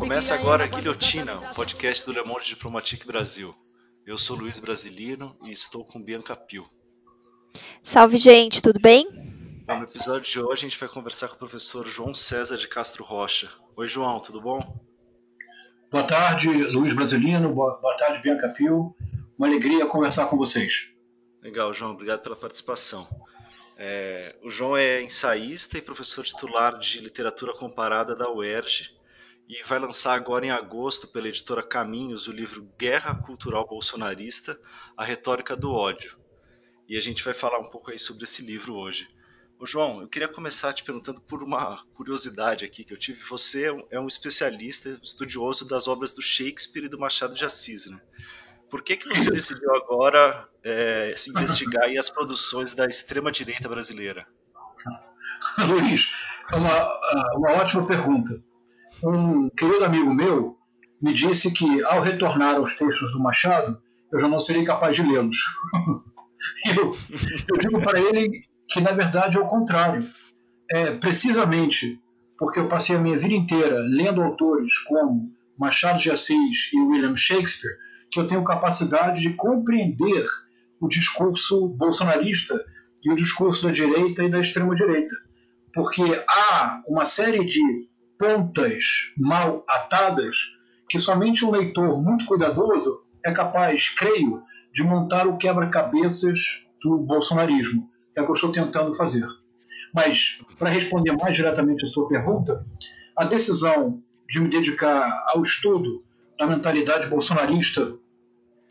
Começa agora a Guilhotina, o podcast do Le Monde Diplomatique Brasil. Eu sou Luiz Brasilino e estou com Bianca Pio. Salve, gente, tudo bem? Bom, no episódio de hoje a gente vai conversar com o professor João César de Castro Rocha. Oi, João, tudo bom? Boa tarde, Luiz Brasilino. Boa, boa tarde, Bianca Pio. Uma alegria conversar com vocês. Legal, João. Obrigado pela participação. É, o João é ensaísta e professor titular de literatura comparada da UERJ e vai lançar agora em agosto pela editora Caminhos o livro Guerra Cultural Bolsonarista: A Retórica do Ódio. E a gente vai falar um pouco aí sobre esse livro hoje. Ô João, eu queria começar te perguntando por uma curiosidade aqui que eu tive. Você é um é especialista, estudioso das obras do Shakespeare e do Machado de Assis, né? Por que, que você decidiu agora é, se investigar as produções da extrema-direita brasileira? Luiz, é uma, uma ótima pergunta. Um querido amigo meu me disse que, ao retornar aos textos do Machado, eu já não serei capaz de lê-los. eu, eu digo para ele que na verdade é o contrário. É precisamente porque eu passei a minha vida inteira lendo autores como Machado de Assis e William Shakespeare, que eu tenho capacidade de compreender o discurso bolsonarista e o discurso da direita e da extrema direita. Porque há uma série de pontas mal atadas que somente um leitor muito cuidadoso é capaz, creio, de montar o quebra-cabeças do bolsonarismo é o que eu estou tentando fazer. Mas, para responder mais diretamente a sua pergunta, a decisão de me dedicar ao estudo da mentalidade bolsonarista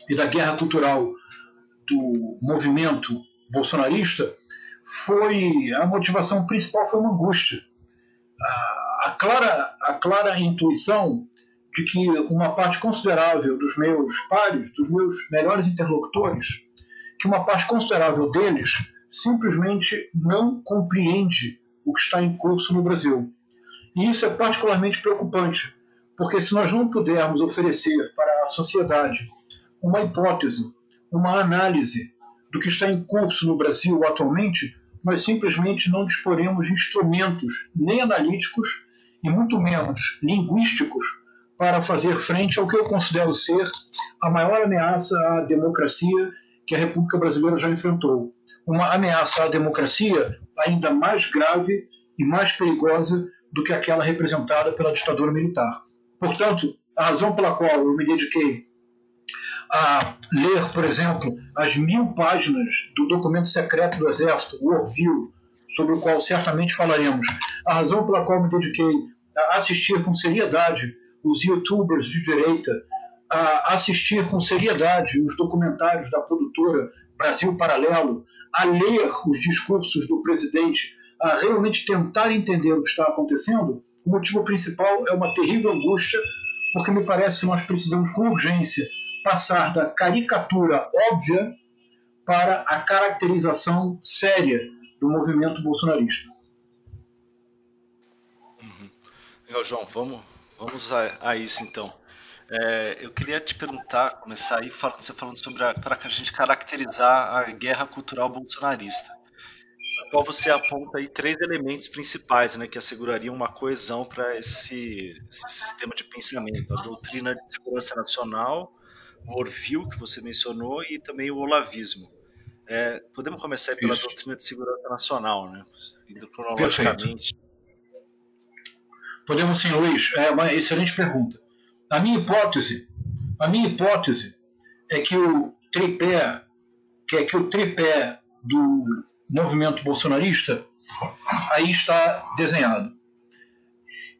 e da guerra cultural do movimento bolsonarista foi a motivação principal foi uma angústia a, a clara a clara intuição de que uma parte considerável dos meus pares dos meus melhores interlocutores que uma parte considerável deles simplesmente não compreende o que está em curso no Brasil. E isso é particularmente preocupante, porque se nós não pudermos oferecer para a sociedade uma hipótese, uma análise do que está em curso no Brasil atualmente, nós simplesmente não disporemos de instrumentos nem analíticos e muito menos linguísticos para fazer frente ao que eu considero ser a maior ameaça à democracia que a República Brasileira já enfrentou. Uma ameaça à democracia ainda mais grave e mais perigosa do que aquela representada pela ditadura militar. Portanto, a razão pela qual eu me dediquei a ler, por exemplo, as mil páginas do documento secreto do Exército, o Orville, sobre o qual certamente falaremos, a razão pela qual me dediquei a assistir com seriedade os youtubers de direita a assistir com seriedade os documentários da produtora Brasil Paralelo, a ler os discursos do presidente, a realmente tentar entender o que está acontecendo, o motivo principal é uma terrível angústia, porque me parece que nós precisamos com urgência passar da caricatura óbvia para a caracterização séria do movimento bolsonarista. Uhum. João, vamos, vamos a, a isso então. É, eu queria te perguntar, começar aí falando, você falando sobre para a gente caracterizar a guerra cultural bolsonarista. Na qual você aponta aí três elementos principais, né, que assegurariam uma coesão para esse, esse, sistema de pensamento: a doutrina de segurança nacional, o Orville que você mencionou e também o olavismo. É, podemos começar pela Isso. doutrina de segurança nacional, né, indo cronologicamente. Perfeito. Podemos sim, Luiz. É uma excelente pergunta. A minha hipótese, a minha hipótese é que o tripé, que é que o tripé do movimento bolsonarista aí está desenhado.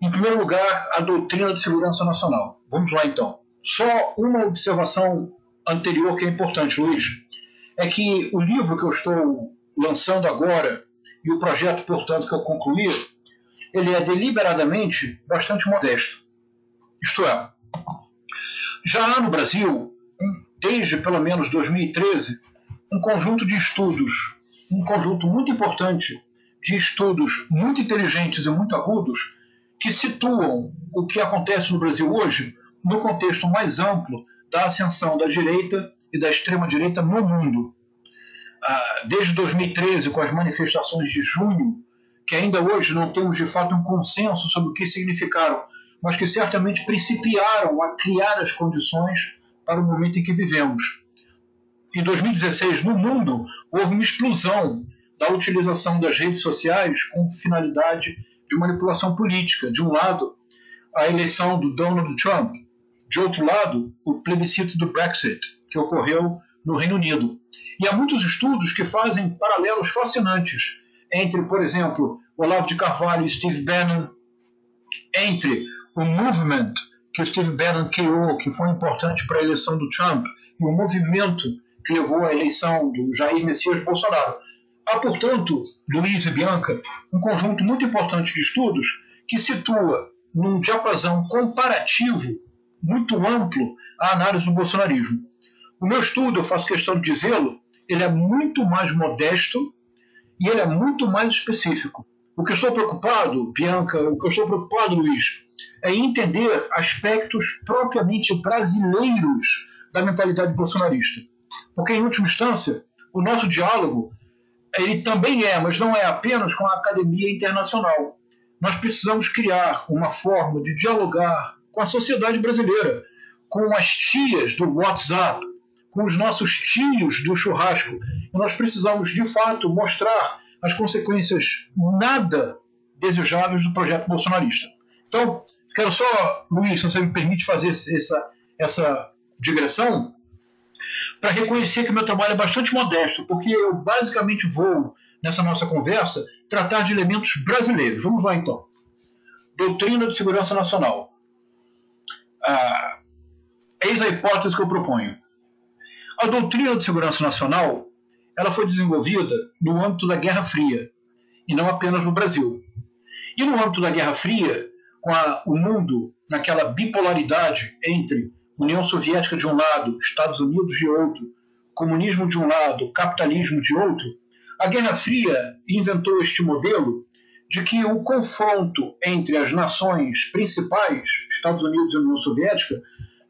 Em primeiro lugar, a doutrina de segurança nacional. Vamos lá então. Só uma observação anterior que é importante, Luiz, é que o livro que eu estou lançando agora e o projeto, portanto, que eu concluí, ele é deliberadamente bastante modesto. Isto é, já há no Brasil, desde pelo menos 2013, um conjunto de estudos, um conjunto muito importante de estudos muito inteligentes e muito agudos que situam o que acontece no Brasil hoje no contexto mais amplo da ascensão da direita e da extrema-direita no mundo. ah, desde 2013, com as manifestações de junho, que ainda hoje não temos de fato um consenso sobre o que significaram, mas que certamente principiaram a criar as condições para o momento em que vivemos. Em 2016, no mundo, houve uma explosão da utilização das redes sociais com finalidade de manipulação política. De um lado, a eleição do Donald Trump, de outro lado, o plebiscito do Brexit, que ocorreu no Reino Unido. E há muitos estudos que fazem paralelos fascinantes entre, por exemplo, Olavo de Carvalho e Steve Bannon, entre o movement que o Steve Bannon criou, que foi importante para a eleição do Trump, e o movimento que levou à eleição do Jair Messias Bolsonaro. Há, portanto, Luiz e Bianca, um conjunto muito importante de estudos que situa num diapasão comparativo muito amplo a análise do bolsonarismo. O meu estudo, eu faço questão de dizê-lo, ele é muito mais modesto e ele é muito mais específico. O que eu estou preocupado, Bianca, o que eu estou preocupado, Luiz, é entender aspectos propriamente brasileiros da mentalidade bolsonarista. Porque, em última instância, o nosso diálogo ele também é, mas não é apenas com a academia internacional. Nós precisamos criar uma forma de dialogar com a sociedade brasileira, com as tias do WhatsApp, com os nossos tios do churrasco. Nós precisamos, de fato, mostrar as consequências nada desejáveis do projeto bolsonarista. Então, quero só, Luiz, se você me permite fazer essa, essa digressão, para reconhecer que meu trabalho é bastante modesto, porque eu basicamente vou, nessa nossa conversa, tratar de elementos brasileiros. Vamos lá então. Doutrina de Segurança Nacional. Ah, eis a hipótese que eu proponho. A doutrina de segurança nacional ela foi desenvolvida no âmbito da Guerra Fria, e não apenas no Brasil. E no âmbito da Guerra Fria, com a, o mundo naquela bipolaridade entre União Soviética de um lado, Estados Unidos de outro, comunismo de um lado, capitalismo de outro, a Guerra Fria inventou este modelo de que o confronto entre as nações principais, Estados Unidos e União Soviética,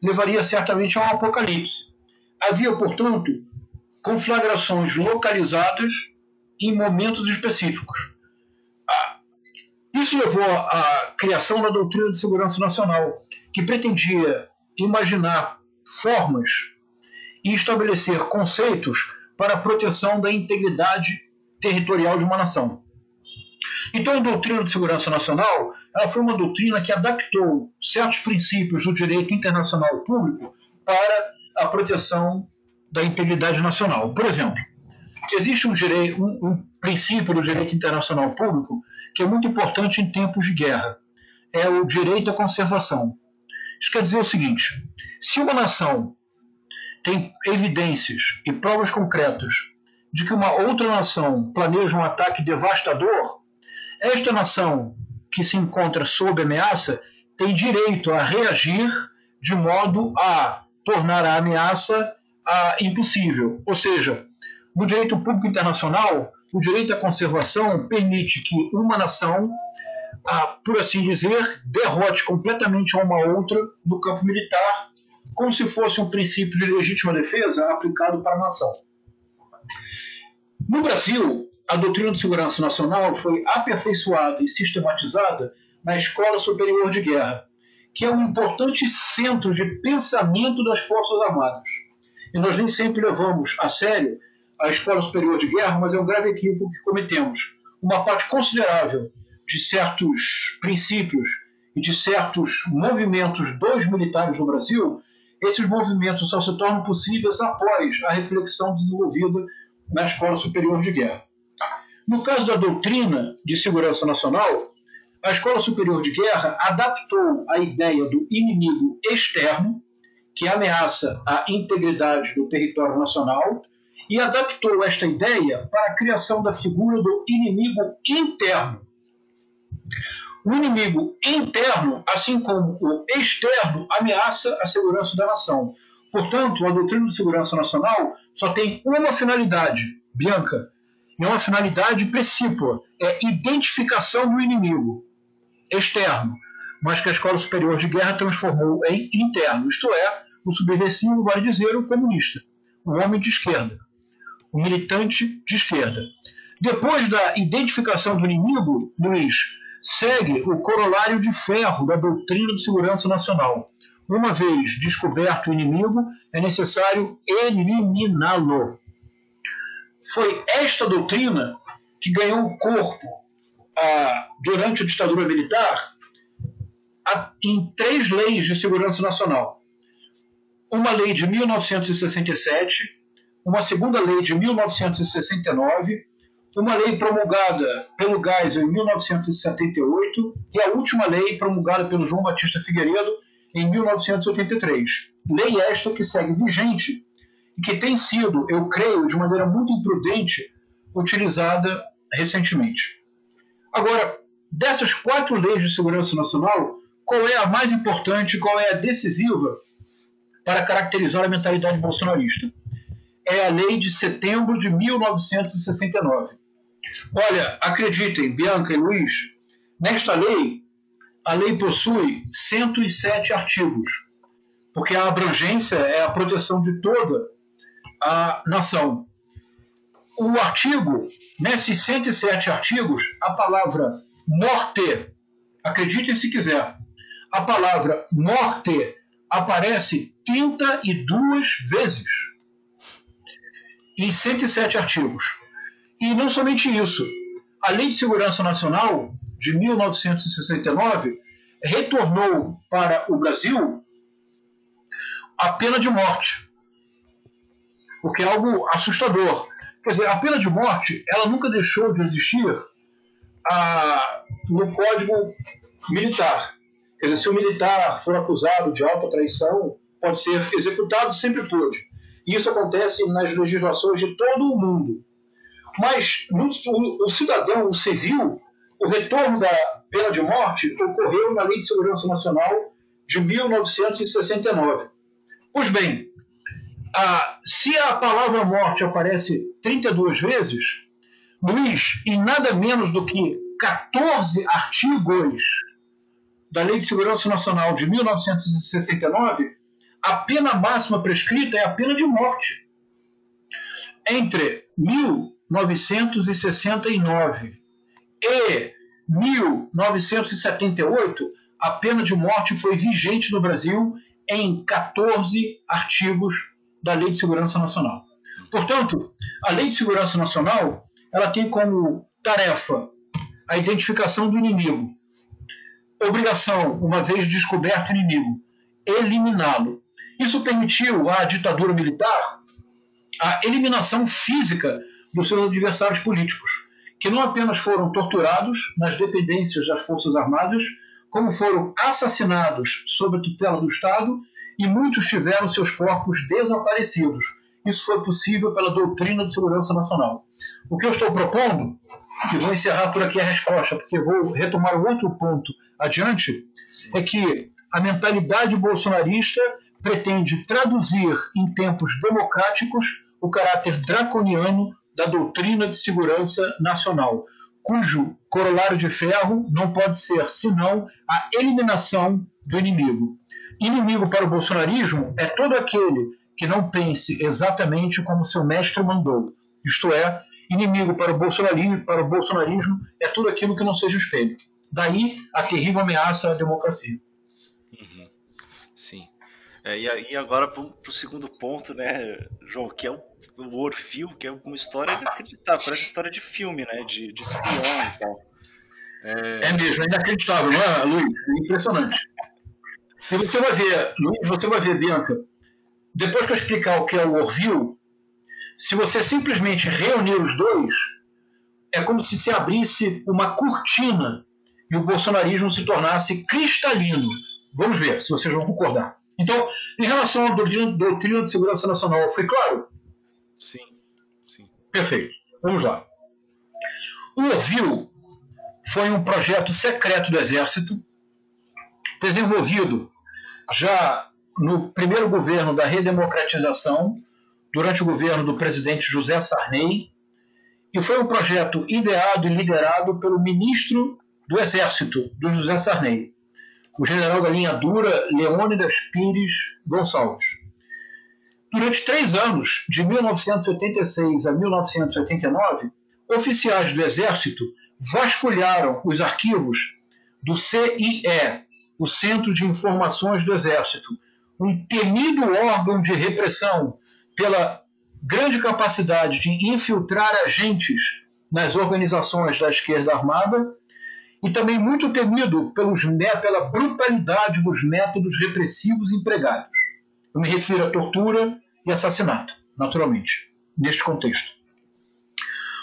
levaria certamente a um apocalipse. Havia, portanto, conflagrações localizadas em momentos específicos. Ah, isso levou à criação da doutrina de segurança nacional, que pretendia imaginar formas e estabelecer conceitos para a proteção da integridade territorial de uma nação. Então, a doutrina de segurança nacional ela foi uma doutrina que adaptou certos princípios do direito internacional público para a proteção da integridade nacional. Por exemplo, existe um, direito, um, um princípio do direito internacional público que é muito importante em tempos de guerra. É o direito à conservação. Isso quer dizer o seguinte: se uma nação tem evidências e provas concretas de que uma outra nação planeja um ataque devastador, esta nação que se encontra sob ameaça tem direito a reagir de modo a tornar a ameaça ah, impossível. Ou seja, no direito público internacional, o direito à conservação permite que uma nação, ah, por assim dizer, derrote completamente uma outra no campo militar, como se fosse um princípio de legítima defesa aplicado para a nação. No Brasil, a doutrina de segurança nacional foi aperfeiçoada e sistematizada na Escola Superior de Guerra, que é um importante centro de pensamento das Forças Armadas. E nós nem sempre levamos a sério a Escola Superior de Guerra, mas é um grave equívoco que cometemos. Uma parte considerável de certos princípios e de certos movimentos dos militares no Brasil, esses movimentos só se tornam possíveis após a reflexão desenvolvida na Escola Superior de Guerra. No caso da doutrina de segurança nacional, a Escola Superior de Guerra adaptou a ideia do inimigo externo que ameaça a integridade do território nacional e adaptou esta ideia para a criação da figura do inimigo interno. O inimigo interno, assim como o externo, ameaça a segurança da nação. Portanto, a doutrina de segurança nacional só tem uma finalidade, Bianca, é uma finalidade precípua, é identificação do inimigo externo mas que a Escola Superior de Guerra transformou em interno, isto é, o subversivo, vale dizer, o comunista, o homem de esquerda. um militante de esquerda. Depois da identificação do inimigo, Luiz, segue o corolário de ferro da doutrina de segurança nacional. Uma vez descoberto o inimigo, é necessário eliminá-lo. Foi esta doutrina que ganhou corpo ah, durante a ditadura militar a, em três leis de segurança nacional. Uma lei de 1967, uma segunda lei de 1969, uma lei promulgada pelo Geisel em 1978 e a última lei promulgada pelo João Batista Figueiredo em 1983. Lei esta que segue vigente e que tem sido, eu creio, de maneira muito imprudente, utilizada recentemente. Agora, dessas quatro leis de segurança nacional, qual é a mais importante, qual é a decisiva para caracterizar a mentalidade bolsonarista? É a lei de setembro de 1969. Olha, acreditem, Bianca e Luiz, nesta lei, a lei possui 107 artigos, porque a abrangência é a proteção de toda a nação. O artigo, nesses 107 artigos, a palavra morte, acreditem se quiser, a palavra morte aparece 32 vezes em 107 artigos. E não somente isso, a Lei de Segurança Nacional de 1969 retornou para o Brasil a pena de morte, o que é algo assustador. Quer dizer, a pena de morte ela nunca deixou de existir a, no Código Militar. Quer dizer, se o militar for acusado de alta traição, pode ser executado, sempre pôde. E isso acontece nas legislações de todo o mundo. Mas no, o, o cidadão, o civil, o retorno da pena de morte ocorreu na Lei de Segurança Nacional de 1969. Pois bem, a, se a palavra morte aparece 32 vezes, Luiz, em nada menos do que 14 artigos da Lei de Segurança Nacional de 1969, a pena máxima prescrita é a pena de morte. Entre 1969 e 1978, a pena de morte foi vigente no Brasil em 14 artigos da Lei de Segurança Nacional. Portanto, a Lei de Segurança Nacional ela tem como tarefa a identificação do inimigo, obrigação, uma vez descoberto o inimigo, eliminá-lo. Isso permitiu à ditadura militar a eliminação física dos seus adversários políticos, que não apenas foram torturados nas dependências das Forças Armadas, como foram assassinados sob a tutela do Estado e muitos tiveram seus corpos desaparecidos. Isso foi possível pela doutrina de segurança nacional. O que eu estou propondo, e vou encerrar por aqui a resposta, porque vou retomar outro ponto adiante, é que a mentalidade bolsonarista pretende traduzir em tempos democráticos o caráter draconiano da doutrina de segurança nacional, cujo corolário de ferro não pode ser senão a eliminação do inimigo. Inimigo para o bolsonarismo é todo aquele que não pense exatamente como seu mestre mandou. Isto é, inimigo para o bolsonarismo, para o bolsonarismo é tudo aquilo que não seja espelho. Daí a terrível ameaça à democracia. Uhum. Sim. É, e, agora vamos para o segundo ponto, né, João, que é o, o Orfeu, que é uma história inacreditável, parece história de filme, né, de, de espião e tal. É... é mesmo, é inacreditável, não é, Luiz? É impressionante. E você vai ver, Luiz, você vai ver, Bianca, depois que eu explicar o que é o Orville, se você simplesmente reunir os dois, é como se se abrisse uma cortina e o bolsonarismo se tornasse cristalino. Vamos ver se vocês vão concordar. Então, em relação à doutrina, doutrina de segurança nacional, foi claro? Sim, sim. Perfeito. Vamos lá. O Orville foi um projeto secreto do Exército, desenvolvido já no primeiro governo da redemocratização, durante o governo do presidente José Sarney, e foi um projeto ideado e liderado pelo ministro do Exército, do José Sarney, o general da linha dura Leônidas Pires Gonçalves. Durante três anos, de 1986 a 1989, oficiais do Exército vasculharam os arquivos do CIE, o Centro de Informações do Exército, um temido órgão de repressão pela grande capacidade de infiltrar agentes nas organizações da esquerda armada e também muito temido pelos, pela brutalidade dos métodos repressivos empregados. Eu me refiro à tortura e assassinato, naturalmente, neste contexto.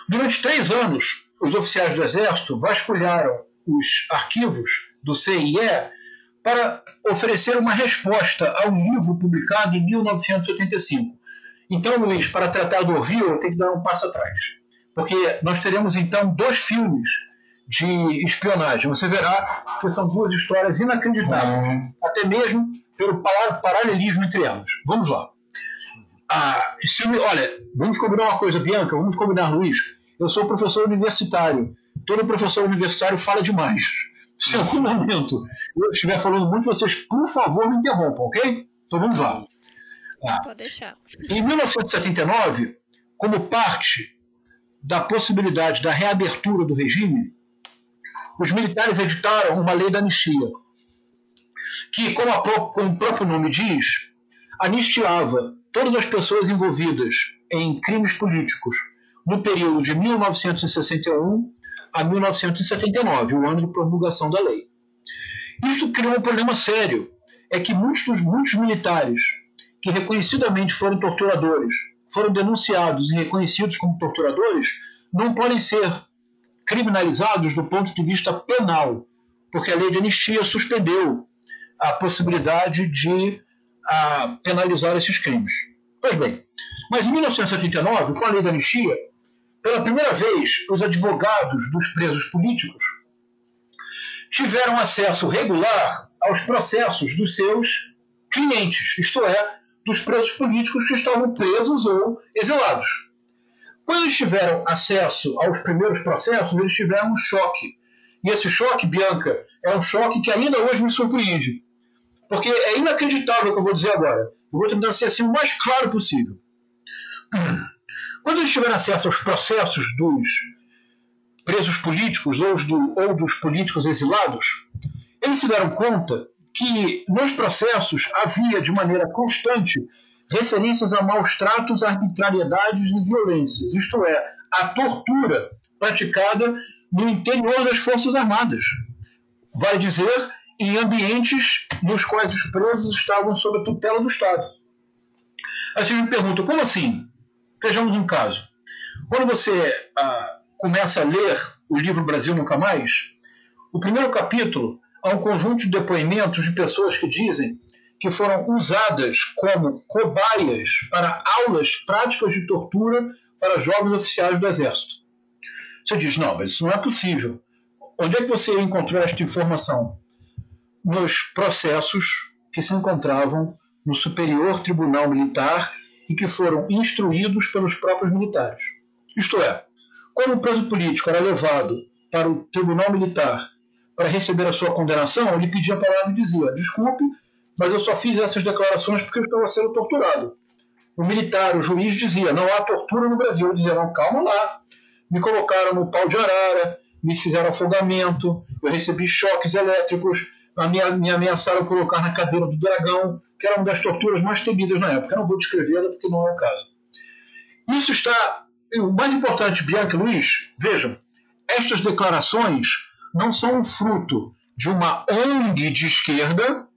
Durante três anos, os oficiais do Exército vasculharam os arquivos do CIE para oferecer uma resposta a um livro publicado em 1985. Então, Luiz, para tratar do Orville, eu tenho que dar um passo atrás. Porque nós teremos então dois filmes de espionagem. Você verá que são duas histórias inacreditáveis, até mesmo pelo paralelismo entre elas. Vamos lá. Ah, se, olha, vamos combinar uma coisa, Bianca, vamos combinar, Luiz. Eu sou professor universitário. Todo professor universitário fala demais. Se em algum momento eu estiver falando muito, vocês, por favor, me interrompam, ok? Então vamos lá. Ah, Pode deixar. Em 1979, como parte da possibilidade da reabertura do regime, os militares editaram uma lei da anistia, que, como, a, como o próprio nome diz, anistiava todas as pessoas envolvidas em crimes políticos no período de 1961 a 1979, o ano de promulgação da lei. Isso criou um problema sério, é que muitos, dos, muitos militares que reconhecidamente foram torturadores, foram denunciados e reconhecidos como torturadores, não podem ser criminalizados do ponto de vista penal, porque a lei de anistia suspendeu a possibilidade de a, penalizar esses crimes. Pois bem, mas em 1979, com a lei da anistia, pela primeira vez, os advogados dos presos políticos tiveram acesso regular aos processos dos seus clientes, isto é, dos presos políticos que estavam presos ou exilados. Quando eles tiveram acesso aos primeiros processos, eles tiveram um choque. E esse choque, Bianca, é um choque que ainda hoje me surpreende. Porque é inacreditável o que eu vou dizer agora. Eu vou tentar ser assim o mais claro possível. Quando eles tiveram acesso aos processos dos presos políticos ou, do, ou dos políticos exilados, eles se deram conta que nos processos havia de maneira constante referências a maus tratos, arbitrariedades e violências, isto é, a tortura praticada no interior das Forças Armadas. Vai dizer, em ambientes nos quais os presos estavam sob a tutela do Estado. Aí você me pergunta, como assim? Vejamos um caso. Quando você ah, começa a ler o livro Brasil Nunca Mais, o primeiro capítulo é um conjunto de depoimentos de pessoas que dizem que foram usadas como cobaias para aulas práticas de tortura para jovens oficiais do Exército. Você diz, não, mas isso não é possível. Onde é que você encontrou esta informação? Nos processos que se encontravam no Superior Tribunal Militar e que foram instruídos pelos próprios militares. Isto é, quando o preso político era levado para o Tribunal Militar para receber a sua condenação, ele pedia a palavra e dizia: Desculpe, mas eu só fiz essas declarações porque eu estava sendo torturado. O militar, o juiz dizia, não há tortura no Brasil. Eu dizia, não, calma lá. Me colocaram no pau de arara, me fizeram afogamento, eu recebi choques elétricos, me, me ameaçaram colocar na cadeira do dragão, que era uma das torturas mais temidas na época. Eu não vou descrevê-la porque não é o caso. Isso está. O mais importante, Bianca e Luiz, vejam, estas declarações não são fruto de uma ONG de esquerda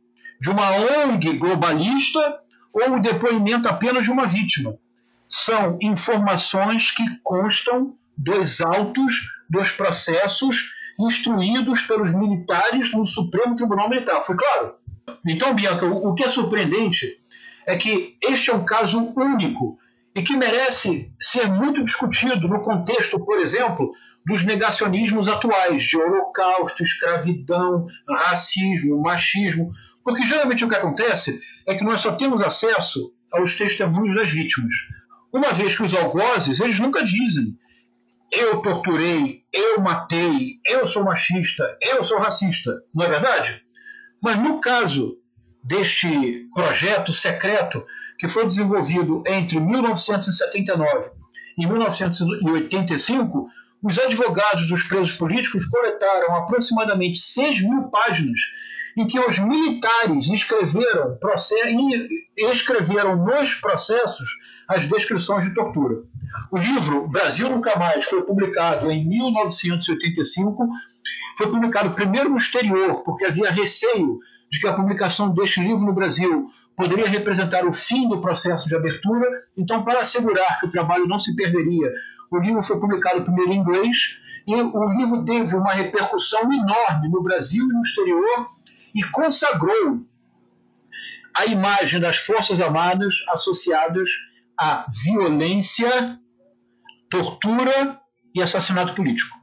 de uma ONG globalista ou o depoimento apenas de uma vítima. São informações que constam dos autos dos processos instruídos pelos militares no Supremo Tribunal Militar. Foi claro? Então, Bianca, o que é surpreendente é que este é um caso único e que merece ser muito discutido no contexto, por exemplo, dos negacionismos atuais de holocausto, escravidão, racismo, machismo. Porque geralmente o que acontece é que nós só temos acesso aos testemunhos das vítimas. Uma vez que os algozes, eles nunca dizem eu torturei, eu matei, eu sou machista, eu sou racista. Não é verdade? Mas no caso deste projeto secreto que foi desenvolvido entre 1979 e 1985, os advogados dos presos políticos coletaram aproximadamente 6 mil páginas em que os militares escreveram, escreveram nos processos as descrições de tortura. O livro Brasil Nunca Mais foi publicado em 1985, foi publicado primeiro no exterior, porque havia receio de que a publicação deste livro no Brasil poderia representar o fim do processo de abertura. Então, para assegurar que o trabalho não se perderia, o livro foi publicado primeiro em inglês e o livro teve uma repercussão enorme no Brasil e no exterior e consagrou a imagem das Forças Armadas associadas à violência, tortura e assassinato político.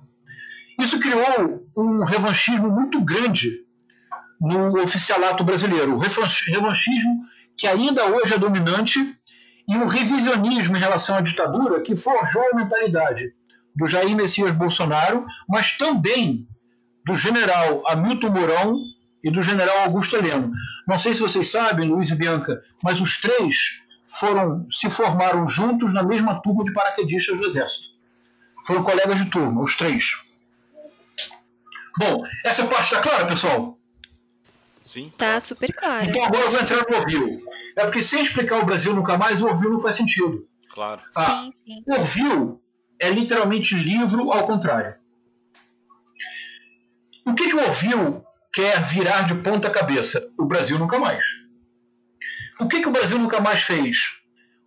Isso criou um revanchismo muito grande no oficialato brasileiro. O revanchismo que ainda hoje é dominante e um revisionismo em relação à ditadura que forjou a mentalidade do Jair Messias Bolsonaro, mas também do general Hamilton Mourão e do general Augusto Heleno. Não sei se vocês sabem, Luiz e Bianca, mas os três foram se formaram juntos na mesma turma de paraquedistas do Exército. Foram colegas de turma, os três. Bom, essa parte está clara, pessoal? Sim. Tá super claro. Então agora eu vou entrar no Orville. É porque sem explicar o Brasil nunca mais, o Orville não faz sentido. Claro. Ah, sim, sim. Orville é literalmente livro ao contrário. O que, que o Orville quer virar de ponta cabeça? O Brasil nunca mais. O que, que o Brasil nunca mais fez?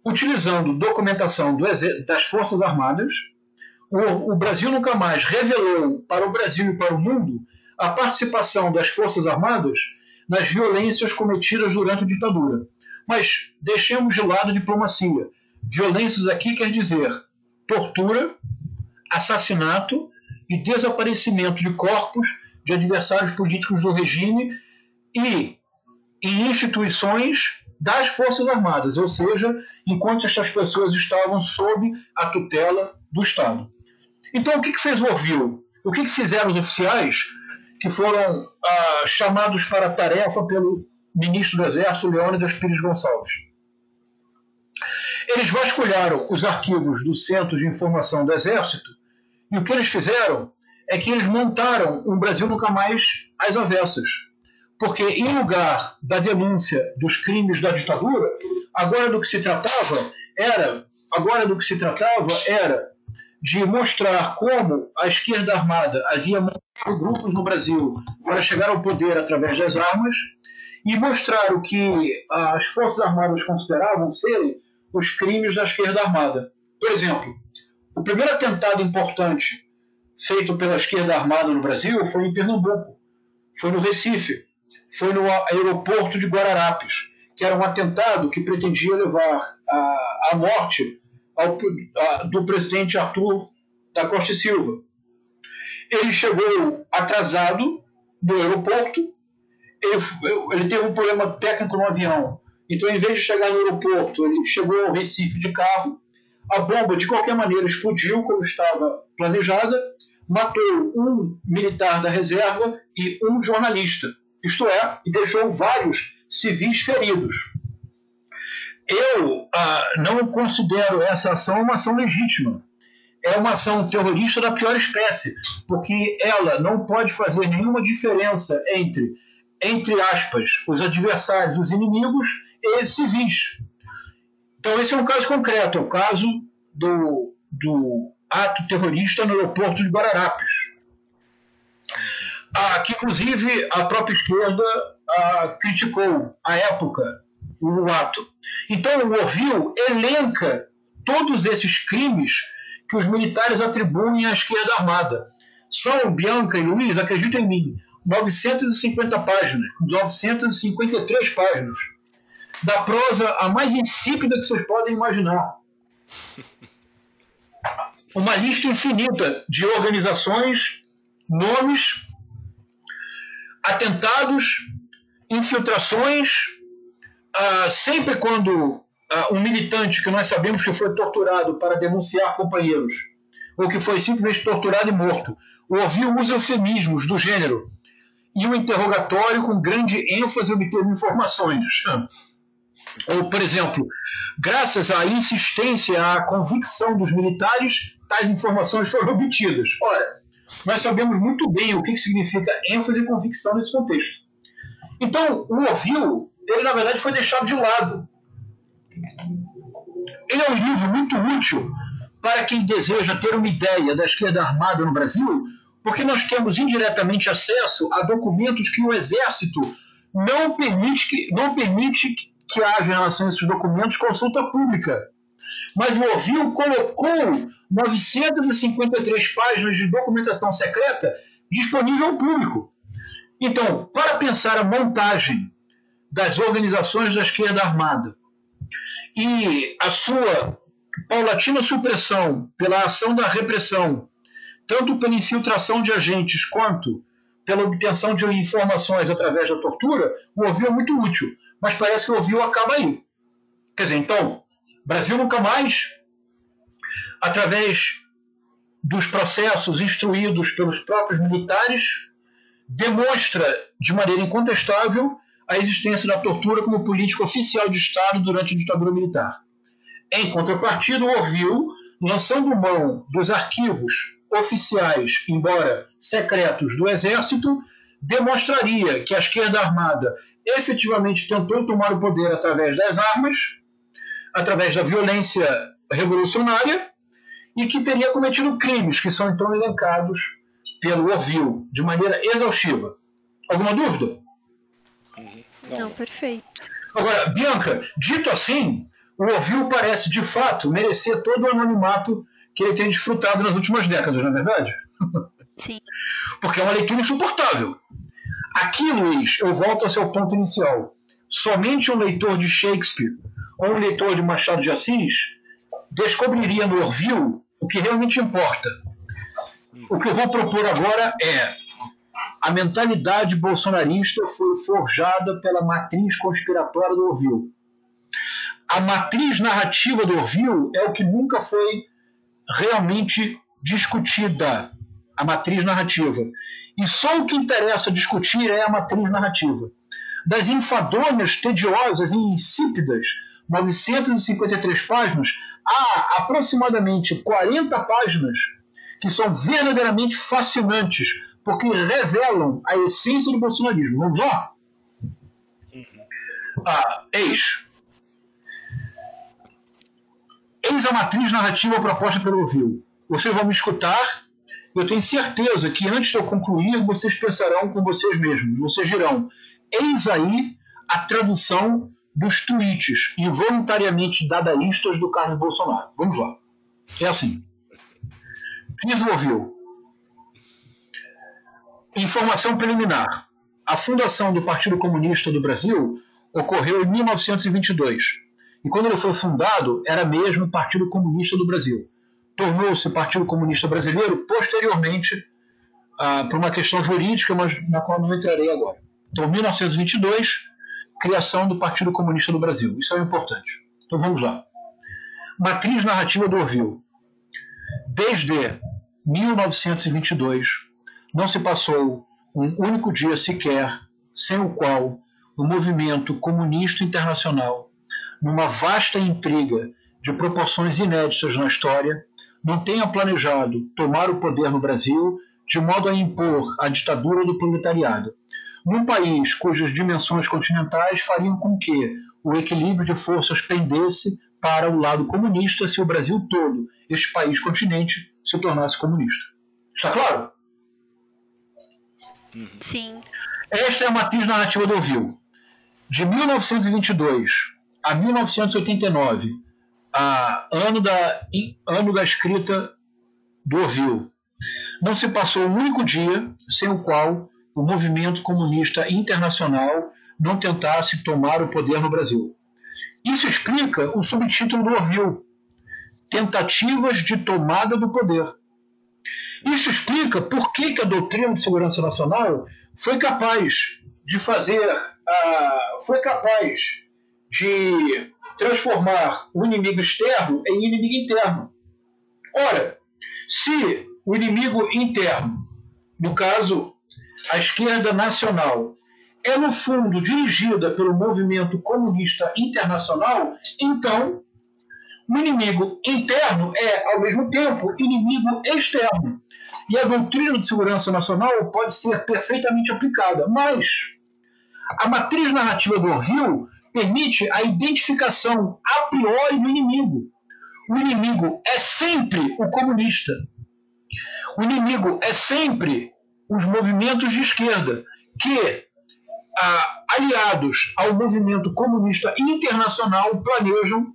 Utilizando documentação do das Forças Armadas, o, o Brasil nunca mais revelou para o Brasil e para o mundo a participação das Forças Armadas nas violências cometidas durante a ditadura. Mas deixemos de lado a diplomacia. Violências aqui quer dizer tortura, assassinato e desaparecimento de corpos de adversários políticos do regime e em instituições das Forças Armadas, ou seja, enquanto estas pessoas estavam sob a tutela do Estado. Então, o que, que fez o Orville? O que, que fizeram os oficiais que foram ah, chamados para a tarefa pelo ministro do Exército, Leônidas Pires Gonçalves? Eles vasculharam os arquivos do Centro de Informação do Exército e o que eles fizeram é que eles montaram um Brasil nunca mais às avessas porque em lugar da denúncia dos crimes da ditadura, agora do que se tratava era, agora do que se tratava era de mostrar como a esquerda armada havia montado grupos no Brasil para chegar ao poder através das armas e mostrar o que as forças armadas consideravam serem os crimes da esquerda armada. Por exemplo, o primeiro atentado importante feito pela esquerda armada no Brasil foi em Pernambuco, foi no Recife, foi no aeroporto de Guararapes, que era um atentado que pretendia levar a morte ao, a, do presidente Arthur da Costa e Silva. Ele chegou atrasado no aeroporto, ele, ele teve um problema técnico no avião. Então, em vez de chegar no aeroporto, ele chegou ao Recife de carro. A bomba, de qualquer maneira, explodiu como estava planejada, matou um militar da reserva e um jornalista isto é, e deixou vários civis feridos. Eu ah, não considero essa ação uma ação legítima. É uma ação terrorista da pior espécie, porque ela não pode fazer nenhuma diferença entre, entre aspas, os adversários, os inimigos e civis. Então, esse é um caso concreto, é o caso do, do ato terrorista no aeroporto de Guararapes ah, que inclusive a própria esquerda ah, criticou à época o ato. Então o Orville elenca todos esses crimes que os militares atribuem à esquerda armada. São, Bianca e Luiz, acreditem em mim, 950 páginas, 953 páginas, da prosa a mais insípida que vocês podem imaginar. Uma lista infinita de organizações, nomes atentados, infiltrações, ah, sempre quando ah, um militante que nós sabemos que foi torturado para denunciar companheiros, ou que foi simplesmente torturado e morto, ouviu usa eufemismos do gênero e um interrogatório com grande ênfase obteve informações. Ou, por exemplo, graças à insistência, à convicção dos militares, tais informações foram obtidas. Ora, nós sabemos muito bem o que significa ênfase e convicção nesse contexto. Então, o ouviu, ele na verdade foi deixado de lado. Ele é um livro muito útil para quem deseja ter uma ideia da esquerda armada no Brasil, porque nós temos indiretamente acesso a documentos que o Exército não permite que, não permite que haja em relação a esses documentos consulta pública. Mas o Ovil colocou 953 páginas de documentação secreta disponível ao público. Então, para pensar a montagem das organizações da esquerda armada e a sua paulatina supressão pela ação da repressão, tanto pela infiltração de agentes quanto pela obtenção de informações através da tortura, o OVIL é muito útil. Mas parece que o OVIL acaba aí. Quer dizer, então, Brasil nunca mais, através dos processos instruídos pelos próprios militares, demonstra de maneira incontestável a existência da tortura como política oficial de Estado durante a ditadura militar. Em contrapartida, o Orville, lançando mão dos arquivos oficiais, embora secretos, do Exército, demonstraria que a esquerda armada efetivamente tentou tomar o poder através das armas, através da violência revolucionária, e que teria cometido crimes que são então elencados pelo Orville de maneira exaustiva. Alguma dúvida? Não, Não perfeito. Agora, Bianca, dito assim, o Orville parece de fato merecer todo o anonimato que ele tem desfrutado nas últimas décadas, não é verdade? Sim. Porque é uma leitura insuportável. Aqui, Luiz, eu volto ao seu ponto inicial. Somente um leitor de Shakespeare ou um leitor de Machado de Assis descobriria no Orville o que realmente importa. O que eu vou propor agora é a mentalidade bolsonarista foi forjada pela matriz conspiratória do Orville. A matriz narrativa do Orville é o que nunca foi realmente discutida, a matriz narrativa. E só o que interessa discutir é a matriz narrativa. Das enfadonhas, tediosas e insípidas 953 páginas, há aproximadamente 40 páginas que são verdadeiramente fascinantes, porque revelam a essência do bolsonarismo. Vamos lá? Uhum. Ah, eis. Eis a matriz narrativa proposta pelo Ovil. Vocês vão me escutar. Eu tenho certeza que antes de eu concluir, vocês pensarão com vocês mesmos. Vocês dirão: eis aí a tradução dos tweets involuntariamente dadaístas do Carlos Bolsonaro. Vamos lá. É assim. Ouviu. Informação preliminar. A fundação do Partido Comunista do Brasil ocorreu em 1922. E quando ele foi fundado, era mesmo Partido Comunista do Brasil. Tornou-se Partido Comunista Brasileiro posteriormente ah, por uma questão jurídica, mas na qual não entrarei agora. Então, 1922, criação do Partido Comunista do Brasil. Isso é importante. Então vamos lá. Matriz narrativa do Orville. Desde 1922, não se passou um único dia sequer sem o qual o movimento comunista internacional, numa vasta intriga de proporções inéditas na história, não tenha planejado tomar o poder no Brasil de modo a impor a ditadura do proletariado, num país cujas dimensões continentais fariam com que o equilíbrio de forças pendesse para o lado comunista se o Brasil todo, este país continente, se tornasse comunista. Está claro? Sim. Esta é a matriz narrativa do Ovil. De 1922 a 1989, a ano da, ano da escrita do Ovil, não se passou um único dia sem o qual o movimento comunista internacional não tentasse tomar o poder no Brasil. Isso explica o subtítulo do Orville, Tentativas de Tomada do Poder. Isso explica por que, que a doutrina de segurança nacional foi capaz de fazer, uh, foi capaz de transformar o inimigo externo em inimigo interno. Ora, se o inimigo interno, no caso a esquerda nacional é, no fundo, dirigida pelo movimento comunista internacional, então o inimigo interno é, ao mesmo tempo, inimigo externo. E a doutrina de segurança nacional pode ser perfeitamente aplicada, mas a matriz narrativa do Orville permite a identificação a priori do inimigo. O inimigo é sempre o comunista. O inimigo é sempre os movimentos de esquerda, que, ah, aliados ao movimento comunista internacional, planejam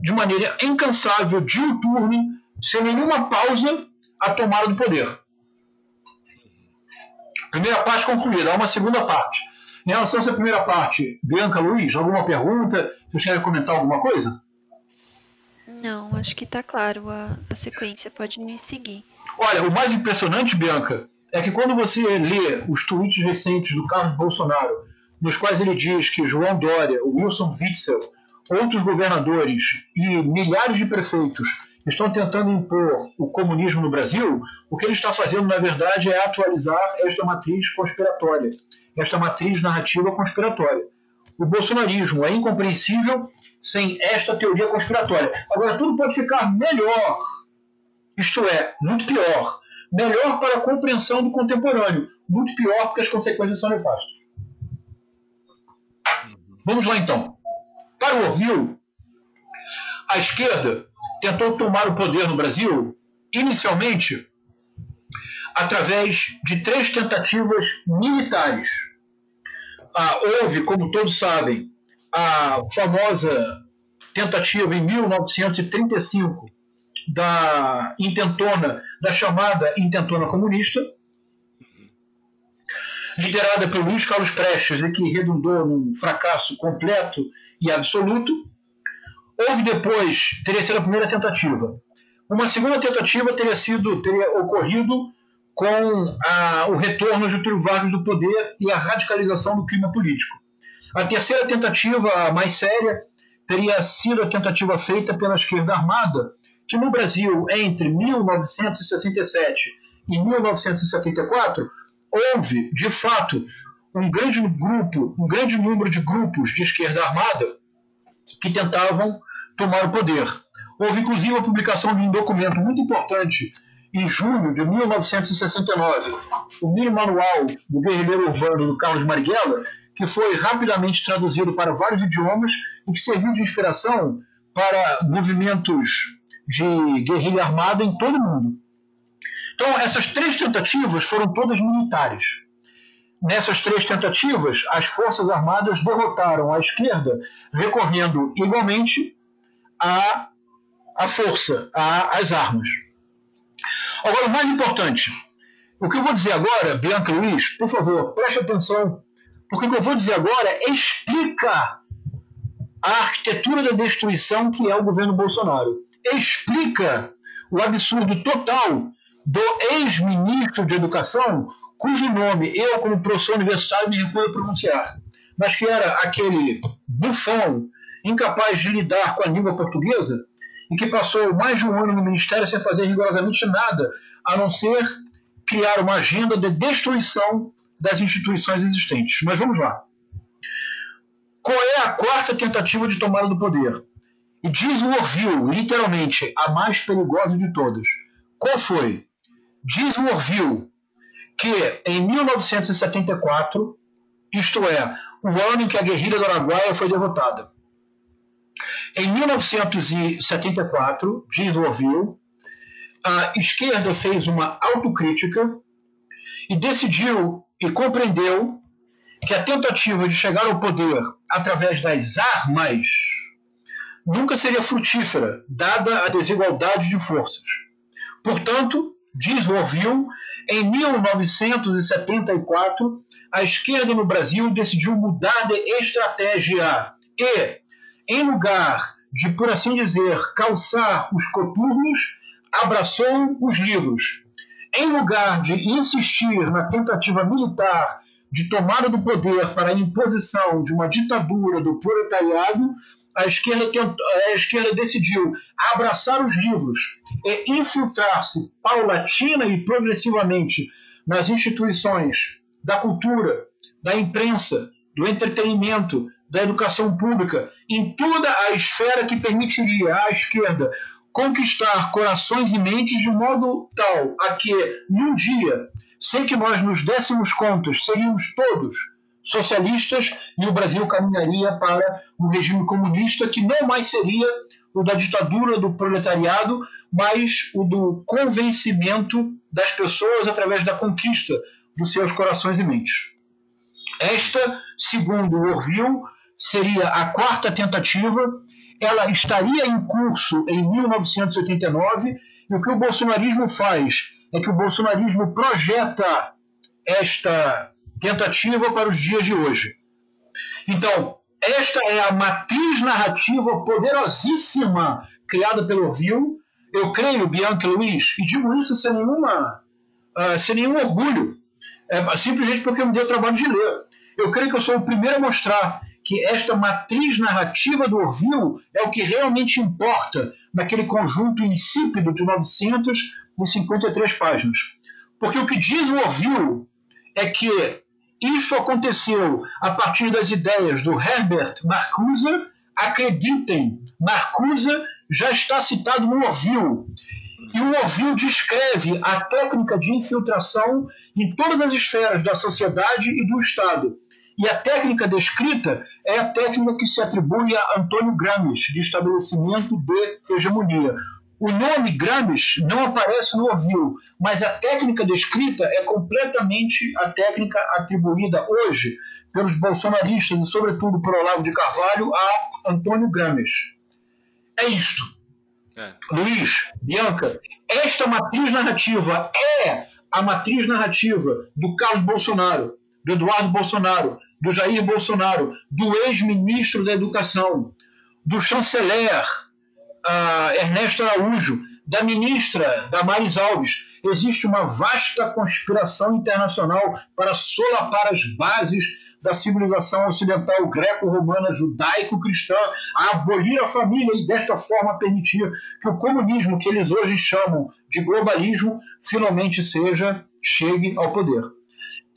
de maneira incansável, diuturne, sem nenhuma pausa, a tomada do poder. Primeira parte concluída, há uma segunda parte. Em relação a essa primeira parte, Bianca Luiz, alguma pergunta? Você quer comentar alguma coisa? Não, acho que está claro a, a sequência, pode me seguir. Olha, o mais impressionante, Bianca, é que quando você lê os tweets recentes do Carlos Bolsonaro, nos quais ele diz que João Dória, o Wilson Witzel, outros governadores e milhares de prefeitos estão tentando impor o comunismo no Brasil, o que ele está fazendo, na verdade, é atualizar esta matriz conspiratória, esta matriz narrativa conspiratória. O bolsonarismo é incompreensível sem esta teoria conspiratória. Agora, tudo pode ficar melhor, isto é, muito pior. Melhor para a compreensão do contemporâneo, muito pior porque as consequências são nefastas. Vamos lá então. Para o Orville, a esquerda tentou tomar o poder no Brasil, inicialmente, através de três tentativas militares. Ah, houve, como todos sabem, a famosa tentativa em 1935 da intentona, da chamada intentona comunista, liderada pelo Luiz Carlos Prestes e que redundou num fracasso completo e absoluto. Houve depois, teria sido a primeira tentativa. Uma segunda tentativa teria sido, teria ocorrido com a, o retorno de Getúlio Vargas do poder e a radicalização do clima político. A terceira tentativa, a mais séria, teria sido a tentativa feita pela esquerda armada, que no Brasil, entre 1967 e 1974, houve, de fato, um grande grupo, um grande número de grupos de esquerda armada que tentavam tomar o poder. Houve inclusive a publicação de um documento muito importante em julho de 1969, o mini manual do guerrilheiro urbano do Carlos Marighella, que foi rapidamente traduzido para vários idiomas e que serviu de inspiração para movimentos de guerrilha armada em todo o mundo. Então, essas três tentativas foram todas militares. Nessas três tentativas, as Forças Armadas derrotaram a esquerda, recorrendo igualmente à, à força, à, às armas. Agora, o mais importante, o que eu vou dizer agora, Bianca Luiz, por favor, preste atenção, porque o que eu vou dizer agora explica a arquitetura da destruição que é o governo Bolsonaro. Explica o absurdo total do ex-ministro de Educação, cujo nome eu, como professor universitário, me recuso a pronunciar, mas que era aquele bufão incapaz de lidar com a língua portuguesa e que passou mais de um ano no ministério sem fazer rigorosamente nada, a não ser criar uma agenda de destruição das instituições existentes. Mas vamos lá. Qual é a quarta tentativa de tomada do poder? E diz o Orville, literalmente, a mais perigosa de todas. Qual foi? Diz o Orville que em 1974, isto é, o ano em que a guerrilha do Araguaia foi derrotada, em 1974, diz Orville, a esquerda fez uma autocrítica e decidiu e compreendeu que a tentativa de chegar ao poder através das armas nunca seria frutífera, dada a desigualdade de forças. Portanto, diz Orville, em 1974, a esquerda no Brasil decidiu mudar de estratégia e, em lugar de, por assim dizer, calçar os coturnos, abraçou os livros. Em lugar de insistir na tentativa militar de tomada do poder para a imposição de uma ditadura do proletariado, a esquerda, a esquerda decidiu abraçar os livros e infiltrar-se paulatina e progressivamente nas instituições da cultura, da imprensa, do entretenimento, da educação pública, em toda a esfera que permitiria à esquerda conquistar corações e mentes de modo tal a que, num dia, sem que nós nos dessemos contas, seríamos todos socialistas e o Brasil caminharia para um regime comunista que não mais seria o da ditadura do proletariado, mas o do convencimento das pessoas através da conquista dos seus corações e mentes. Esta, segundo Orville, seria a quarta tentativa. Ela estaria em curso em 1989 e o que o bolsonarismo faz é que o bolsonarismo projeta esta tentativa para os dias de hoje. Então, esta é a matriz narrativa poderosíssima criada pelo Orville. Eu creio, Bianca Luiz, e digo isso sem nenhuma, uh, sem nenhum orgulho, é, simplesmente porque me deu trabalho de ler. Eu creio que eu sou o primeiro a mostrar que esta matriz narrativa do Orville é o que realmente importa naquele conjunto insípido de 953 páginas. Porque o que diz o Orville é que isso aconteceu a partir das ideias do Herbert Marcuse. Acreditem, Marcuse já está citado no Orville. E o Orville descreve a técnica de infiltração em todas as esferas da sociedade e do Estado. E a técnica descrita é a técnica que se atribui a Antônio Gramsci, de estabelecimento de hegemonia. O nome Gramsci não aparece no Orville, mas a técnica descrita é completamente a técnica atribuída hoje pelos bolsonaristas e, sobretudo, por Olavo de Carvalho, a Antônio Gramsci. É isto. É. Luiz, Bianca, esta matriz narrativa é a matriz narrativa do Carlos Bolsonaro, do Eduardo Bolsonaro, do Jair Bolsonaro, do ex-ministro da Educação, do chanceler uh, Ernesto Araújo, da ministra Damares Alves. Existe uma vasta conspiração internacional para solapar as bases da civilização ocidental greco-romana, judaico-cristã, a abolir a família e desta forma permitir que o comunismo que eles hoje chamam de globalismo finalmente seja chegue ao poder.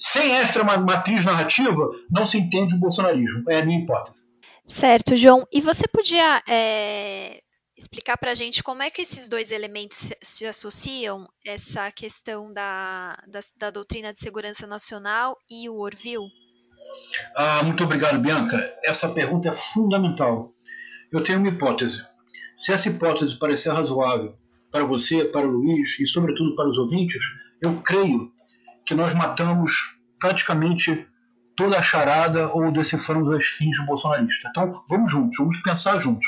Sem esta matriz narrativa, não se entende o bolsonarismo. É a minha hipótese. Certo, João. E você podia é, explicar para a gente como é que esses dois elementos se associam, essa questão da, da, da doutrina de segurança nacional e o Orville? Ah, muito obrigado, Bianca. Essa pergunta é fundamental. Eu tenho uma hipótese. Se essa hipótese parecer razoável para você, para o Luiz e, sobretudo, para os ouvintes, eu creio que nós matamos praticamente toda a charada ou deciframos as fins do bolsonarista. Então, vamos juntos, vamos pensar juntos.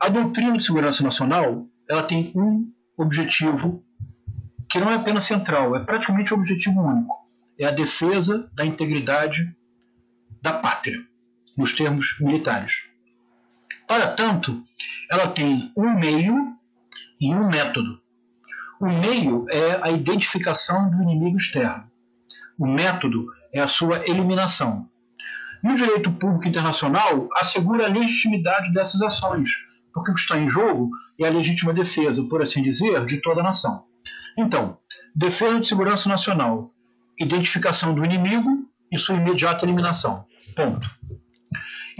A doutrina de segurança nacional ela tem um objetivo que não é apenas central, é praticamente um objetivo único. É a defesa da integridade da pátria, nos termos militares. Para tanto, ela tem um meio e um método. O meio é a identificação do inimigo externo. O método é a sua eliminação. E o direito público internacional assegura a legitimidade dessas ações, porque o que está em jogo é a legítima defesa, por assim dizer, de toda a nação. Então, defesa de segurança nacional, identificação do inimigo e sua imediata eliminação. Ponto.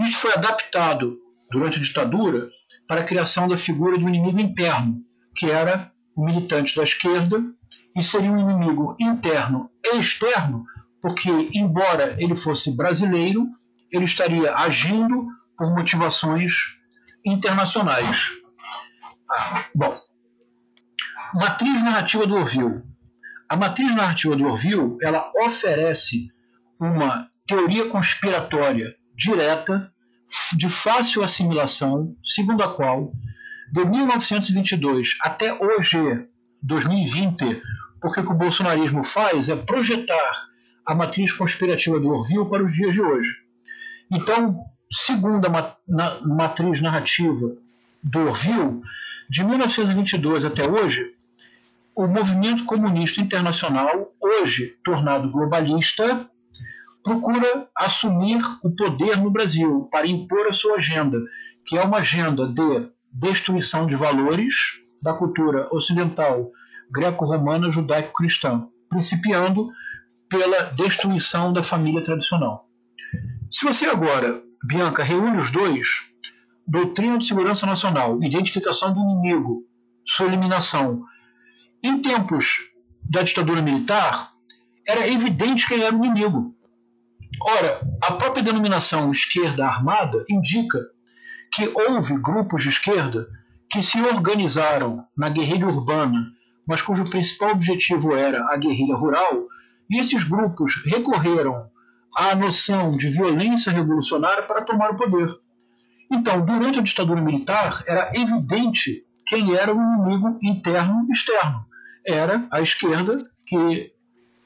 Isso foi adaptado durante a ditadura para a criação da figura do inimigo interno, que era militante da esquerda e seria um inimigo interno e externo, porque, embora ele fosse brasileiro, ele estaria agindo por motivações internacionais. Ah, bom, matriz narrativa do Orville. A matriz narrativa do Orville ela oferece uma teoria conspiratória direta, de fácil assimilação, segundo a qual de 1922 até hoje, 2020, porque o que o bolsonarismo faz é projetar a matriz conspirativa do Orville para os dias de hoje. Então, segundo a matriz narrativa do Orville, de 1922 até hoje, o movimento comunista internacional, hoje tornado globalista, procura assumir o poder no Brasil para impor a sua agenda, que é uma agenda de destruição de valores da cultura ocidental greco-romana judaico-cristã, principiando pela destruição da família tradicional. Se você agora, Bianca, reúne os dois, doutrina de segurança nacional, identificação do inimigo, sua eliminação, em tempos da ditadura militar, era evidente quem era o inimigo. Ora, a própria denominação esquerda armada indica que houve grupos de esquerda que se organizaram na guerrilha urbana, mas cujo principal objetivo era a guerrilha rural, e esses grupos recorreram à noção de violência revolucionária para tomar o poder. Então, durante a ditadura militar, era evidente quem era o inimigo interno e externo. Era a esquerda que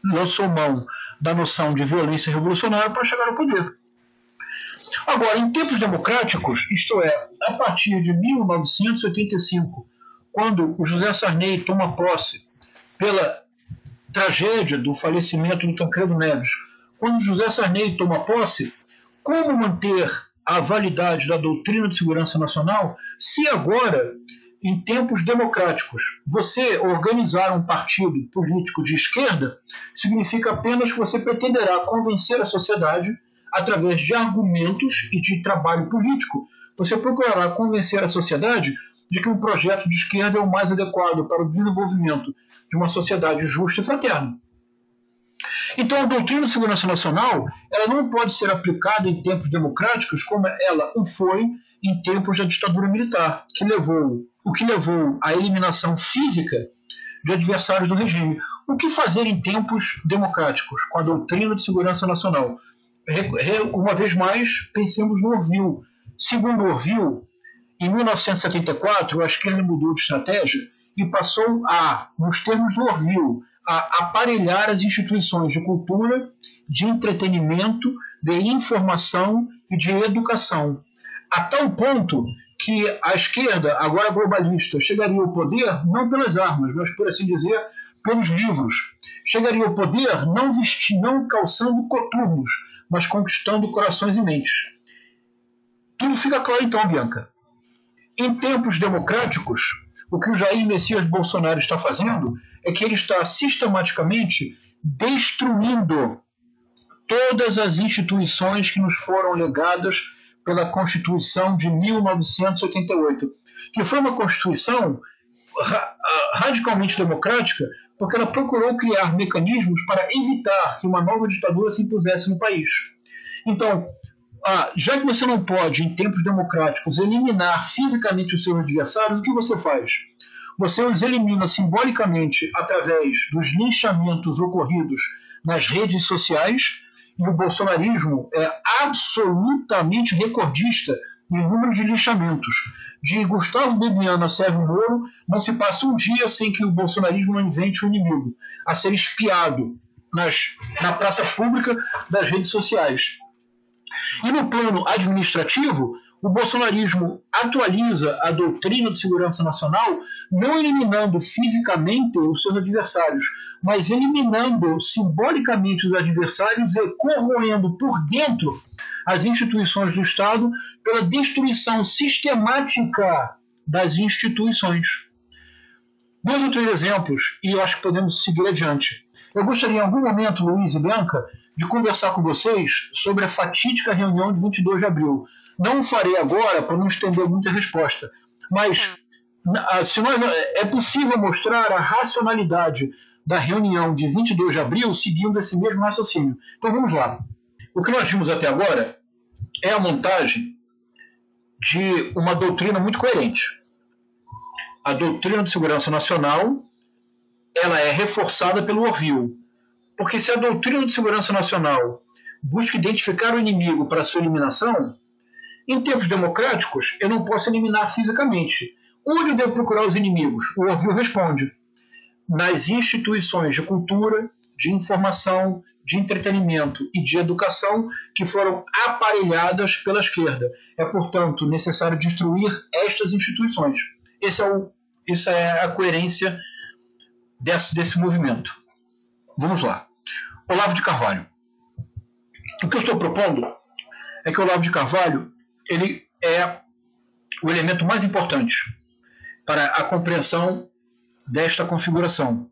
lançou mão da noção de violência revolucionária para chegar ao poder. Agora, em tempos democráticos, isto é, a partir de 1985, quando o José Sarney toma posse pela tragédia do falecimento do Tancredo Neves, quando José Sarney toma posse, como manter a validade da doutrina de segurança nacional se agora, em tempos democráticos, você organizar um partido político de esquerda significa apenas que você pretenderá convencer a sociedade através de argumentos e de trabalho político. Você procurará convencer a sociedade de que um projeto de esquerda é o mais adequado para o desenvolvimento de uma sociedade justa e fraterna. Então, a doutrina de segurança nacional ela não pode ser aplicada em tempos democráticos como ela o foi em tempos da ditadura militar, que levou o que levou à eliminação física de adversários do regime. O que fazer em tempos democráticos com a doutrina de segurança nacional? Uma vez mais, pensemos no Orville. Segundo Orville, em 1974, a esquerda mudou de estratégia e passou a, nos termos do Orville, a aparelhar as instituições de cultura, de entretenimento, de informação e de educação, a tal ponto que a esquerda, agora globalista, chegaria ao poder não pelas armas, mas, por assim dizer, pelos livros. Chegaria ao poder não vestindo, não calçando coturnos, mas conquistando corações e mentes. Tudo fica claro então, Bianca. Em tempos democráticos, o que o Jair Messias Bolsonaro está fazendo é que ele está sistematicamente destruindo todas as instituições que nos foram legadas pela Constituição de 1988, que foi uma Constituição radicalmente democrática, porque ela procurou criar mecanismos para evitar que uma nova ditadura se impusesse no país. Então, ah, já que você não pode, em tempos democráticos, eliminar fisicamente os seus adversários, o que você faz? Você os elimina simbolicamente através dos linchamentos ocorridos nas redes sociais, e o bolsonarismo é absolutamente recordista em número de linchamentos. De Gustavo Bebiano a Sérgio Moro, não se passa um dia sem que o bolsonarismo não invente um inimigo a ser espiado nas, na praça pública das redes sociais. E no plano administrativo, o bolsonarismo atualiza a doutrina de segurança nacional, não eliminando fisicamente os seus adversários, mas eliminando simbolicamente os adversários e corroendo por dentro as instituições do Estado pela destruição sistemática das instituições. Dois ou três exemplos, e acho que podemos seguir adiante. Eu gostaria em algum momento, Luiz e Bianca, de conversar com vocês sobre a fatídica reunião de 22 de abril. Não farei agora para não estender muito a resposta, mas tá. se nós, é possível mostrar a racionalidade da reunião de 22 de abril seguindo esse mesmo raciocínio. Então vamos lá. O que nós vimos até agora é a montagem de uma doutrina muito coerente. A doutrina de segurança nacional ela é reforçada pelo Orville porque se a doutrina de segurança nacional busca identificar o inimigo para sua eliminação, em tempos democráticos eu não posso eliminar fisicamente. Onde eu devo procurar os inimigos? O Orville responde: nas instituições de cultura, de informação, de entretenimento e de educação que foram aparelhadas pela esquerda. É, portanto, necessário destruir estas instituições. Esse é o, essa é a coerência desse, desse movimento. Vamos lá. Olavo de Carvalho. O que eu estou propondo é que o Olavo de Carvalho ele é o elemento mais importante para a compreensão desta configuração.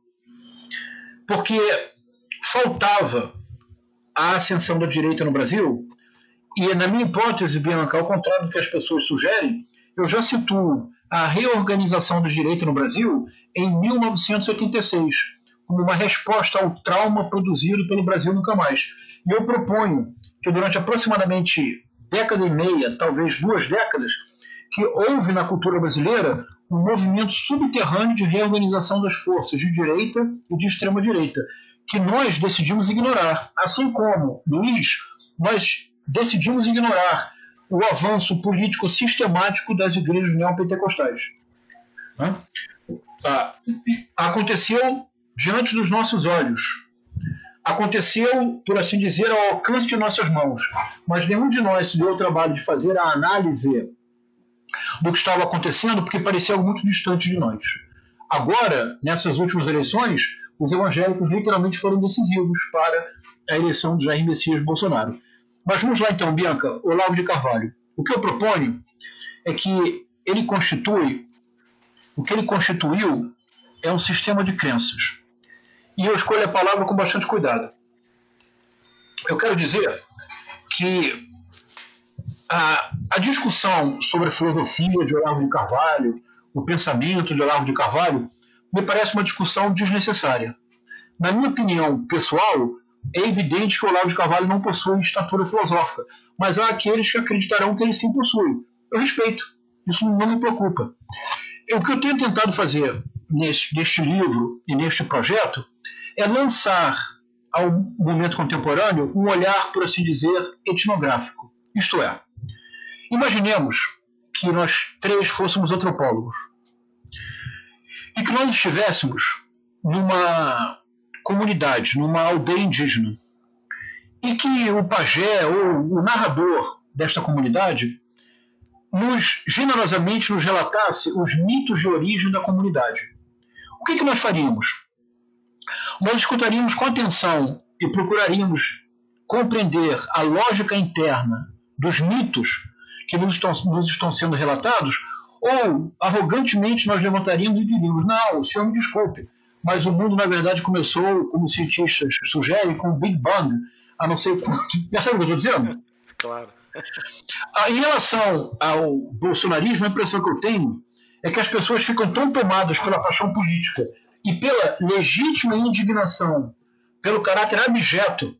Porque faltava a ascensão da direita no Brasil, e na minha hipótese, Bianca, ao contrário do que as pessoas sugerem, eu já situo a reorganização da direita no Brasil em 1986, como uma resposta ao trauma produzido pelo Brasil Nunca Mais. E eu proponho que durante aproximadamente década e meia, talvez duas décadas, que houve na cultura brasileira um movimento subterrâneo de reorganização das forças de direita e de extrema direita, que nós decidimos ignorar, assim como, Luiz, nós decidimos ignorar o avanço político sistemático das igrejas neopentecostais. Né? Ah, aconteceu diante dos nossos olhos. Aconteceu, por assim dizer, ao alcance de nossas mãos. Mas nenhum de nós se deu o trabalho de fazer a análise do que estava acontecendo, porque parecia algo muito distante de nós. Agora, nessas últimas eleições, os evangélicos literalmente foram decisivos para a eleição de Jair Messias Bolsonaro. Mas vamos lá então, Bianca, Olavo de Carvalho. O que eu proponho é que ele constitui, o que ele constituiu é um sistema de crenças. E eu escolho a palavra com bastante cuidado. Eu quero dizer que a, a discussão sobre a filosofia de Olavo de Carvalho, o pensamento de Olavo de Carvalho, me parece uma discussão desnecessária. Na minha opinião pessoal, é evidente que o Olavo de Carvalho não possui estatura filosófica, mas há aqueles que acreditarão que ele sim possui. Eu respeito, isso não me preocupa. O que eu tenho tentado fazer neste, neste livro e neste projeto é lançar ao momento contemporâneo um olhar, por assim dizer, etnográfico. Isto é, imaginemos que nós três fôssemos antropólogos e que nós estivéssemos numa comunidade, numa aldeia indígena, e que o pajé ou o narrador desta comunidade nos generosamente nos relatasse os mitos de origem da comunidade. O que, que nós faríamos? Nós escutaríamos com atenção e procuraríamos compreender a lógica interna dos mitos que nos estão, nos estão sendo relatados, ou arrogantemente nós levantaríamos e diríamos: não, o senhor me desculpe, mas o mundo na verdade começou, como cientistas sugerem, com o Big Bang, a não ser quanto. Percebe o que eu estou dizendo? Claro. Em relação ao bolsonarismo, a impressão que eu tenho é que as pessoas ficam tão tomadas pela paixão política e pela legítima indignação pelo caráter abjeto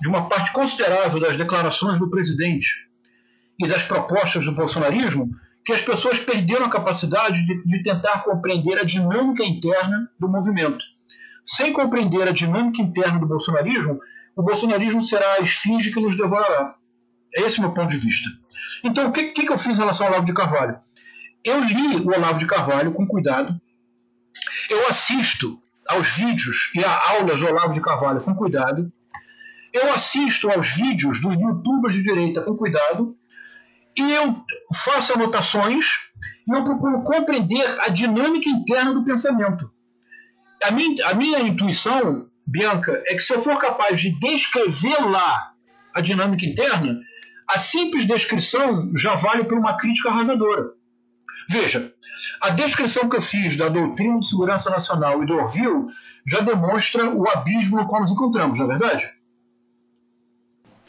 de uma parte considerável das declarações do presidente e das propostas do bolsonarismo que as pessoas perderam a capacidade de, de tentar compreender a dinâmica interna do movimento. Sem compreender a dinâmica interna do bolsonarismo, o bolsonarismo será a esfinge que nos devorará. É esse o meu ponto de vista. Então, o que, que eu fiz em relação ao Olavo de Carvalho? Eu li o Olavo de Carvalho com cuidado. Eu assisto aos vídeos e a aulas do Olavo de Carvalho com cuidado. Eu assisto aos vídeos dos youtubers de direita com cuidado e eu faço anotações e eu procuro compreender a dinâmica interna do pensamento. A minha, a minha intuição, Bianca, é que se eu for capaz de descrever lá a dinâmica interna, a simples descrição já vale por uma crítica arrasadora. Veja, a descrição que eu fiz da doutrina de segurança nacional e do Orville já demonstra o abismo no qual nos encontramos, não é verdade?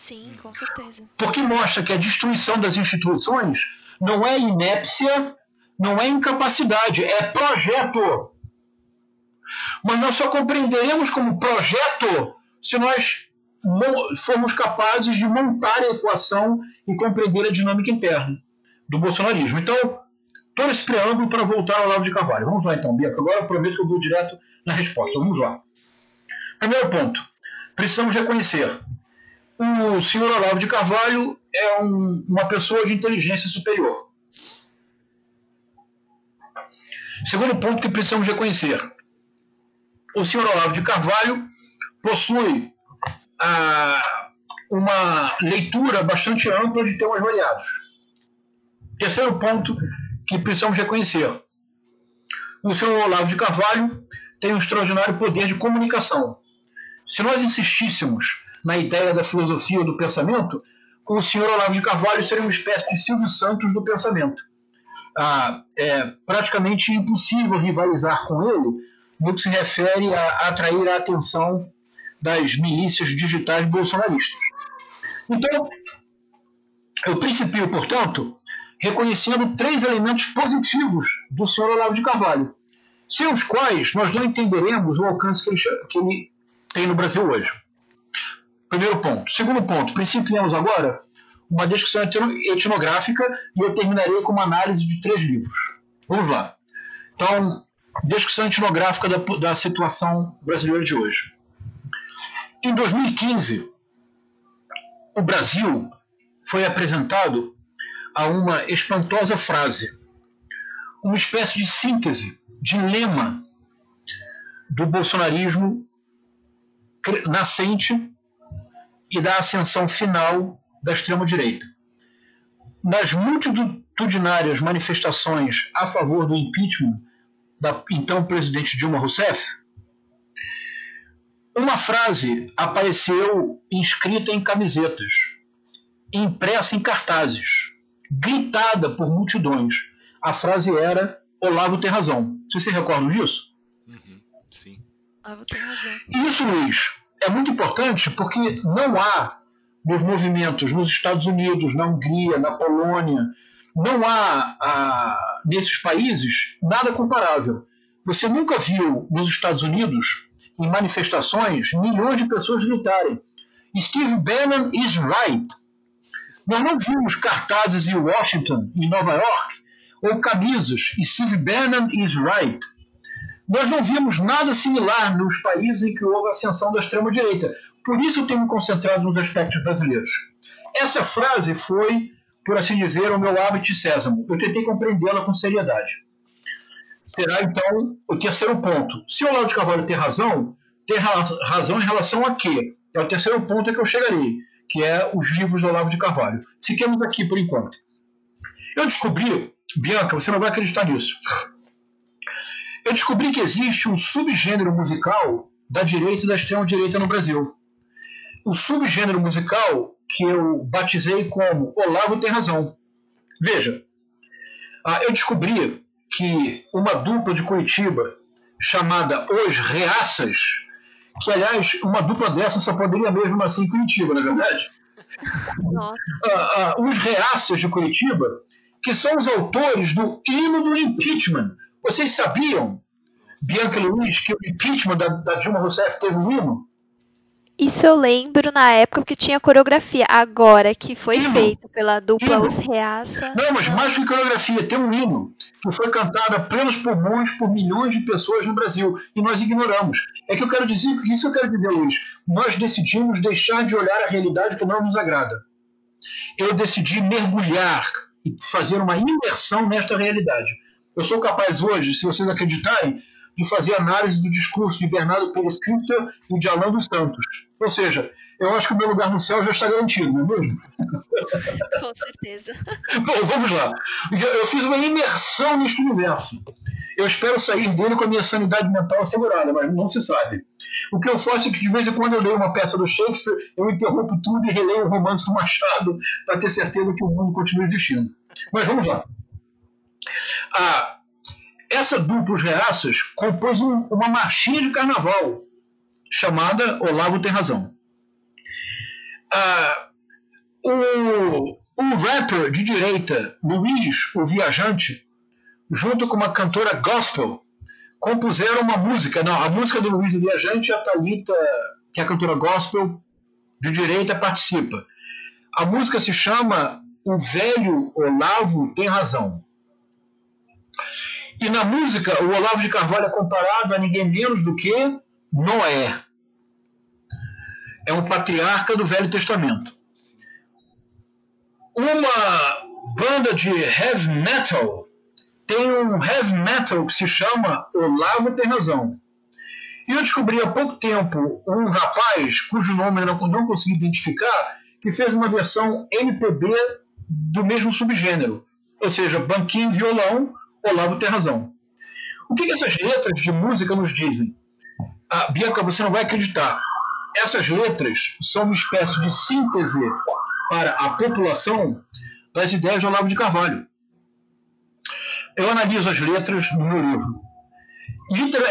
Sim, com certeza. Porque mostra que a destruição das instituições não é inépcia, não é incapacidade, é projeto. Mas nós só compreenderemos como projeto se nós formos capazes de montar a equação e compreender a dinâmica interna do bolsonarismo. Então, todo esse preâmbulo para voltar ao Olavo de Carvalho. Vamos lá então, Bianca. Agora eu prometo que eu vou direto na resposta. Vamos lá. Primeiro ponto. Precisamos reconhecer o senhor Olavo de Carvalho é um, uma pessoa de inteligência superior. Segundo ponto que precisamos reconhecer: o senhor Olavo de Carvalho possui ah, uma leitura bastante ampla de temas variados. Terceiro ponto que precisamos reconhecer: o senhor Olavo de Carvalho tem um extraordinário poder de comunicação. Se nós insistíssemos na ideia da filosofia ou do pensamento, o senhor Olavo de Carvalho seria uma espécie de Silvio Santos do pensamento. Ah, é praticamente impossível rivalizar com ele no que se refere a atrair a atenção das milícias digitais bolsonaristas. Então, eu principio, portanto, reconhecendo três elementos positivos do senhor Olavo de Carvalho, sem os quais nós não entenderemos o alcance que ele, que ele tem no Brasil hoje. Primeiro ponto. Segundo ponto, principiamos agora uma discussão etnográfica e eu terminarei com uma análise de três livros. Vamos lá. Então, discussão etnográfica da, da situação brasileira de hoje. Em 2015, o Brasil foi apresentado a uma espantosa frase, uma espécie de síntese, de lema do bolsonarismo nascente e da ascensão final da extrema-direita. Nas multitudinárias manifestações a favor do impeachment da então presidente Dilma Rousseff, uma frase apareceu inscrita em camisetas, impressa em cartazes, gritada por multidões. A frase era Olavo tem razão. Vocês se recordam disso? Uhum, sim. Olavo tem razão. Isso, Luiz, é muito importante porque não há nos movimentos nos Estados Unidos, na Hungria, na Polônia, não há ah, nesses países nada comparável. Você nunca viu nos Estados Unidos, em manifestações, milhões de pessoas gritarem: Steve Bannon is right. Nós não vimos cartazes em Washington, em Nova York, ou camisas: Steve Bannon is right. Nós não vimos nada similar nos países em que houve ascensão da extrema-direita. Por isso eu tenho me concentrado nos aspectos brasileiros. Essa frase foi, por assim dizer, o meu hábito sésamo. Eu tentei compreendê-la com seriedade. Será então o terceiro ponto. Se o Olavo de Carvalho tem razão, tem razão em relação a quê? É o terceiro ponto a que eu chegarei, que é os livros do Olavo de Carvalho. Fiquemos aqui por enquanto. Eu descobri, Bianca, você não vai acreditar nisso. Eu descobri que existe um subgênero musical da direita e da extrema direita no Brasil o subgênero musical que eu batizei como Olavo tem razão. Veja, ah, eu descobri que uma dupla de Curitiba chamada Os Reaças, que aliás, uma dupla dessa só poderia mesmo nascer em Curitiba, na é verdade? Nossa. Ah, ah, os Reaças de Curitiba, que são os autores do hino do impeachment. Vocês sabiam, Bianca Luiz, que o impeachment da, da Dilma Rousseff teve um hino? Isso eu lembro na época que tinha coreografia. Agora que foi Hino. feito pela dupla Hino. Os Reaça. Não, mas mais que coreografia, tem um hino que foi cantado a plenos pulmões por milhões de pessoas no Brasil e nós ignoramos. É que eu quero dizer, isso eu quero dizer, Luiz, nós decidimos deixar de olhar a realidade que não nos agrada. Eu decidi mergulhar e fazer uma imersão nesta realidade. Eu sou capaz hoje, se vocês acreditarem, de fazer análise do discurso de Bernardo Pérez Küster e de Alain dos Santos. Ou seja, eu acho que o meu lugar no céu já está garantido, não é mesmo? Com certeza. Bom, vamos lá. Eu fiz uma imersão neste universo. Eu espero sair dele com a minha sanidade mental assegurada, mas não se sabe. O que eu faço é que de vez em quando eu leio uma peça do Shakespeare, eu interrompo tudo e releio o romance do Machado para ter certeza que o mundo continua existindo. Mas vamos lá. Essa dupla Os Reaças compôs um- uma marchinha de carnaval chamada Olavo Tem Razão. O, o rapper de direita Luiz, o Viajante, junto com uma cantora gospel, compuseram uma música. Não, a música do Luiz o Viajante, a Thalita, que é a cantora gospel de direita, participa. A música se chama O Velho Olavo Tem Razão. E na música, o Olavo de Carvalho é comparado a ninguém menos do que Noé. É um patriarca do Velho Testamento. Uma banda de heavy metal tem um heavy metal que se chama Olavo Tem Razão. E eu descobri há pouco tempo um rapaz, cujo nome eu não, não consegui identificar, que fez uma versão MPB do mesmo subgênero. Ou seja, banquinho, violão, Olavo tem razão. O que, que essas letras de música nos dizem? Ah, Bianca, você não vai acreditar. Essas letras são uma espécie de síntese para a população das ideias de Olavo de Carvalho. Eu analiso as letras no meu livro.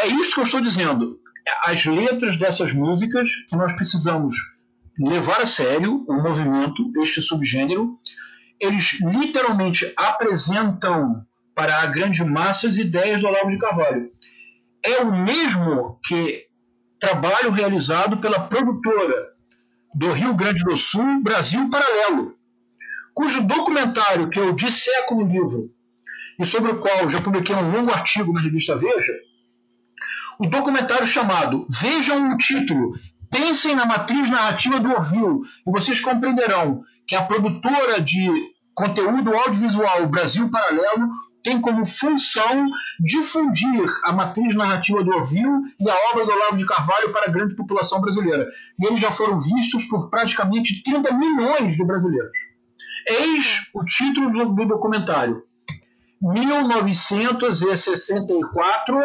É isso que eu estou dizendo. as letras dessas músicas que nós precisamos levar a sério o movimento, este subgênero. Eles literalmente apresentam para a grande massa as ideias do Olavo de Carvalho. É o mesmo que trabalho realizado pela produtora do Rio Grande do Sul, Brasil Paralelo, cujo documentário que eu disseco no livro e sobre o qual já publiquei um longo artigo na revista Veja, o documentário chamado Vejam o título, pensem na matriz narrativa do Orville, e vocês compreenderão que a produtora de conteúdo audiovisual Brasil Paralelo tem como função difundir a matriz narrativa do Orville e a obra do Olavo de Carvalho para a grande população brasileira. E eles já foram vistos por praticamente 30 milhões de brasileiros. Eis o título do, do documentário. 1964,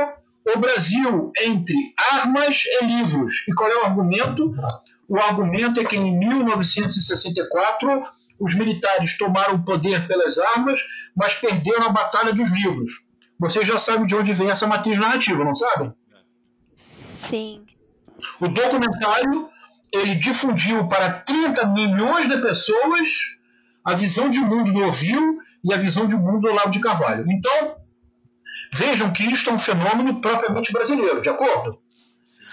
o Brasil entre armas e livros. E qual é o argumento? O argumento é que em 1964 os militares tomaram o poder pelas armas, mas perderam a batalha dos livros. Vocês já sabem de onde vem essa matriz narrativa, não sabem? Sim. O documentário ele difundiu para 30 milhões de pessoas a visão de mundo do Ovil e a visão de mundo do Olavo de Carvalho. Então, vejam que isto é um fenômeno propriamente brasileiro, de acordo?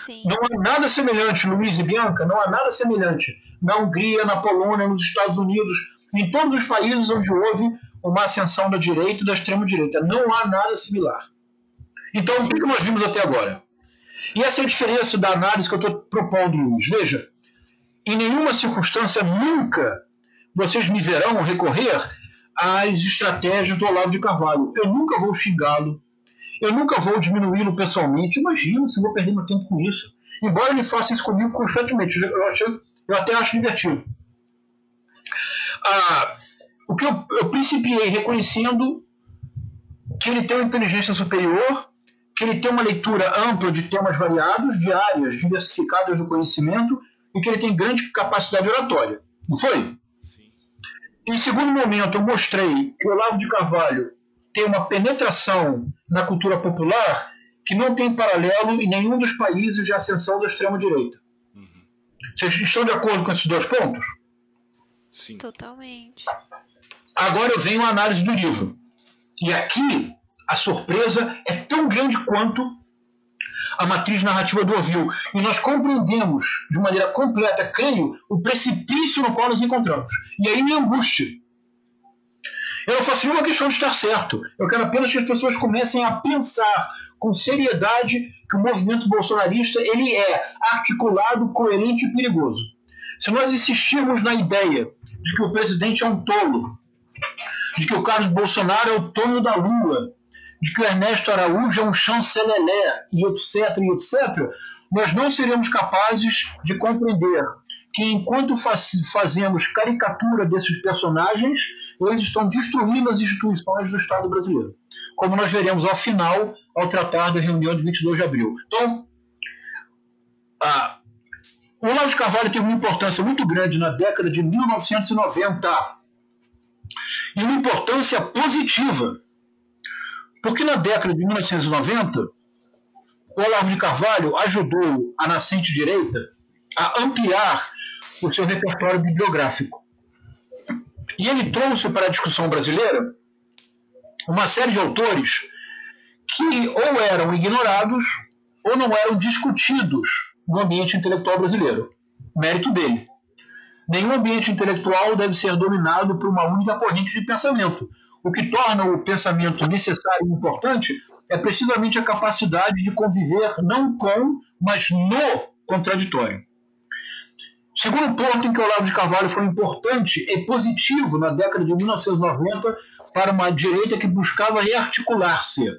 Sim. Não há nada semelhante, Luiz e Bianca, não há nada semelhante na Hungria, na Polônia, nos Estados Unidos, em todos os países onde houve uma ascensão da direita e da extrema-direita. Não há nada similar. Então, o que nós vimos até agora? E essa é a diferença da análise que eu estou propondo, Luiz. Veja, em nenhuma circunstância, nunca vocês me verão recorrer às estratégias do Olavo de Carvalho. Eu nunca vou xingá-lo, eu nunca vou diminuí-lo pessoalmente. Imagina se eu vou perder meu tempo com isso. Embora ele faça isso comigo constantemente, eu, acho, eu até acho divertido. Ah, o que eu, eu principiei reconhecendo que ele tem uma inteligência superior, que ele tem uma leitura ampla de temas variados, de áreas diversificadas do conhecimento e que ele tem grande capacidade oratória. Não foi? Sim. Em segundo momento, eu mostrei que o Olavo de Carvalho tem uma penetração na cultura popular que não tem paralelo em nenhum dos países de ascensão da extrema-direita. Uhum. Vocês estão de acordo com esses dois pontos? Sim. Totalmente. Agora eu venho à análise do livro. E aqui a surpresa é tão grande quanto a matriz narrativa do Ovil. E nós compreendemos de maneira completa, creio, o precipício no qual nos encontramos. E aí me angústia. Eu faço nenhuma questão de estar certo. Eu quero apenas que as pessoas comecem a pensar com seriedade que o movimento bolsonarista ele é articulado, coerente e perigoso. Se nós insistirmos na ideia de que o presidente é um tolo, de que o Carlos Bolsonaro é o tono da lua, de que o Ernesto Araújo é um chancelelé, e etc, e etc, nós não seremos capazes de compreender que enquanto faz, fazemos caricatura desses personagens, eles estão destruindo as instituições do Estado brasileiro. Como nós veremos ao final, ao tratar da reunião de 22 de abril. Então, a, o Olavo de Carvalho teve uma importância muito grande na década de 1990. E uma importância positiva. Porque na década de 1990, o Olavo de Carvalho ajudou a nascente direita a ampliar o seu repertório bibliográfico. E ele trouxe para a discussão brasileira uma série de autores que ou eram ignorados ou não eram discutidos no ambiente intelectual brasileiro. Mérito dele. Nenhum ambiente intelectual deve ser dominado por uma única corrente de pensamento. O que torna o pensamento necessário e importante é precisamente a capacidade de conviver não com, mas no contraditório. Segundo ponto em que Olavo de Carvalho foi importante e positivo na década de 1990 para uma direita que buscava rearticular-se.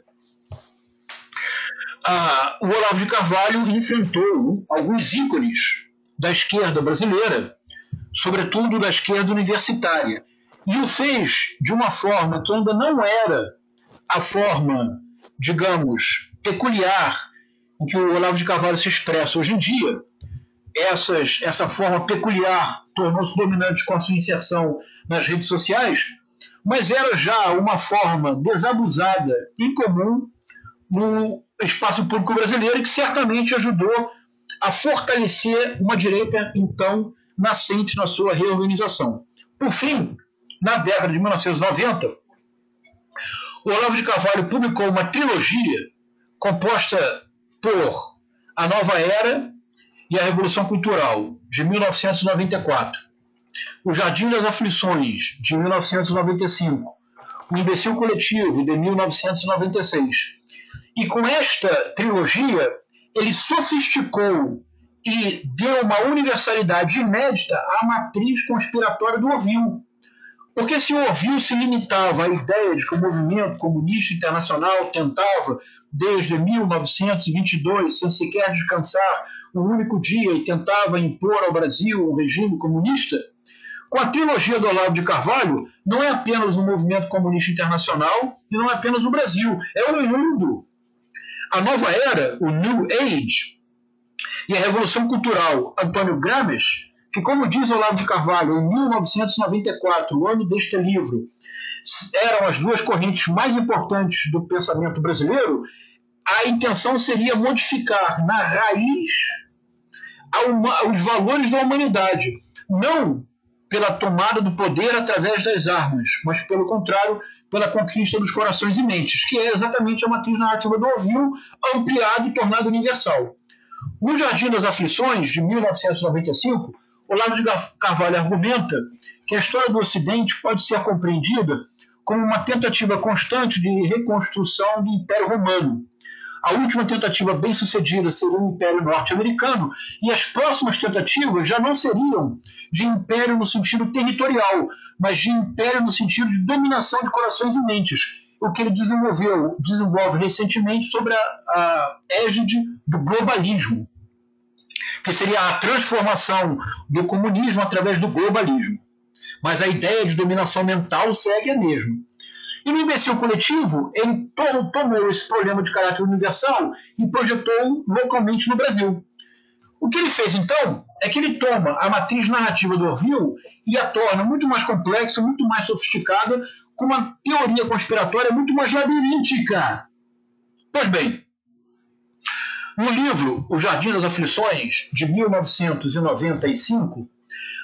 Ah, o Olavo de Carvalho enfrentou alguns ícones da esquerda brasileira, sobretudo da esquerda universitária, e o fez de uma forma que ainda não era a forma, digamos, peculiar em que o Olavo de Carvalho se expressa hoje em dia essas, essa forma peculiar tornou-se dominante com a sua inserção nas redes sociais, mas era já uma forma desabusada e comum no espaço público brasileiro que certamente ajudou a fortalecer uma direita, então, nascente na sua reorganização. Por fim, na década de 1990, o Olavo de Carvalho publicou uma trilogia composta por A Nova Era e a Revolução Cultural, de 1994, O Jardim das Aflições, de 1995, O Imbecil Coletivo, de 1996. E com esta trilogia, ele sofisticou e deu uma universalidade inédita à matriz conspiratória do Ovil. Porque se o Ovil se limitava à ideia de que o movimento comunista internacional tentava, desde 1922, sem sequer descansar um único dia, e tentava impor ao Brasil um regime comunista, com a trilogia do Olavo de Carvalho, não é apenas o movimento comunista internacional e não é apenas o Brasil, é o mundo. A nova era, o New Age, e a Revolução Cultural Antônio Gramsci, que, como diz Olavo de Carvalho, em 1994, o ano deste livro, eram as duas correntes mais importantes do pensamento brasileiro, a intenção seria modificar na raiz os valores da humanidade. Não pela tomada do poder através das armas, mas, pelo contrário, pela conquista dos corações e mentes, que é exatamente a matriz narrativa do Ovil, ampliada e tornada universal. No Jardim das Aflições, de 1995, Olavo de Carvalho argumenta que a história do Ocidente pode ser compreendida como uma tentativa constante de reconstrução do Império Romano. A última tentativa bem sucedida seria o Império Norte-Americano, e as próximas tentativas já não seriam de império no sentido territorial, mas de império no sentido de dominação de corações e mentes, o que ele desenvolveu, desenvolve recentemente sobre a, a égide do globalismo que seria a transformação do comunismo através do globalismo. Mas a ideia de dominação mental segue a mesma. E no imbecil coletivo, ele tomou esse problema de caráter universal e projetou localmente no Brasil. O que ele fez então é que ele toma a matriz narrativa do Orville e a torna muito mais complexa, muito mais sofisticada, com uma teoria conspiratória muito mais labiríntica. Pois bem, no livro O Jardim das Aflições, de 1995,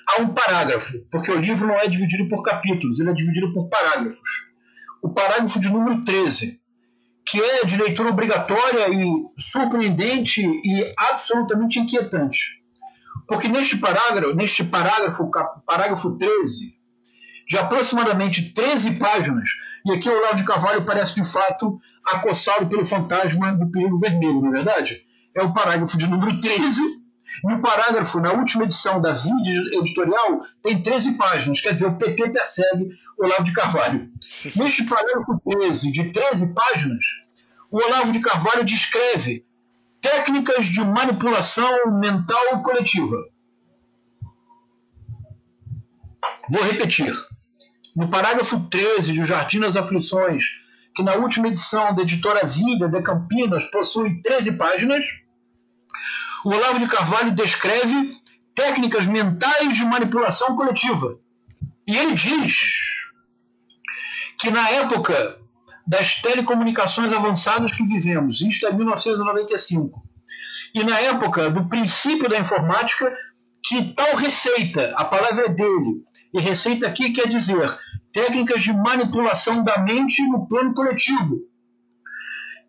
há um parágrafo, porque o livro não é dividido por capítulos, ele é dividido por parágrafos. O parágrafo de número 13, que é de leitura obrigatória e surpreendente e absolutamente inquietante. Porque neste parágrafo, neste parágrafo, parágrafo 13, de aproximadamente 13 páginas, e aqui o Olavo de Carvalho parece de fato acossado pelo fantasma do perigo vermelho, não é verdade? É o parágrafo de número 13. E o parágrafo, na última edição da Vídeo Editorial, tem 13 páginas, quer dizer, o PT persegue o Olavo de Carvalho. Neste parágrafo 13, de 13 páginas, o Olavo de Carvalho descreve técnicas de manipulação mental coletiva. Vou repetir. No parágrafo 13 de O Jardim das Aflições, que na última edição da editora Vida de Campinas possui 13 páginas, o Olavo de Carvalho descreve técnicas mentais de manipulação coletiva. E ele diz que na época das telecomunicações avançadas que vivemos, isto é 1995, e na época do princípio da informática, que tal receita, a palavra é dele, e receita aqui quer dizer técnicas de manipulação da mente no plano coletivo,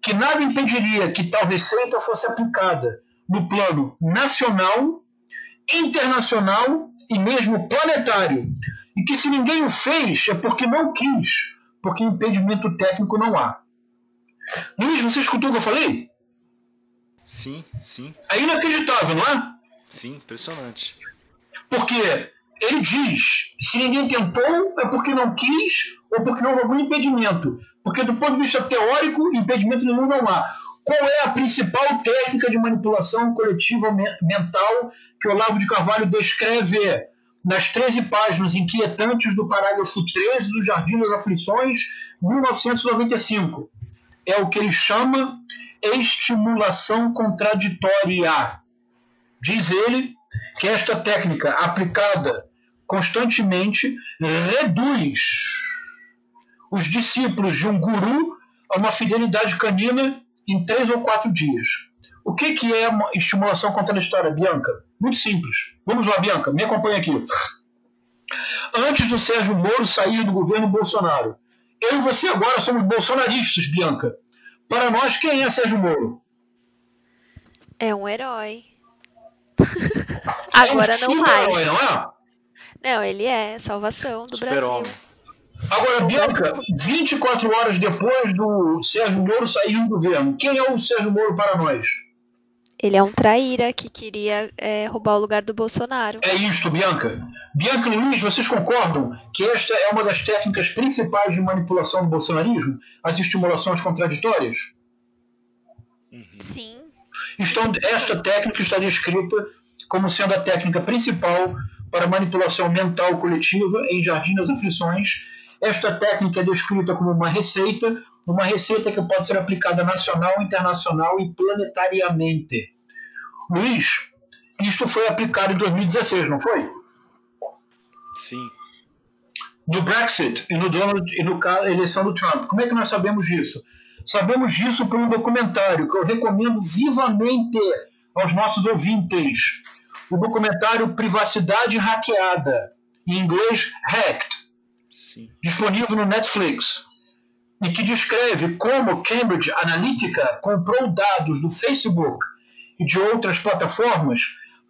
que nada impediria que tal receita fosse aplicada no plano nacional, internacional e mesmo planetário, e que se ninguém o fez é porque não quis, porque impedimento técnico não há. Luiz, você escutou o que eu falei? Sim, sim. É inacreditável, não é? Sim, impressionante. Porque ele diz: se ninguém tentou, é porque não quis ou porque não houve algum impedimento. Porque, do ponto de vista teórico, impedimento nenhum não há. Qual é a principal técnica de manipulação coletiva mental que Olavo de Carvalho descreve nas 13 páginas inquietantes do parágrafo 13 do Jardim das Aflições, 1995? É o que ele chama estimulação contraditória. Diz ele que esta técnica aplicada constantemente reduz os discípulos de um guru a uma fidelidade canina em três ou quatro dias. O que, que é uma estimulação contraditória, Bianca? Muito simples. Vamos lá, Bianca, me acompanha aqui. Antes do Sérgio Moro sair do governo Bolsonaro, eu e você agora somos bolsonaristas, Bianca. Para nós, quem é Sérgio Moro? É um herói. Agora é um não mais. Herói, não é? Não, ele é salvação do Super-homem. Brasil. Agora, Bianca, 24 horas depois do Sérgio Moro sair do governo, quem é o Sérgio Moro para nós? Ele é um traíra que queria é, roubar o lugar do Bolsonaro. É isto, Bianca. Bianca e Luiz, vocês concordam que esta é uma das técnicas principais de manipulação do bolsonarismo? As estimulações contraditórias? Sim. Então, esta técnica está descrita como sendo a técnica principal para manipulação mental coletiva em Jardim das Aflições. Esta técnica é descrita como uma receita, uma receita que pode ser aplicada nacional, internacional e planetariamente. Luiz, isto foi aplicado em 2016, não foi? Sim. No Brexit e no Donald e no eleição do Trump. Como é que nós sabemos disso? Sabemos disso por um documentário que eu recomendo vivamente aos nossos ouvintes. O documentário Privacidade Hackeada, em inglês Hacked, Disponível no Netflix, e que descreve como Cambridge Analytica comprou dados do Facebook e de outras plataformas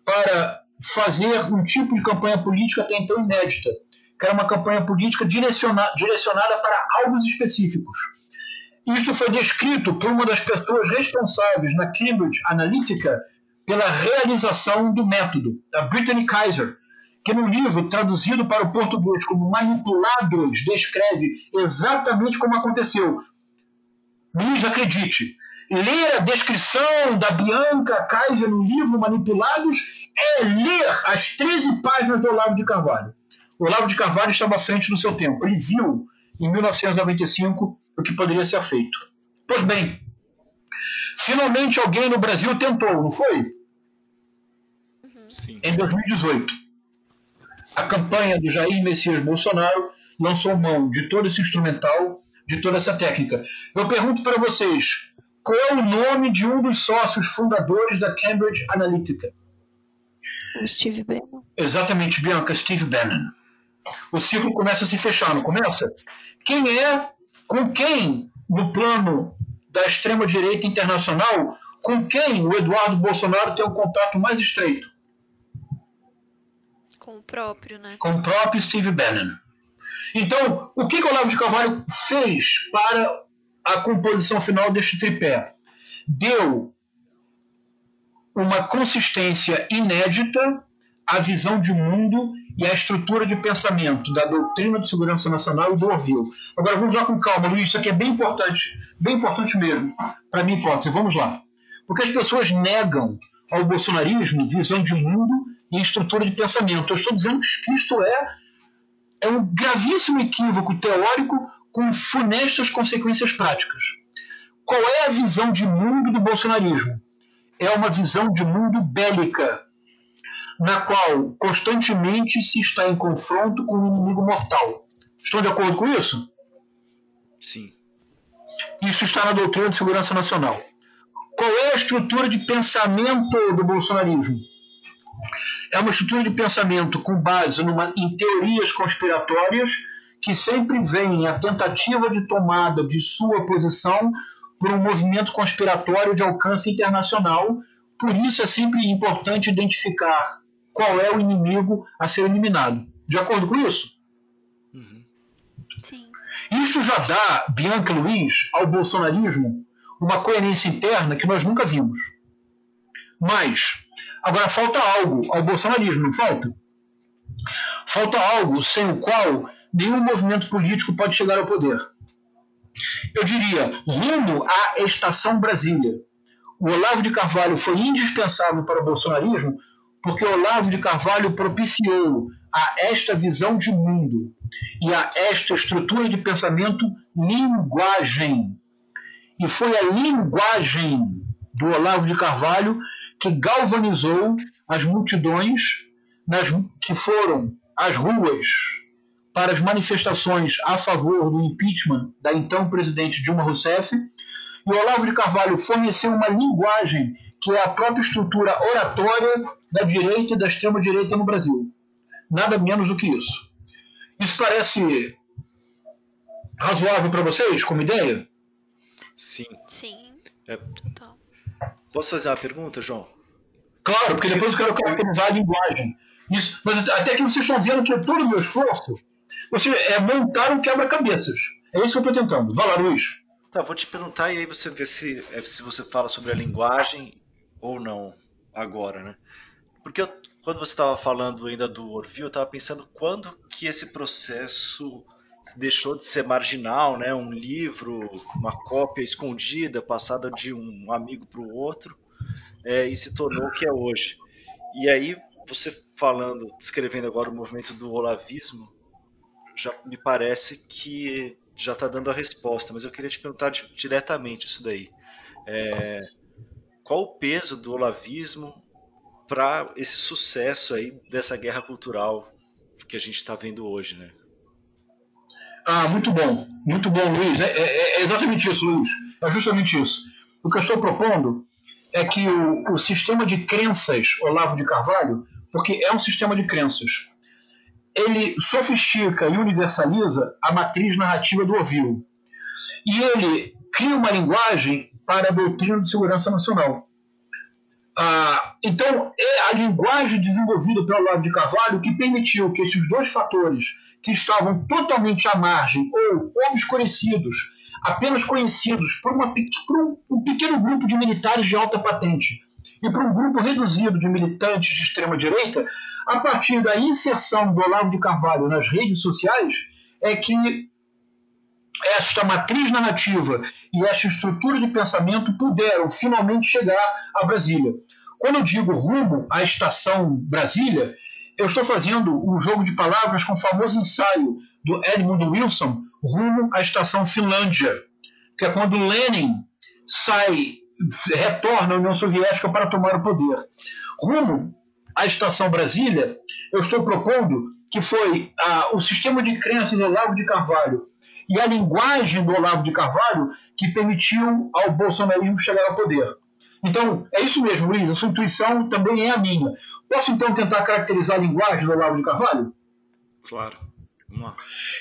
para fazer um tipo de campanha política até então inédita, que era uma campanha política direciona- direcionada para alvos específicos. Isso foi descrito por uma das pessoas responsáveis na Cambridge Analytica pela realização do método, a Brittany Kaiser, que no livro traduzido para o português como Manipulados descreve exatamente como aconteceu. Luiz, acredite, ler a descrição da Bianca Kaiser no livro Manipulados é ler as 13 páginas do Olavo de Carvalho. O Olavo de Carvalho estava à frente do seu tempo. Ele viu, em 1995, o que poderia ser feito. Pois bem, finalmente alguém no Brasil tentou, não foi? Sim. Em 2018. A campanha do Jair Messias Bolsonaro lançou mão de todo esse instrumental, de toda essa técnica. Eu pergunto para vocês, qual é o nome de um dos sócios fundadores da Cambridge Analytica? Steve Bannon. Exatamente, Bianca, Steve Bannon. O ciclo começa a se fechar, não começa? Quem é, com quem, no plano da extrema-direita internacional, com quem o Eduardo Bolsonaro tem um contato mais estreito? Com o próprio, né? com o próprio Steve Bannon. Então, o que, que o Olavo de Carvalho fez para a composição final deste tripé? Deu uma consistência inédita à visão de mundo e à estrutura de pensamento da doutrina de segurança nacional e do Orville. Agora vamos lá com calma, Luiz, isso aqui é bem importante, bem importante mesmo, para minha hipótese. Vamos lá. Porque as pessoas negam ao bolsonarismo visão de mundo e estrutura de pensamento. Eu estou dizendo que isso é, é um gravíssimo equívoco teórico com funestas consequências práticas. Qual é a visão de mundo do bolsonarismo? É uma visão de mundo bélica, na qual constantemente se está em confronto com um inimigo mortal. Estão de acordo com isso? Sim. Isso está na doutrina de segurança nacional. Qual é a estrutura de pensamento do bolsonarismo? É uma estrutura de pensamento com base numa, em teorias conspiratórias que sempre vem a tentativa de tomada de sua posição por um movimento conspiratório de alcance internacional. Por isso é sempre importante identificar qual é o inimigo a ser eliminado. De acordo com isso? Uhum. Sim. Isso já dá, Bianca Luiz, ao bolsonarismo uma coerência interna que nós nunca vimos. Mas, agora falta algo ao bolsonarismo, não falta? Falta algo sem o qual nenhum movimento político pode chegar ao poder. Eu diria, rumo à Estação Brasília. O Olavo de Carvalho foi indispensável para o bolsonarismo porque o Olavo de Carvalho propiciou a esta visão de mundo e a esta estrutura de pensamento linguagem. E foi a linguagem do Olavo de Carvalho que galvanizou as multidões nas, que foram às ruas para as manifestações a favor do impeachment da então presidente Dilma Rousseff, E o Olavo de Carvalho forneceu uma linguagem que é a própria estrutura oratória da direita e da extrema-direita no Brasil. Nada menos do que isso. Isso parece razoável para vocês, como ideia? Sim. Sim. É. Posso fazer uma pergunta, João? Claro, porque depois eu quero caracterizar a linguagem. Isso, mas até que vocês estão vendo que todo o meu esforço você, é montar um quebra-cabeças. É isso que eu estou tentando. Vai lá, Luiz. Tá, vou te perguntar e aí você vê se, é, se você fala sobre a linguagem ou não agora, né? Porque eu, quando você estava falando ainda do Orville, eu estava pensando quando que esse processo deixou de ser marginal, né? Um livro, uma cópia escondida, passada de um amigo para o outro, é, e se tornou o que é hoje. E aí você falando, descrevendo agora o movimento do olavismo, já me parece que já está dando a resposta, mas eu queria te perguntar diretamente isso daí. É, qual o peso do olavismo para esse sucesso aí dessa guerra cultural que a gente está vendo hoje, né? Ah, muito bom, muito bom, Luiz. É, é, é, exatamente isso, Luiz. É justamente isso. O que eu estou propondo é que o, o sistema de crenças Olavo de Carvalho, porque é um sistema de crenças, ele sofistica e universaliza a matriz narrativa do Ovil. E ele cria uma linguagem para a doutrina de segurança nacional. Ah, então, é a linguagem desenvolvida pelo Olavo de Carvalho que permitiu que esses dois fatores, que estavam totalmente à margem ou obscurecidos, apenas conhecidos por, uma, por um, pequeno grupo de militares de alta patente e por um grupo reduzido de militantes de extrema-direita, a partir da inserção do Olavo de Carvalho nas redes sociais, é que esta matriz narrativa e esta estrutura de pensamento puderam finalmente chegar a Brasília. Quando eu digo rumo à estação Brasília, eu estou fazendo um jogo de palavras com o famoso ensaio do Edmund Wilson, rumo à estação Finlândia, que é quando Lenin sai, retorna à União Soviética para tomar o poder. Rumo à estação Brasília, eu estou propondo que foi ah, o sistema de crenças do Olavo de Carvalho e a linguagem do Olavo de Carvalho que permitiu ao bolsonarismo chegar ao poder. Então, é isso mesmo, Luiz, a sua intuição também é a minha. Posso então tentar caracterizar a linguagem do Olavo de Carvalho? Claro. Vamos lá.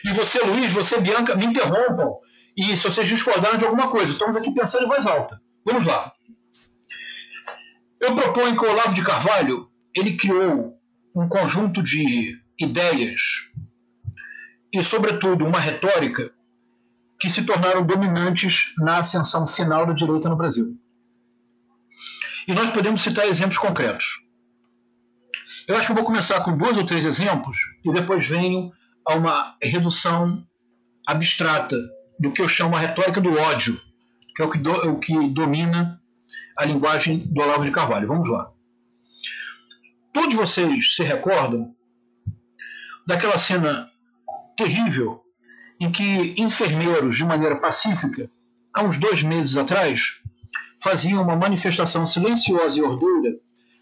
E você, Luiz, você, Bianca, me interrompam. E se vocês discordarem de alguma coisa, estamos aqui pensando em voz alta. Vamos lá. Eu proponho que o Olavo de Carvalho ele criou um conjunto de ideias e, sobretudo, uma retórica que se tornaram dominantes na ascensão final da direita no Brasil. E nós podemos citar exemplos concretos. Eu acho que eu vou começar com dois ou três exemplos e depois venho a uma redução abstrata do que eu chamo a retórica do ódio, que é o que, do, o que domina a linguagem do Olavo de Carvalho. Vamos lá. Todos vocês se recordam daquela cena terrível em que enfermeiros, de maneira pacífica, há uns dois meses atrás, faziam uma manifestação silenciosa e ordeira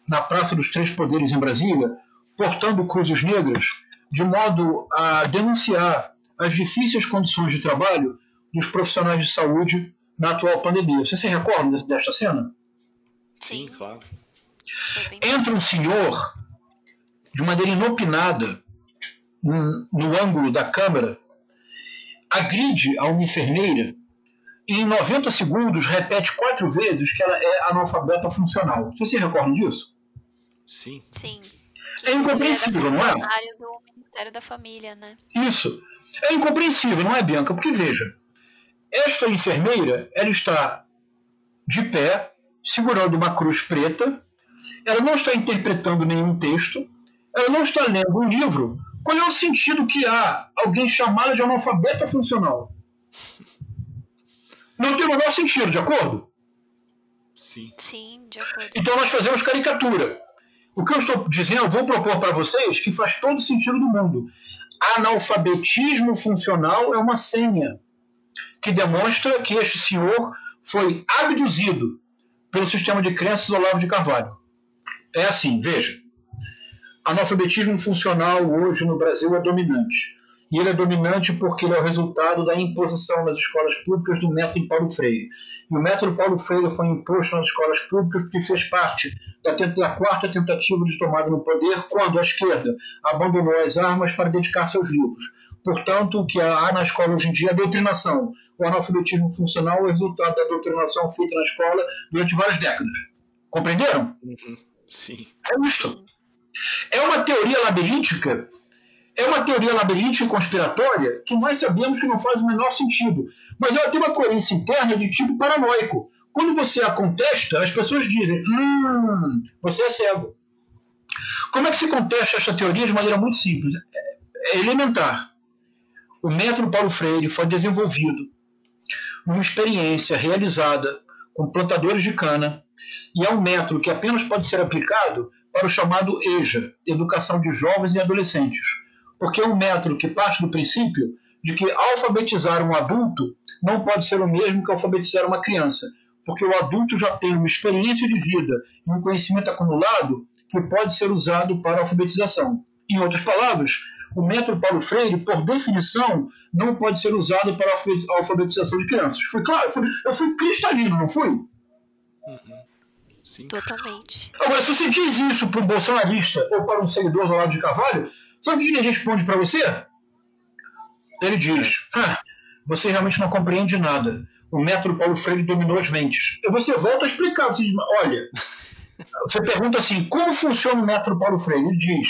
na Praça dos Três Poderes em Brasília, portando cruzes negras, de modo a denunciar as difíceis condições de trabalho dos profissionais de saúde na atual pandemia. Você se recorda desta cena? Sim, claro. Entra um senhor de maneira inopinada no, ângulo da câmera, agride a uma enfermeira e em 90 segundos repete quatro vezes que ela é analfabeta funcional. Você se recorda disso? Sim. Sim. É incompreensível, não é? do Ministério da Família, né? Isso. É incompreensível, não é, Bianca? Porque veja, esta enfermeira, ela está de pé, segurando uma cruz preta, ela não está interpretando nenhum texto, ela não está lendo um livro. Qual é o sentido que há alguém chamado de analfabeta funcional? Não tem o menor sentido, de acordo? Sim. Sim, de acordo. Então nós fazemos caricatura. O que eu estou dizendo, eu vou propor para vocês que faz todo sentido do mundo. Analfabetismo funcional é uma senha que demonstra que este senhor foi abduzido pelo sistema de crenças Olavo de Carvalho. É assim, veja. Analfabetismo funcional hoje no Brasil é dominante. E ele é dominante porque ele é o resultado da imposição nas escolas públicas do método Paulo Freire. E o método Paulo Freire foi imposto nas escolas públicas porque fez parte da, da quarta tentativa de tomada no poder quando a esquerda abandonou as armas para dedicar-se aos livros. Portanto, o que há na escola hoje em dia é a doutrinação. O analfabetismo funcional é o resultado da doutrinação feita na escola durante várias décadas. Compreenderam? Uhum. Sim. É isso. É uma teoria labiríntica é uma teoria labiríntica e conspiratória que nós sabemos que não faz o menor sentido, mas ela tem uma coerência interna de tipo paranoico. Quando você a contesta, as pessoas dizem: Hum, você é cego. Como é que se contesta essa teoria de maneira muito simples? É, é elementar. O método Paulo Freire foi desenvolvido numa experiência realizada com plantadores de cana e é um método que apenas pode ser aplicado para o chamado EJA, Educação de Jovens e Adolescentes porque é um método que parte do princípio de que alfabetizar um adulto não pode ser o mesmo que alfabetizar uma criança, porque o adulto já tem uma experiência de vida e um conhecimento acumulado que pode ser usado para alfabetização. Em outras palavras, o método Paulo Freire, por definição, não pode ser usado para a alfabetização de crianças. Foi claro? Eu fui cristalino, não fui? Uhum. Sim. Totalmente. Agora, se você diz isso para um bolsonarista ou para um seguidor do lado de Carvalho, Sabe o que ele responde para você? Ele diz: ah, você realmente não compreende nada. O método Paulo Freire dominou as mentes. E você volta a explicar. Você diz, olha, você pergunta assim: como funciona o método Paulo Freire? Ele diz: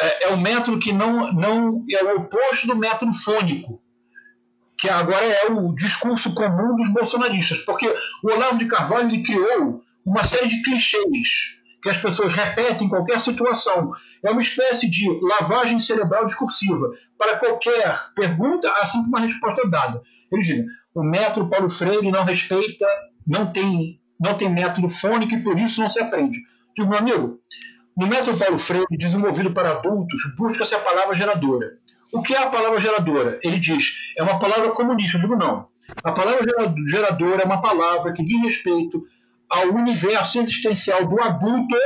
é, é o método que não, não é o oposto do método fônico que agora é o discurso comum dos bolsonaristas, porque o Olavo de Carvalho criou uma série de clichês que as pessoas repetem em qualquer situação. É uma espécie de lavagem cerebral discursiva. Para qualquer pergunta, há sempre uma resposta dada. Eles dizem: o método Paulo Freire não respeita, não tem, não tem método fônico e por isso não se aprende. Digo, meu amigo, no método Paulo Freire, desenvolvido para adultos, busca-se a palavra geradora. O que é a palavra geradora? Ele diz, é uma palavra comunista. Eu digo, não. A palavra geradora é uma palavra que diz respeito ao universo existencial do adulto,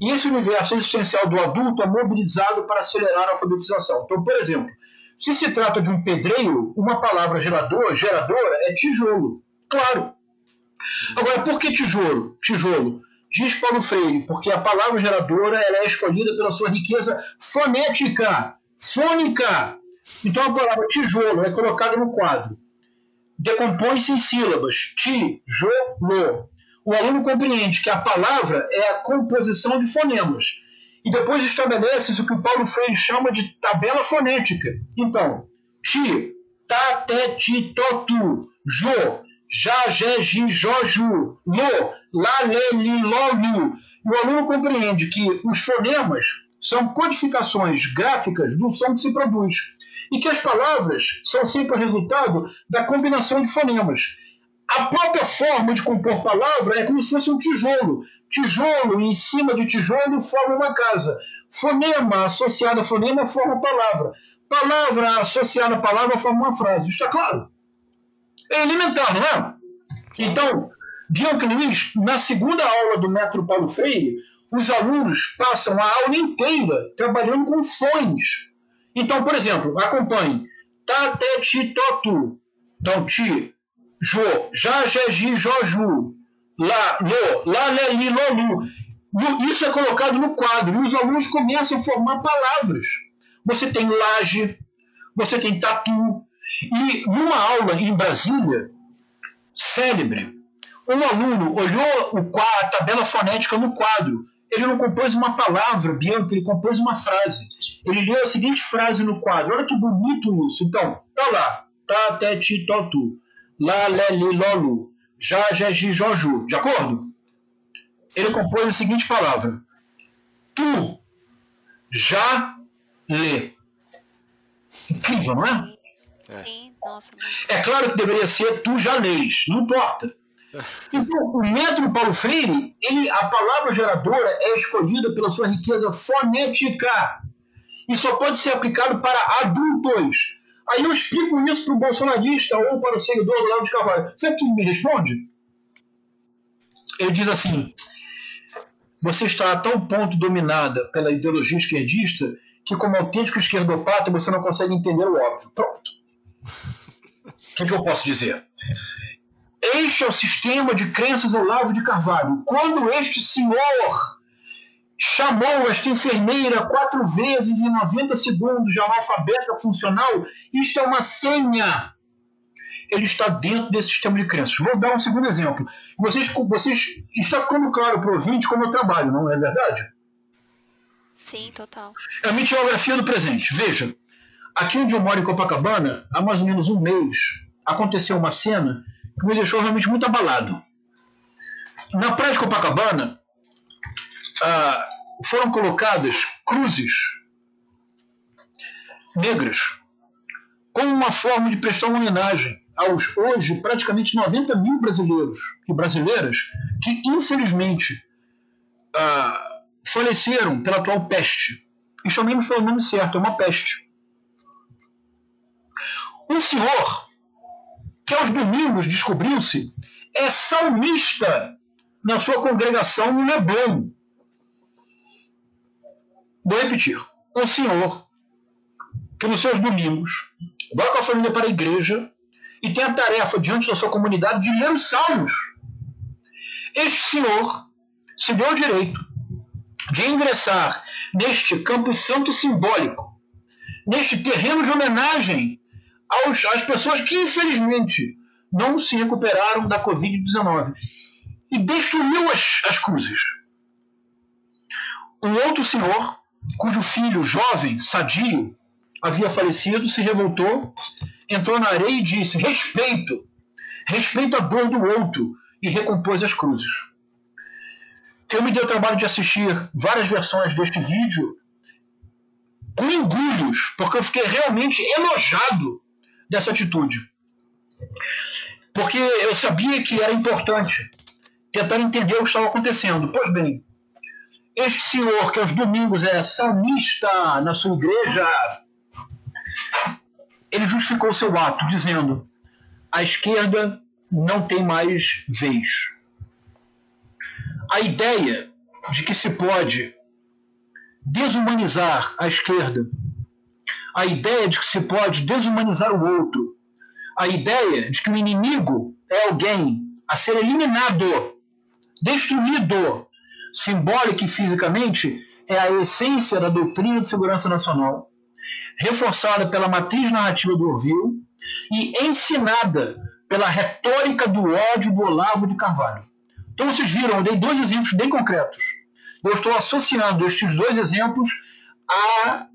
e esse universo existencial do adulto é mobilizado para acelerar a alfabetização. Então, por exemplo, se se trata de um pedreiro, uma palavra gerador, geradora é tijolo. Claro. Agora, por que tijolo? Tijolo. Diz Paulo Freire, porque a palavra geradora ela é escolhida pela sua riqueza fonética, fônica. Então a palavra tijolo é colocada no quadro. Decompõe-se em sílabas. Tijolo o aluno compreende que a palavra é a composição de fonemas. E depois estabelece o que o Paulo Freire chama de tabela fonética. Então, ti, ta, te, ti, to, tu, jo, já, je, ji, jo, ju, lo, lá, le, li, lo, lu. O aluno compreende que os fonemas são codificações gráficas do som que se produz. E que as palavras são sempre o resultado da combinação de fonemas. A própria forma de compor palavra é como se fosse um tijolo. Tijolo em cima de tijolo forma uma casa. Fonema associado a fonema forma palavra. Palavra associada a palavra forma uma frase. Está claro? É elementar, não é? Então, Luiz, na segunda aula do método Paulo Freire, os alunos passam a aula inteira trabalhando com fones. Então, por exemplo, acompanhe. Te, ti, to, tu. Então, ti, Jo, Já, Je, Ji, Jo, Ju, Lá, Lo, Lá, Le, Li, Lo, Lu. Isso é colocado no quadro e os alunos começam a formar palavras. Você tem laje, você tem tatu. E numa aula em Brasília, célebre, um aluno olhou o a tabela fonética no quadro. Ele não compôs uma palavra, Bianca, ele compôs uma frase. Ele leu a seguinte frase no quadro. Olha que bonito isso. Então, tá lá. Tá, te, ti, to, tu. Lá, Lé, Li, Lolu, Já, Jé, Ji, Joju. De acordo? Sim. Ele compôs a seguinte palavra: Tu, já, lê. Incrível, não é? É. Sim, nossa, é claro que deveria ser tu já leis, não importa. Então, o método Paulo Freire, ele, a palavra geradora é escolhida pela sua riqueza fonética e só pode ser aplicado para adultos. Aí eu explico isso para o bolsonarista ou para o seguidor do Léo de Carvalho. Sabe o que me responde? Ele diz assim: você está a tal ponto dominada pela ideologia esquerdista que, como autêntico esquerdopata, você não consegue entender o óbvio. Pronto. O que, que eu posso dizer? Este é o sistema de crenças Olavo de Carvalho. Quando este senhor chamou esta enfermeira quatro vezes em 90 segundos de analfabeta funcional, isto é uma senha. Ele está dentro desse sistema de crenças. Vou dar um segundo exemplo. Vocês, vocês está ficando claro para o ouvinte como eu trabalho, não é verdade? Sim, total. É a meteorografia do presente. Veja, aqui onde eu moro em Copacabana, há mais ou menos um mês, aconteceu uma cena que me deixou realmente muito abalado. Na praia de Copacabana, ah, foram colocadas cruzes negras como uma forma de prestar homenagem aos hoje praticamente 90 mil brasileiros e brasileiras que infelizmente ah, faleceram pela atual peste. E chamemos pelo nome certo, é uma peste. Um senhor que aos domingos descobriu-se é salmista na sua congregação no Leblon. Vou repetir. Um senhor que nos seus domingos vai com a família para a igreja e tem a tarefa diante da sua comunidade de ler os salmos. Este senhor se deu o direito de ingressar neste campo santo simbólico, neste terreno de homenagem aos, às pessoas que, infelizmente, não se recuperaram da Covid-19 e destruiu as, as cruzes. Um outro senhor, cujo filho jovem, sadio, havia falecido, se revoltou, entrou na areia e disse: Respeito, respeito a dor do outro, e recompôs as cruzes. Eu me dei o trabalho de assistir várias versões deste vídeo com engulhos, porque eu fiquei realmente enojado dessa atitude. Porque eu sabia que era importante tentar entender o que estava acontecendo. Pois bem, este senhor que aos domingos é salmista na sua igreja, ele justificou seu ato dizendo: a esquerda não tem mais vez. A ideia de que se pode desumanizar a esquerda a ideia de que se pode desumanizar o outro, a ideia de que o inimigo é alguém a ser eliminado, destruído, simbólica e fisicamente, é a essência da doutrina de segurança nacional, reforçada pela matriz narrativa do Orville e ensinada pela retórica do ódio do Olavo de Carvalho. Então vocês viram, eu dei dois exemplos bem concretos. Eu estou associando estes dois exemplos a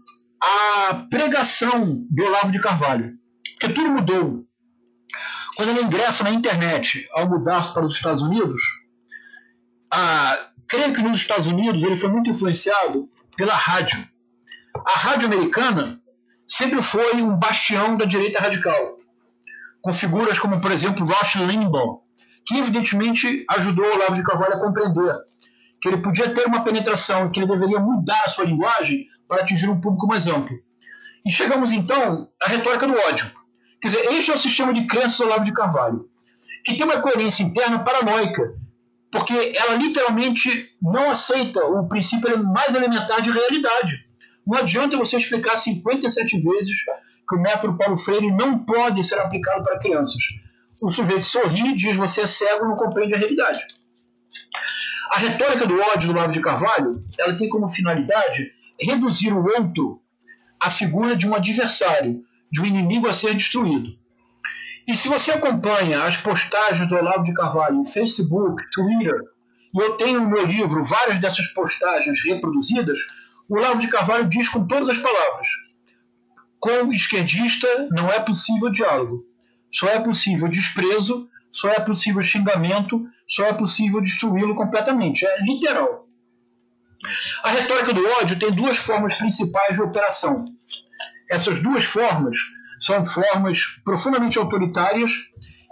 a pregação de Olavo de Carvalho. Porque tudo mudou. Quando ele ingressa na internet ao mudar-se para os Estados Unidos, a, creio que nos Estados Unidos ele foi muito influenciado pela rádio. A rádio americana sempre foi um bastião da direita radical, com figuras como, por exemplo, Rush Limbaugh, que evidentemente ajudou Olavo de Carvalho a compreender que ele podia ter uma penetração que ele deveria mudar a sua linguagem para atingir um público mais amplo. E chegamos então à retórica do ódio. Quer dizer, este é o sistema de crenças do Olavo de Carvalho, que tem uma coerência interna paranoica, porque ela literalmente não aceita o princípio mais elementar de realidade. Não adianta você explicar 57 vezes que o método Paulo Freire não pode ser aplicado para crianças. O sujeito sorri e diz você é cego, não compreende a realidade. A retórica do ódio do Olavo de Carvalho, ela tem como finalidade reduzir o outro à figura de um adversário, de um inimigo a ser destruído. E se você acompanha as postagens do Olavo de Carvalho no Facebook, Twitter, e eu tenho no meu livro várias dessas postagens reproduzidas, o Olavo de Carvalho diz com todas as palavras: com esquerdista não é possível diálogo, só é possível desprezo, só é possível xingamento, só é possível destruí-lo completamente. É literal. A retórica do ódio tem duas formas principais de operação. Essas duas formas são formas profundamente autoritárias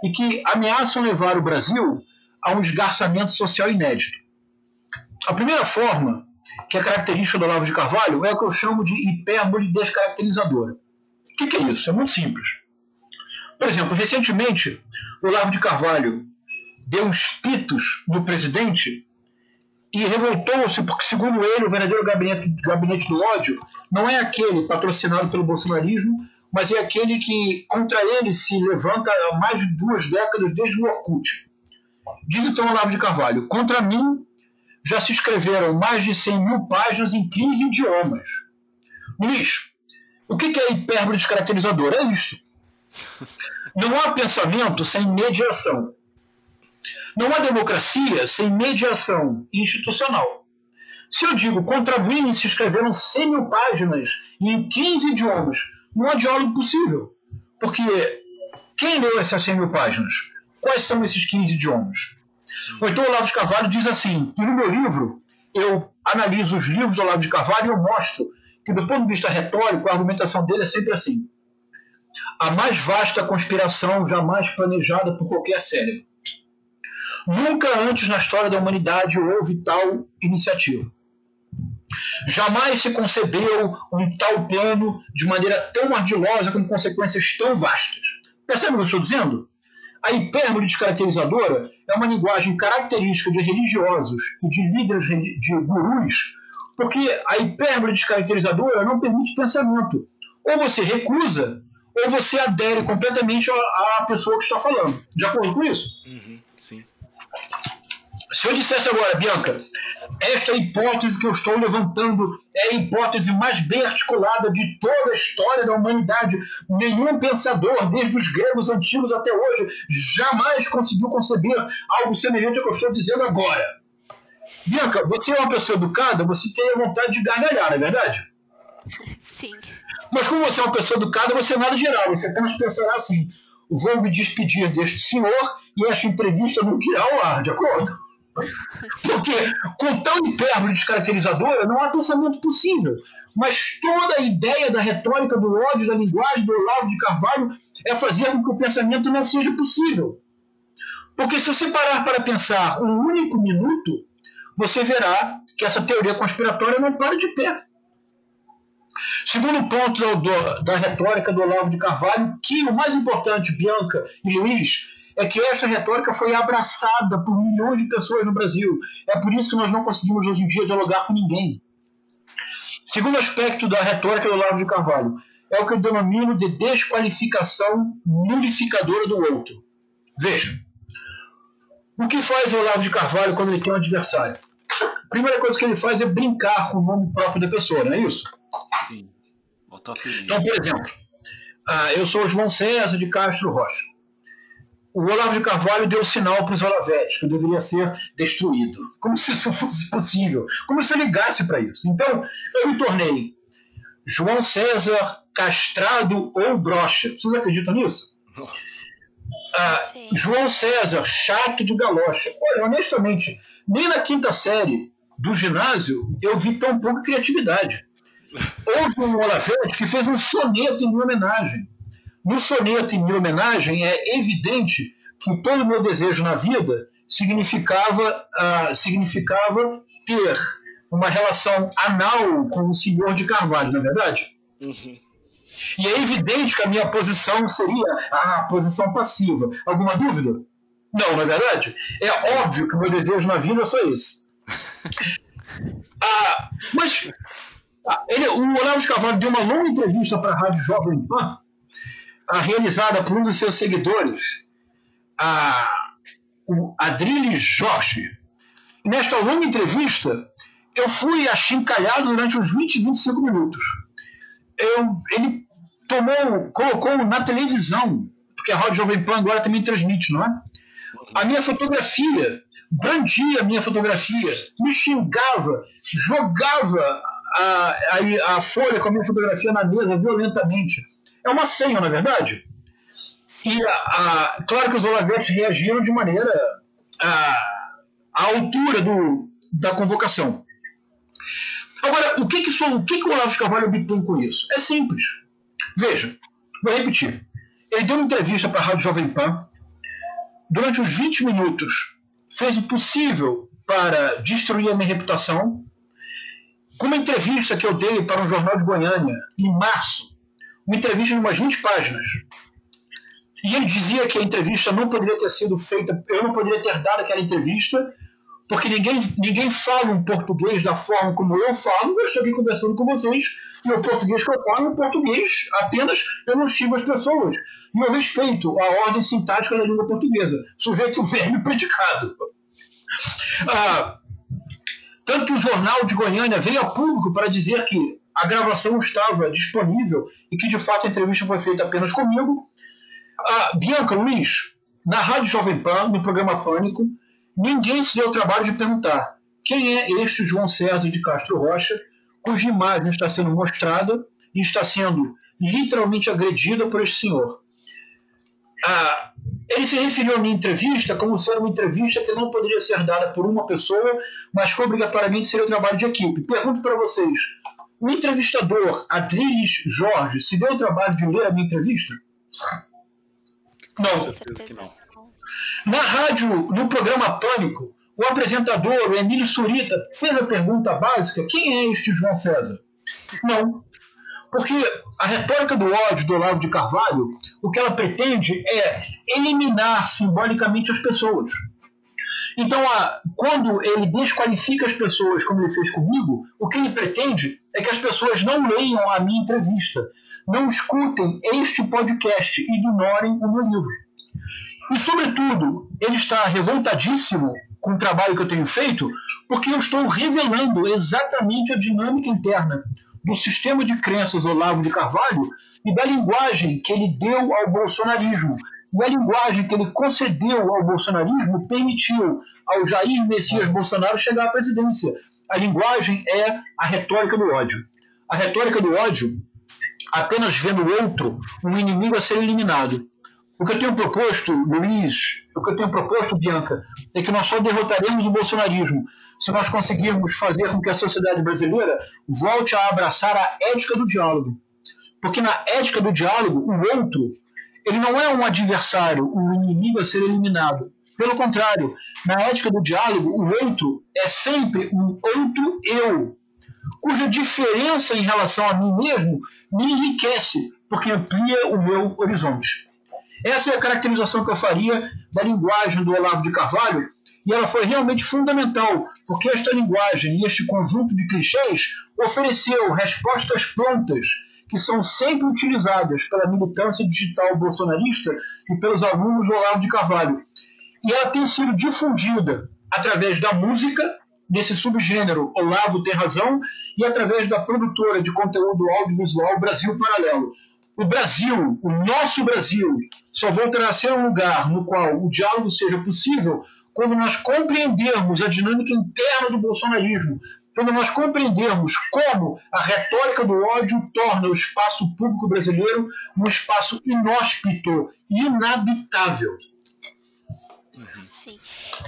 e que ameaçam levar o Brasil a um esgarçamento social inédito. A primeira forma, que é característica do Olavo de Carvalho, é o que eu chamo de hipérbole descaracterizadora. O que, é isso? É muito simples. Por exemplo, recentemente, o Olavo de Carvalho deu uns pitos no presidente e revoltou-se porque, segundo ele, o verdadeiro gabinete, gabinete do ódio não é aquele patrocinado pelo bolsonarismo, mas é aquele que contra ele se levanta há mais de duas décadas desde o Orkut. Diz então Olavo de Carvalho: contra mim já se escreveram mais de 100 mil páginas em 15 idiomas. Luiz, o que é hipérbole descaracterizadora? É isto. Não há pensamento sem mediação. Não há democracia sem mediação institucional. Se eu digo contra mim se escreveram 100 mil páginas em 15 idiomas, não há diálogo possível. Porque quem leu essas 100 mil páginas? Quais são esses 15 idiomas? Ou então Olavo de Carvalho diz assim, no meu livro eu analiso os livros do Olavo de Carvalho e eu mostro que do ponto de vista retórico a argumentação dele é sempre assim. A mais vasta conspiração jamais planejada por qualquer cérebro. Nunca antes na história da humanidade houve tal iniciativa. Jamais se concebeu um tal plano de maneira tão ardilosa com consequências tão vastas. Percebe o que eu estou dizendo? A hipérbole descaracterizadora é uma linguagem característica de religiosos e de líderes de gurus, porque a hipérbole descaracterizadora não permite pensamento. Ou você recusa, ou você adere completamente à pessoa que está falando. De acordo com isso? Uhum, sim. Se eu dissesse agora, Bianca, esta hipótese que eu estou levantando é a hipótese mais bem articulada de toda a história da humanidade. Nenhum pensador, desde os gregos antigos até hoje, jamais conseguiu conceber algo semelhante ao que eu estou dizendo agora. Bianca, você é uma pessoa educada, você tem a vontade de gargalhar, não é verdade? Sim. Mas como você é uma pessoa educada, você nada dirá. Você apenas pensará assim: vou me despedir deste senhor e esta entrevista não dirá ao ar, de acordo? Porque com tão hipérbole descaracterizadora não há pensamento possível. Mas toda a ideia da retórica do ódio, da linguagem do Olavo de Carvalho é fazer com que o pensamento não seja possível. Porque se você parar para pensar um único minuto, você verá que essa teoria conspiratória não para de pé. Segundo ponto do, da retórica do Olavo de Carvalho, que o mais importante, Bianca e Luiz, é que essa retórica foi abraçada por milhões de pessoas no Brasil. É por isso que nós não conseguimos hoje em dia dialogar com ninguém. Segundo aspecto da retórica do Olavo de Carvalho, é o que eu denomino de desqualificação nulificadora do outro. Veja, o que faz o Olavo de Carvalho quando ele tem um adversário? A primeira coisa que ele faz é brincar com o nome próprio da pessoa, não é isso? Sim. Então, por exemplo, ah, eu sou o João César de Castro Rocha o Olavo de Carvalho deu sinal para os Olavetes que eu deveria ser destruído. Como se isso fosse possível. Como se eu ligasse para isso. Então, eu me tornei João César castrado ou brocha. Vocês acreditam nisso? Nossa. Ah, João César, chato de galocha. Olha, honestamente, nem na quinta série do ginásio eu vi tão pouca criatividade. Houve um Olavete que fez um soneto em minha homenagem no soneto em minha homenagem, é evidente que todo o meu desejo na vida significava, uh, significava ter uma relação anal com o senhor de Carvalho, não é verdade? Uhum. E é evidente que a minha posição seria a posição passiva. Alguma dúvida? Não, não é verdade? É óbvio que o meu desejo na vida é só isso. ah, mas ah, ele, o Olavo de Carvalho deu uma longa entrevista para a Rádio Jovem Pan realizada por um dos seus seguidores, a, o Adriles Jorge. nesta longa entrevista, eu fui achincalhado durante uns 20, 25 minutos. Eu, ele tomou, colocou na televisão, porque a Rádio Jovem Pan agora também transmite, não é? A minha fotografia, brandia a minha fotografia, me xingava, jogava a, a, a folha com a minha fotografia na mesa violentamente. É uma senha, na é verdade? Sim. E a, a, claro que os Olavetes reagiram de maneira a, à altura do, da convocação. Agora, o que que, o, que, que o Olavo de Carvalho obtém com isso? É simples. Veja, vou repetir. Ele deu uma entrevista para a Rádio Jovem Pan. Durante uns 20 minutos, fez o possível para destruir a minha reputação. Com uma entrevista que eu dei para um jornal de Goiânia, em março, uma entrevista de umas 20 páginas. E ele dizia que a entrevista não poderia ter sido feita, eu não poderia ter dado aquela entrevista, porque ninguém, ninguém fala um português da forma como eu falo, eu estou aqui conversando com vocês, e o português que eu falo é português, apenas eu não sigo as pessoas. E eu respeito a ordem sintática da língua portuguesa, sujeito, verbo predicado. Ah, tanto que o jornal de Goiânia veio a público para dizer que a gravação estava disponível e que de fato a entrevista foi feita apenas comigo. Ah, Bianca, Luiz, na Rádio Jovem Pan, no programa Pânico, ninguém se deu o trabalho de perguntar quem é este João César de Castro Rocha, cuja imagem está sendo mostrada e está sendo literalmente agredida por este senhor. Ah, ele se referiu à minha entrevista como sendo uma entrevista que não poderia ser dada por uma pessoa, mas que obrigatoriamente seria o trabalho de equipe. Pergunto para vocês: o entrevistador Adriles Jorge se deu o trabalho de ler a minha entrevista? Não. Com certeza que não. Na rádio, no programa Pânico, o apresentador, o Emílio Surita, fez a pergunta básica: quem é este João César? Não. Porque a retórica do ódio do Olavo de Carvalho, o que ela pretende é eliminar simbolicamente as pessoas. Então, a, quando ele desqualifica as pessoas, como ele fez comigo, o que ele pretende é que as pessoas não leiam a minha entrevista, não escutem este podcast e ignorem o meu livro. E, sobretudo, ele está revoltadíssimo com o trabalho que eu tenho feito, porque eu estou revelando exatamente a dinâmica interna do sistema de crenças Olavo de Carvalho e da linguagem que ele deu ao bolsonarismo. E a linguagem que ele concedeu ao bolsonarismo permitiu ao Jair Messias Bolsonaro chegar à presidência. A linguagem é a retórica do ódio. A retórica do ódio, apenas vendo o outro um inimigo a ser eliminado. O que eu tenho proposto, Luiz, o que eu tenho proposto, Bianca, é que nós só derrotaremos o bolsonarismo se nós conseguirmos fazer com que a sociedade brasileira volte a abraçar a ética do diálogo. Porque na ética do diálogo, o outro, ele não é um adversário, um inimigo a ser eliminado. Pelo contrário, na ética do diálogo, o outro é sempre um outro eu, cuja diferença em relação a mim mesmo me enriquece, porque amplia o meu horizonte. Essa é a caracterização que eu faria da linguagem do Olavo de Carvalho, e ela foi realmente fundamental, porque esta linguagem e este conjunto de clichês ofereceu respostas prontas que são sempre utilizadas pela militância digital bolsonarista e pelos alunos do Olavo de Carvalho. E ela tem sido difundida através da música, nesse subgênero Olavo tem razão, e através da produtora de conteúdo audiovisual Brasil Paralelo o Brasil, o nosso Brasil, só voltará a ser um lugar no qual o diálogo seja possível quando nós compreendermos a dinâmica interna do bolsonarismo, quando nós compreendermos como a retórica do ódio torna o espaço público brasileiro um espaço inóspito, inabitável. Sim.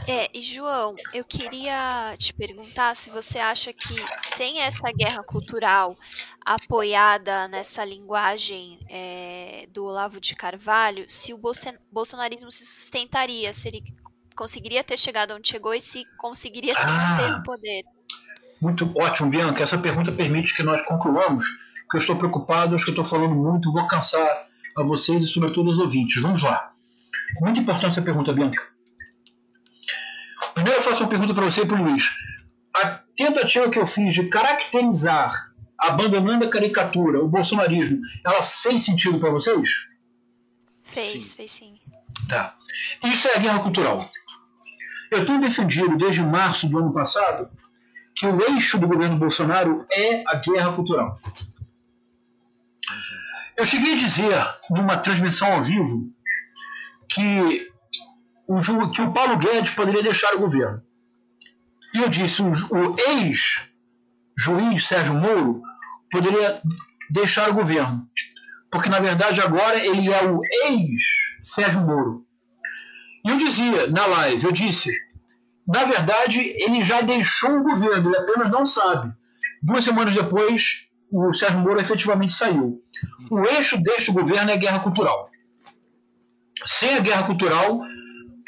É, e João, eu queria te perguntar se você acha que sem essa guerra cultural apoiada nessa linguagem é, do Olavo de Carvalho, se o bolsonarismo se sustentaria, se ele conseguiria ter chegado onde chegou e se conseguiria se manter ah, no poder. Muito ótimo, Bianca. Essa pergunta permite que nós concluamos, porque eu estou preocupado, acho que eu estou falando muito, vou cansar a vocês e sobretudo aos ouvintes. Vamos lá. Muito importante essa pergunta, Bianca. Primeiro eu faço uma pergunta para você e para o Luiz. A tentativa que eu fiz de caracterizar, abandonando a caricatura, o bolsonarismo, ela fez sentido para vocês? Fez, sim. fez sim. Tá. Isso é a guerra cultural. Eu tenho defendido desde março do ano passado que o eixo do governo Bolsonaro é a guerra cultural. Eu cheguei a dizer numa transmissão ao vivo que o, que o Paulo Guedes poderia deixar o governo. E eu disse, o, o ex-juiz Sérgio Moro poderia deixar o governo. Porque, na verdade, agora ele é o ex-Sérgio Moro. E eu dizia na live, eu disse, na verdade, ele já deixou o governo, ele apenas não sabe. Duas semanas depois, o Sérgio Moro efetivamente saiu. O eixo deste governo é guerra cultural. Sem a guerra cultural,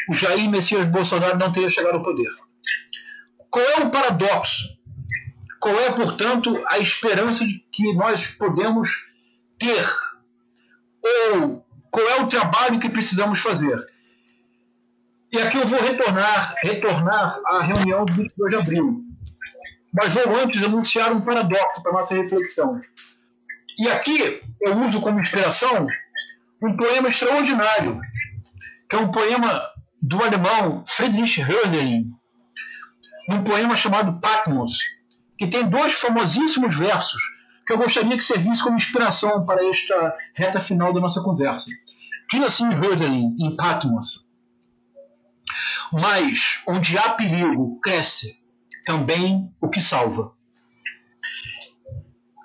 o Jair Messias Bolsonaro não teria chegado ao poder. Qual é o paradoxo? Qual é, portanto, a esperança de que nós podemos ter? Ou qual é o trabalho que precisamos fazer? E aqui eu vou retornar, retornar à reunião do 22 de abril. Mas vou antes anunciar um paradoxo para nossa reflexão. E aqui eu uso como inspiração um poema extraordinário, que é um poema do alemão Friedrich Hölderlin, um poema chamado Patmos, que tem dois famosíssimos versos que eu gostaria que servisse como inspiração para esta reta final da nossa conversa. Diz assim Hölderlin, em Patmos. Mas onde há perigo, cresce também o que salva.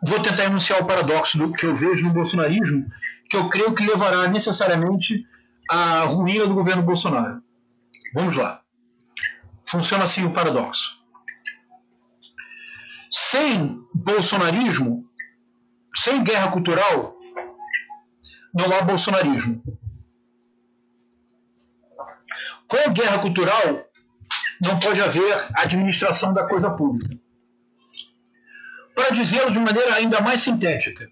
Vou tentar enunciar o paradoxo do que eu vejo no bolsonarismo, que eu creio que levará necessariamente à ruína do governo Bolsonaro. Vamos lá. Funciona assim o paradoxo. Sem bolsonarismo, sem guerra cultural, não há bolsonarismo. Com guerra cultural, não pode haver administração da coisa pública. Para dizê-lo de maneira ainda mais sintética,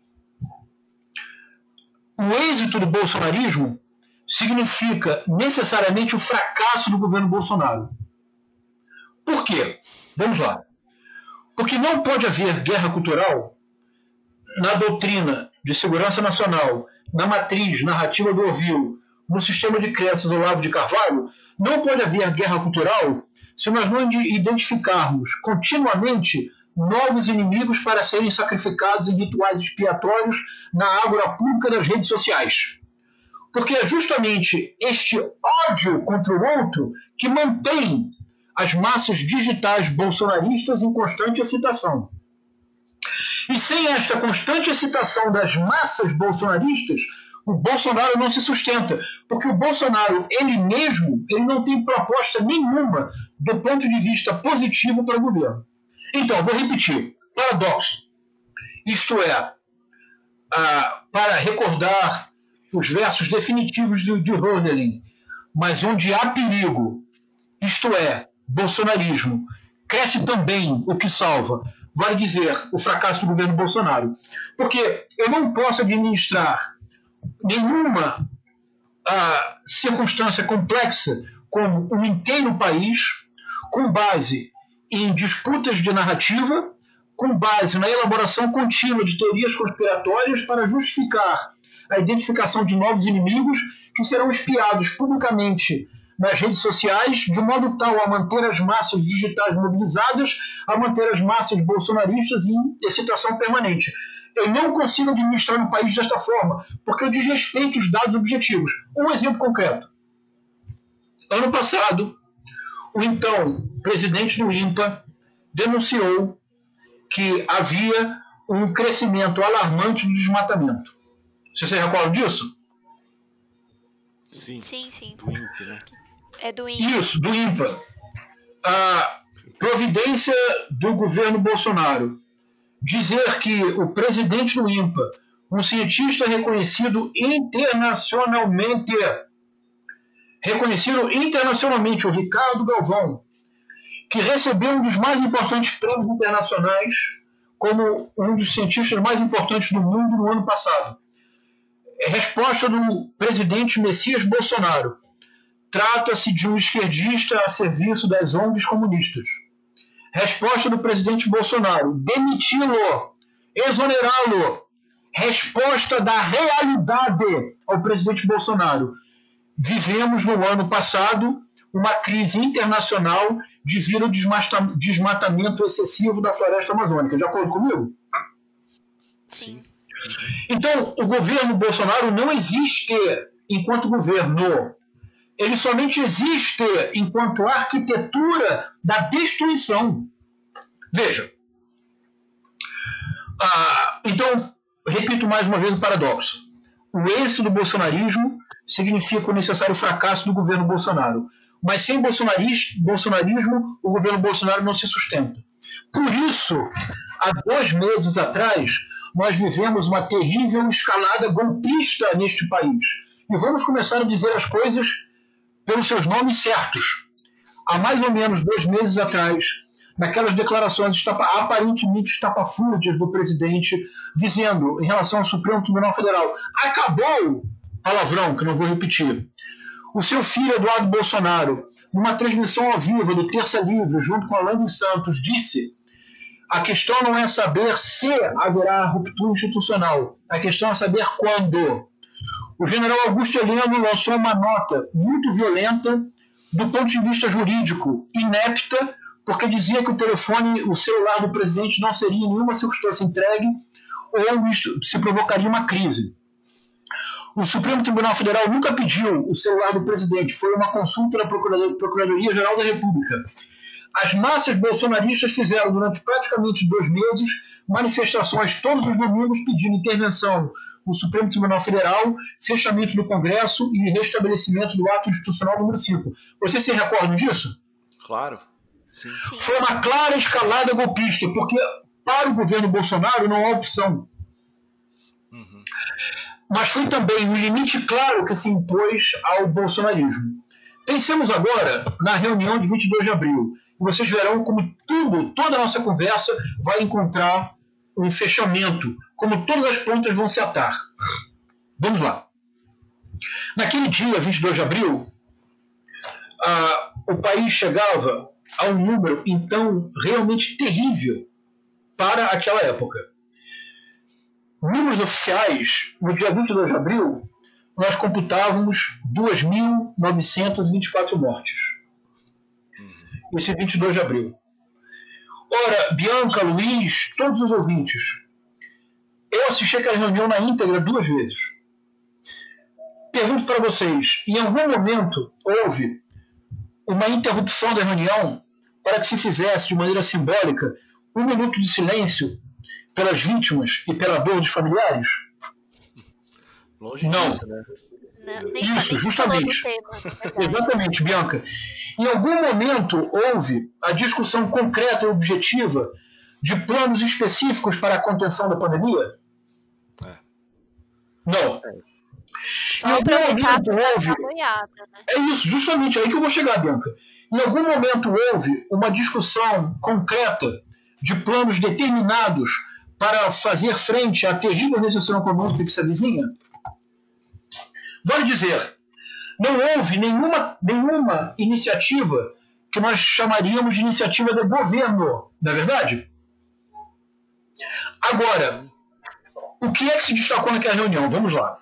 o êxito do bolsonarismo significa necessariamente o fracasso do governo Bolsonaro. Por quê? Vamos lá. Porque não pode haver guerra cultural na doutrina de segurança nacional, na matriz narrativa do Ovil, no sistema de crenças Olavo de Carvalho, não pode haver guerra cultural se nós não identificarmos continuamente novos inimigos para serem sacrificados em rituais expiatórios na ágora pública das redes sociais. Porque é justamente este ódio contra o outro que mantém as massas digitais bolsonaristas em constante excitação. E sem esta constante excitação das massas bolsonaristas, o Bolsonaro não se sustenta, porque o Bolsonaro, ele mesmo, ele não tem proposta nenhuma do ponto de vista positivo para o governo. Então, vou repetir. Paradoxo. Isto é, para recordar os versos definitivos de, de mas onde há perigo, isto é, bolsonarismo, cresce também o que salva, vale dizer, o fracasso do governo Bolsonaro. Porque eu não posso administrar nenhuma a, circunstância complexa como um inteiro país com base em disputas de narrativa, com base na elaboração contínua de teorias conspiratórias para justificar a identificação de novos inimigos que serão espiados publicamente nas redes sociais, de modo tal a manter as massas digitais mobilizadas, a manter as massas bolsonaristas em excitação permanente. Eu não consigo administrar um país desta forma, porque eu desrespeito os dados objetivos. Um exemplo concreto. Ano passado, o então presidente do INPA denunciou que havia um crescimento alarmante do desmatamento. Você se recorda disso? Sim. Sim, sim. Do INPE, né? É do INPA. Isso, do INPA. A providência do governo Bolsonaro dizer que o presidente do INPA, um cientista reconhecido internacionalmente, reconhecido internacionalmente, o Ricardo Galvão, que recebeu um dos mais importantes prêmios internacionais como um dos cientistas mais importantes do mundo no ano passado. Resposta do presidente Messias Bolsonaro. Trata-se de um esquerdista a serviço das ONGs comunistas. Resposta do presidente Bolsonaro: demiti-lo, exonerá-lo. Resposta da realidade ao presidente Bolsonaro: vivemos no ano passado uma crise internacional devido ao desmatamento excessivo da floresta amazônica. De acordo comigo? Sim. Então, o governo Bolsonaro não existe enquanto governo. Ele somente existe enquanto arquitetura da destruição. Veja. Ah, então, repito mais uma vez o paradoxo. O êxito do bolsonarismo significa o necessário fracasso do governo Bolsonaro. Mas sem bolsonarismo, o governo Bolsonaro não se sustenta. Por isso, há dois meses atrás, nós vivemos uma terrível escalada golpista neste país. E vamos começar a dizer as coisas pelos seus nomes certos. Há mais ou menos dois meses atrás, naquelas declarações aparentemente estapafúrdias do presidente, dizendo, em relação ao Supremo Tribunal Federal, acabou, palavrão que não vou repetir, O seu filho, Eduardo Bolsonaro, numa transmissão ao vivo do Terça Livre, junto com Alain Santos, disse: a questão não é saber se haverá ruptura institucional, a questão é saber quando. O general Augusto Heleno lançou uma nota muito violenta do ponto de vista jurídico, inepta, porque dizia que o telefone, o celular do presidente não seria em nenhuma circunstância entregue ou isso se provocaria uma crise. O Supremo Tribunal Federal nunca pediu o celular do presidente, foi uma consulta da Procuradoria-Geral da República. As massas bolsonaristas fizeram durante praticamente dois meses manifestações todos os domingos pedindo intervenção no Supremo Tribunal Federal, fechamento do Congresso e restabelecimento do ato institucional número 5. Vocês se recordam disso? Claro. Sim. Foi uma clara escalada golpista, porque para o governo Bolsonaro não há opção. Uhum mas foi também um limite claro que se impôs ao bolsonarismo. Pensemos agora na reunião de 22 de abril. E vocês verão como tudo, toda a nossa conversa vai encontrar um fechamento, como todas as pontas vão se atar. Vamos lá. Naquele dia, 22 de abril, o país chegava a um número, então, realmente terrível para aquela época números oficiais, no dia 22 de abril, nós computávamos 2.924 mortes. Esse 22 de abril. Ora, Bianca, Luiz, todos os ouvintes, eu assisti aquela reunião na íntegra duas vezes. Pergunto para vocês: em algum momento houve uma interrupção da reunião para que se fizesse de maneira simbólica um minuto de silêncio pelas vítimas e pela dor dos familiares? Longe não. Disso, né? Não, Isso, justamente. Tema, Exatamente, Bianca. Em algum momento houve a discussão concreta e objetiva de planos específicos para a contenção da pandemia? É. Não. É. Só em algum momento houve. Né? É isso, justamente aí que eu vou chegar, Bianca. Em algum momento houve uma discussão concreta de planos determinados para fazer frente à terrível recessão econômica que se avizinha? Vale dizer, não houve nenhuma, nenhuma iniciativa que nós chamaríamos de iniciativa de governo, não é verdade? Agora, o que é que se destacou naquela reunião? Vamos lá.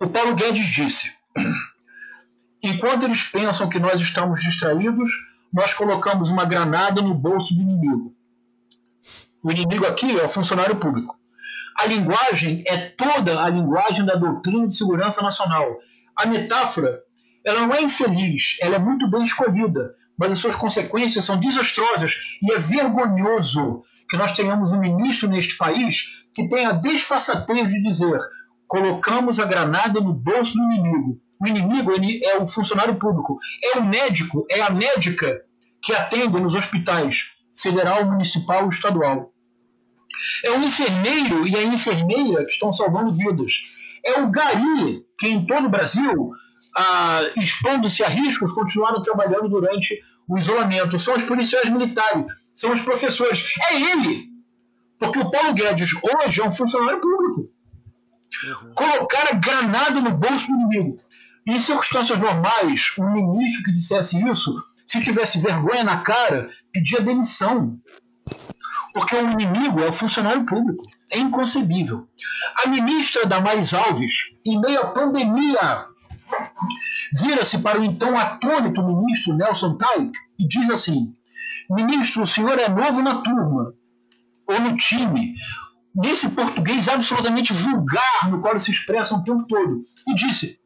O Paulo Guedes disse: enquanto eles pensam que nós estamos distraídos, nós colocamos uma granada no bolso do inimigo. O inimigo aqui é o funcionário público. A linguagem é toda a linguagem da doutrina de segurança nacional. A metáfora, ela não é infeliz, ela é muito bem escolhida, mas as suas consequências são desastrosas e é vergonhoso que nós tenhamos um ministro neste país que tenha a desfaçatez de dizer colocamos a granada no bolso do inimigo. O inimigo é o funcionário público, é o médico, é a médica que atende nos hospitais federal, municipal estadual. É o enfermeiro e a enfermeira que estão salvando vidas. É o gari que em todo o Brasil, ah, expondo-se a riscos, continuaram trabalhando durante o isolamento. São os policiais militares, são os professores. É ele! Porque o Paulo Guedes hoje é um funcionário público. Uhum. Colocar a granada no bolso do inimigo. Em circunstâncias normais, um ministro que dissesse isso, se tivesse vergonha na cara, pedia demissão. Porque o inimigo é o funcionário público. É inconcebível. A ministra Damares Alves, em meio à pandemia, vira-se para o então atônito ministro Nelson Taik e diz assim: Ministro, o senhor é novo na turma ou no time. Nesse português absolutamente vulgar no qual se expressa o tempo todo. E disse: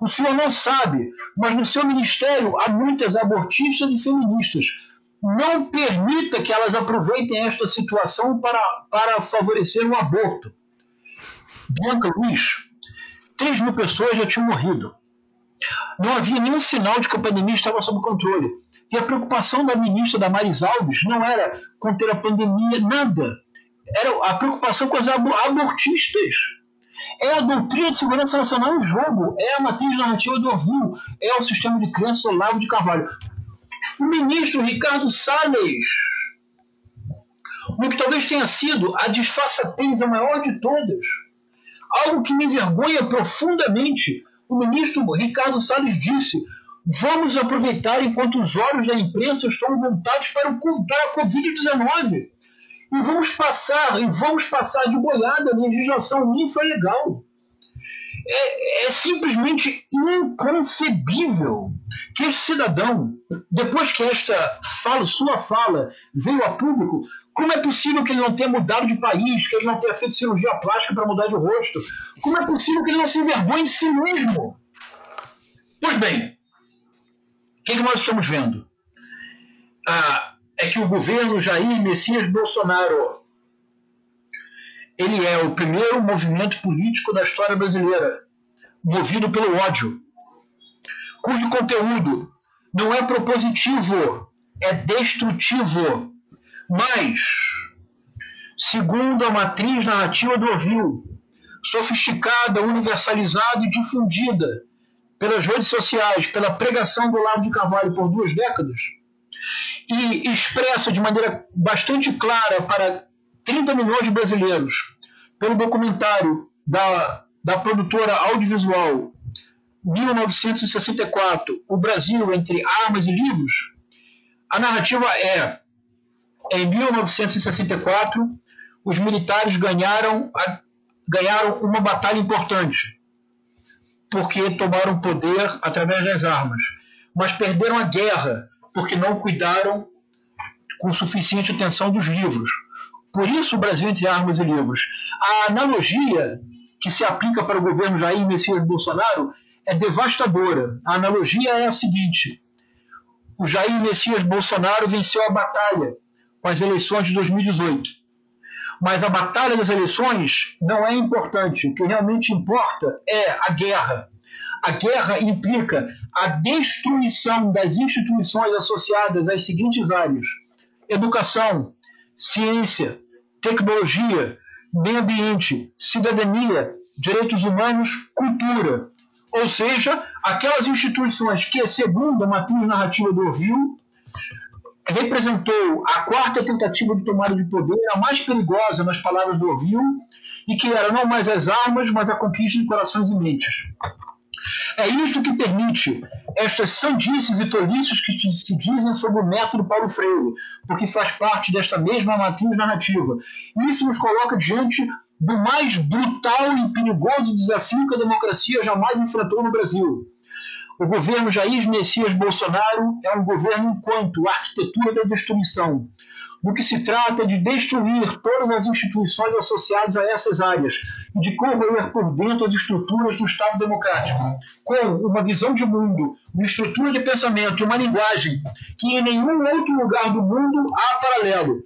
O senhor não sabe, mas no seu ministério há muitas abortistas e feministas não permita que elas aproveitem esta situação para, para favorecer o aborto. Bianca Luiz, 3 mil pessoas já tinham morrido. Não havia nenhum sinal de que a pandemia estava sob controle. E a preocupação da ministra Damares Alves não era conter a pandemia, nada. Era a preocupação com as abortistas. É a doutrina de segurança nacional em jogo. É a matriz narrativa do Orville. É o sistema de crença Olavo de Carvalho o ministro Ricardo Salles, no que talvez tenha sido a disfarçatez a maior de todas. Algo que me envergonha profundamente, o ministro Ricardo Salles disse: vamos aproveitar enquanto os olhos da imprensa estão voltados para, para a Covid-19 e vamos passar, e vamos passar de boiada na legislação infralegal. É, é simplesmente inconcebível que esse cidadão, depois que esta fala, sua fala veio a público, como é possível que ele não tenha mudado de país, que ele não tenha feito cirurgia plástica para mudar de rosto? Como é possível que ele não se envergonhe de si mesmo? Pois bem, que, que nós estamos vendo? Ah, é que o governo Jair Messias Bolsonaro ele é o primeiro movimento político da história brasileira movido pelo ódio, cujo conteúdo não é propositivo, é destrutivo mas, segundo a matriz narrativa do Ovil, sofisticada, universalizada e difundida pelas redes sociais, pela pregação do Lavo de Carvalho por duas décadas, e expressa de maneira bastante clara para 30 milhões de brasileiros, pelo documentário da, da produtora audiovisual 1964, O Brasil entre Armas e Livros, a narrativa é em 1964, os militares ganharam, ganharam uma batalha importante, porque tomaram poder através das armas, mas perderam a guerra, porque não cuidaram com suficiente atenção dos livros. Por isso, o Brasil entre armas e livros. A analogia que se aplica para o governo Jair Messias Bolsonaro é devastadora. A analogia é a seguinte: o Jair Messias Bolsonaro venceu a batalha com as eleições de 2018. Mas a batalha das eleições não é importante. O que realmente importa é a guerra. A guerra implica a destruição das instituições associadas às seguintes áreas: educação, ciência, tecnologia, meio ambiente, cidadania, direitos humanos, cultura. Ou seja, aquelas instituições que, segundo a matriz narrativa do Ovil, representou a quarta tentativa de tomada de poder, a mais perigosa, nas palavras do Ovil, e que era não mais as armas, mas a conquista de corações e mentes. É isso que permite estas sandices e tolices que se dizem sobre o método Paulo Freire, porque faz parte desta mesma matriz narrativa. Isso nos coloca diante do mais brutal e perigoso desafio que a democracia jamais enfrentou no Brasil o governo Jair Messias Bolsonaro é um governo enquanto arquitetura da destruição. Do que se trata de destruir todas as instituições associadas a essas áreas e de corroer por dentro as estruturas do Estado democrático, com uma visão de mundo, uma estrutura de pensamento e uma linguagem que em nenhum outro lugar do mundo há paralelo.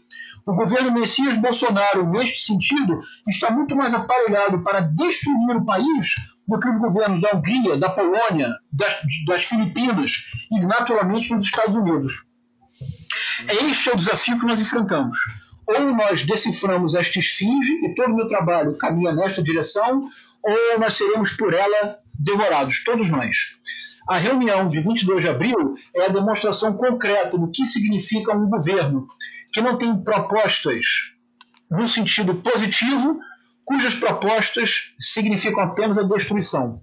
O governo Messias Bolsonaro, neste sentido, está muito mais aparelhado para destruir o país do que os governos da Hungria, da Polônia, das, das Filipinas e, naturalmente, dos Estados Unidos. É este é o desafio que nós enfrentamos. Ou nós deciframos esta esfinge e todo o meu trabalho caminha nesta direção, ou nós seremos por ela devorados, todos nós. A reunião de 22 de abril é a demonstração concreta do que significa um governo que não tem propostas no sentido positivo, cujas propostas significam apenas a destruição.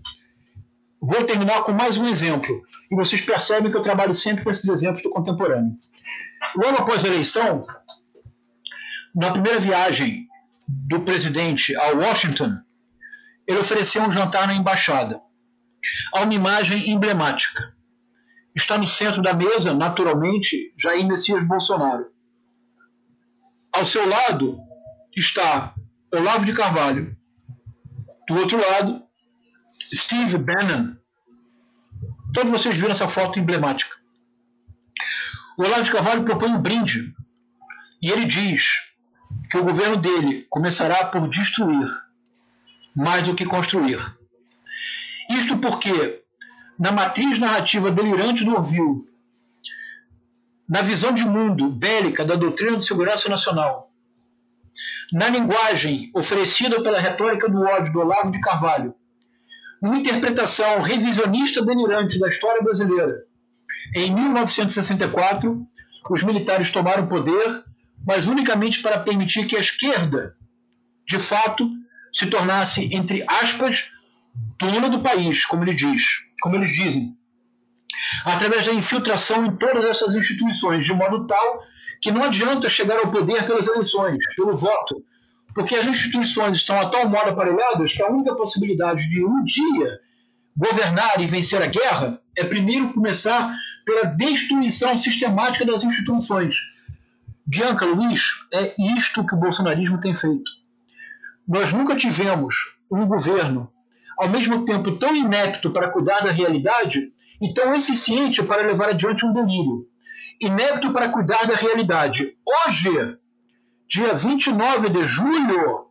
Vou terminar com mais um exemplo, e vocês percebem que eu trabalho sempre com esses exemplos do contemporâneo. Logo após a eleição, na primeira viagem do presidente a Washington, ele ofereceu um jantar na embaixada. Há uma imagem emblemática. Está no centro da mesa, naturalmente, Jair Messias Bolsonaro. Ao seu lado está Olavo de Carvalho. Do outro lado, Steve Bannon. Todos vocês viram essa foto emblemática. O Olavo de Carvalho propõe um brinde e ele diz que o governo dele começará por destruir mais do que construir. Isto porque, na matriz narrativa delirante do Orville, na visão de mundo bélica da doutrina de segurança nacional, na linguagem oferecida pela retórica do ódio do Olavo de Carvalho, uma interpretação revisionista delirante da história brasileira. Em 1964, os militares tomaram poder, mas unicamente para permitir que a esquerda, de fato, se tornasse, entre aspas, dona do país, como ele diz, como eles dizem, através da infiltração em todas essas instituições, de modo tal que não adianta chegar ao poder pelas eleições, pelo voto, porque as instituições estão a tal modo aparelhadas que a única possibilidade de um dia governar e vencer a guerra é primeiro começar pela destruição sistemática das instituições. Bianca Luiz, é isto que o bolsonarismo tem feito. Nós nunca tivemos um governo ao mesmo tempo tão inepto para cuidar da realidade e tão eficiente para levar adiante um delírio. Inepto para cuidar da realidade. Hoje, dia 29 de julho,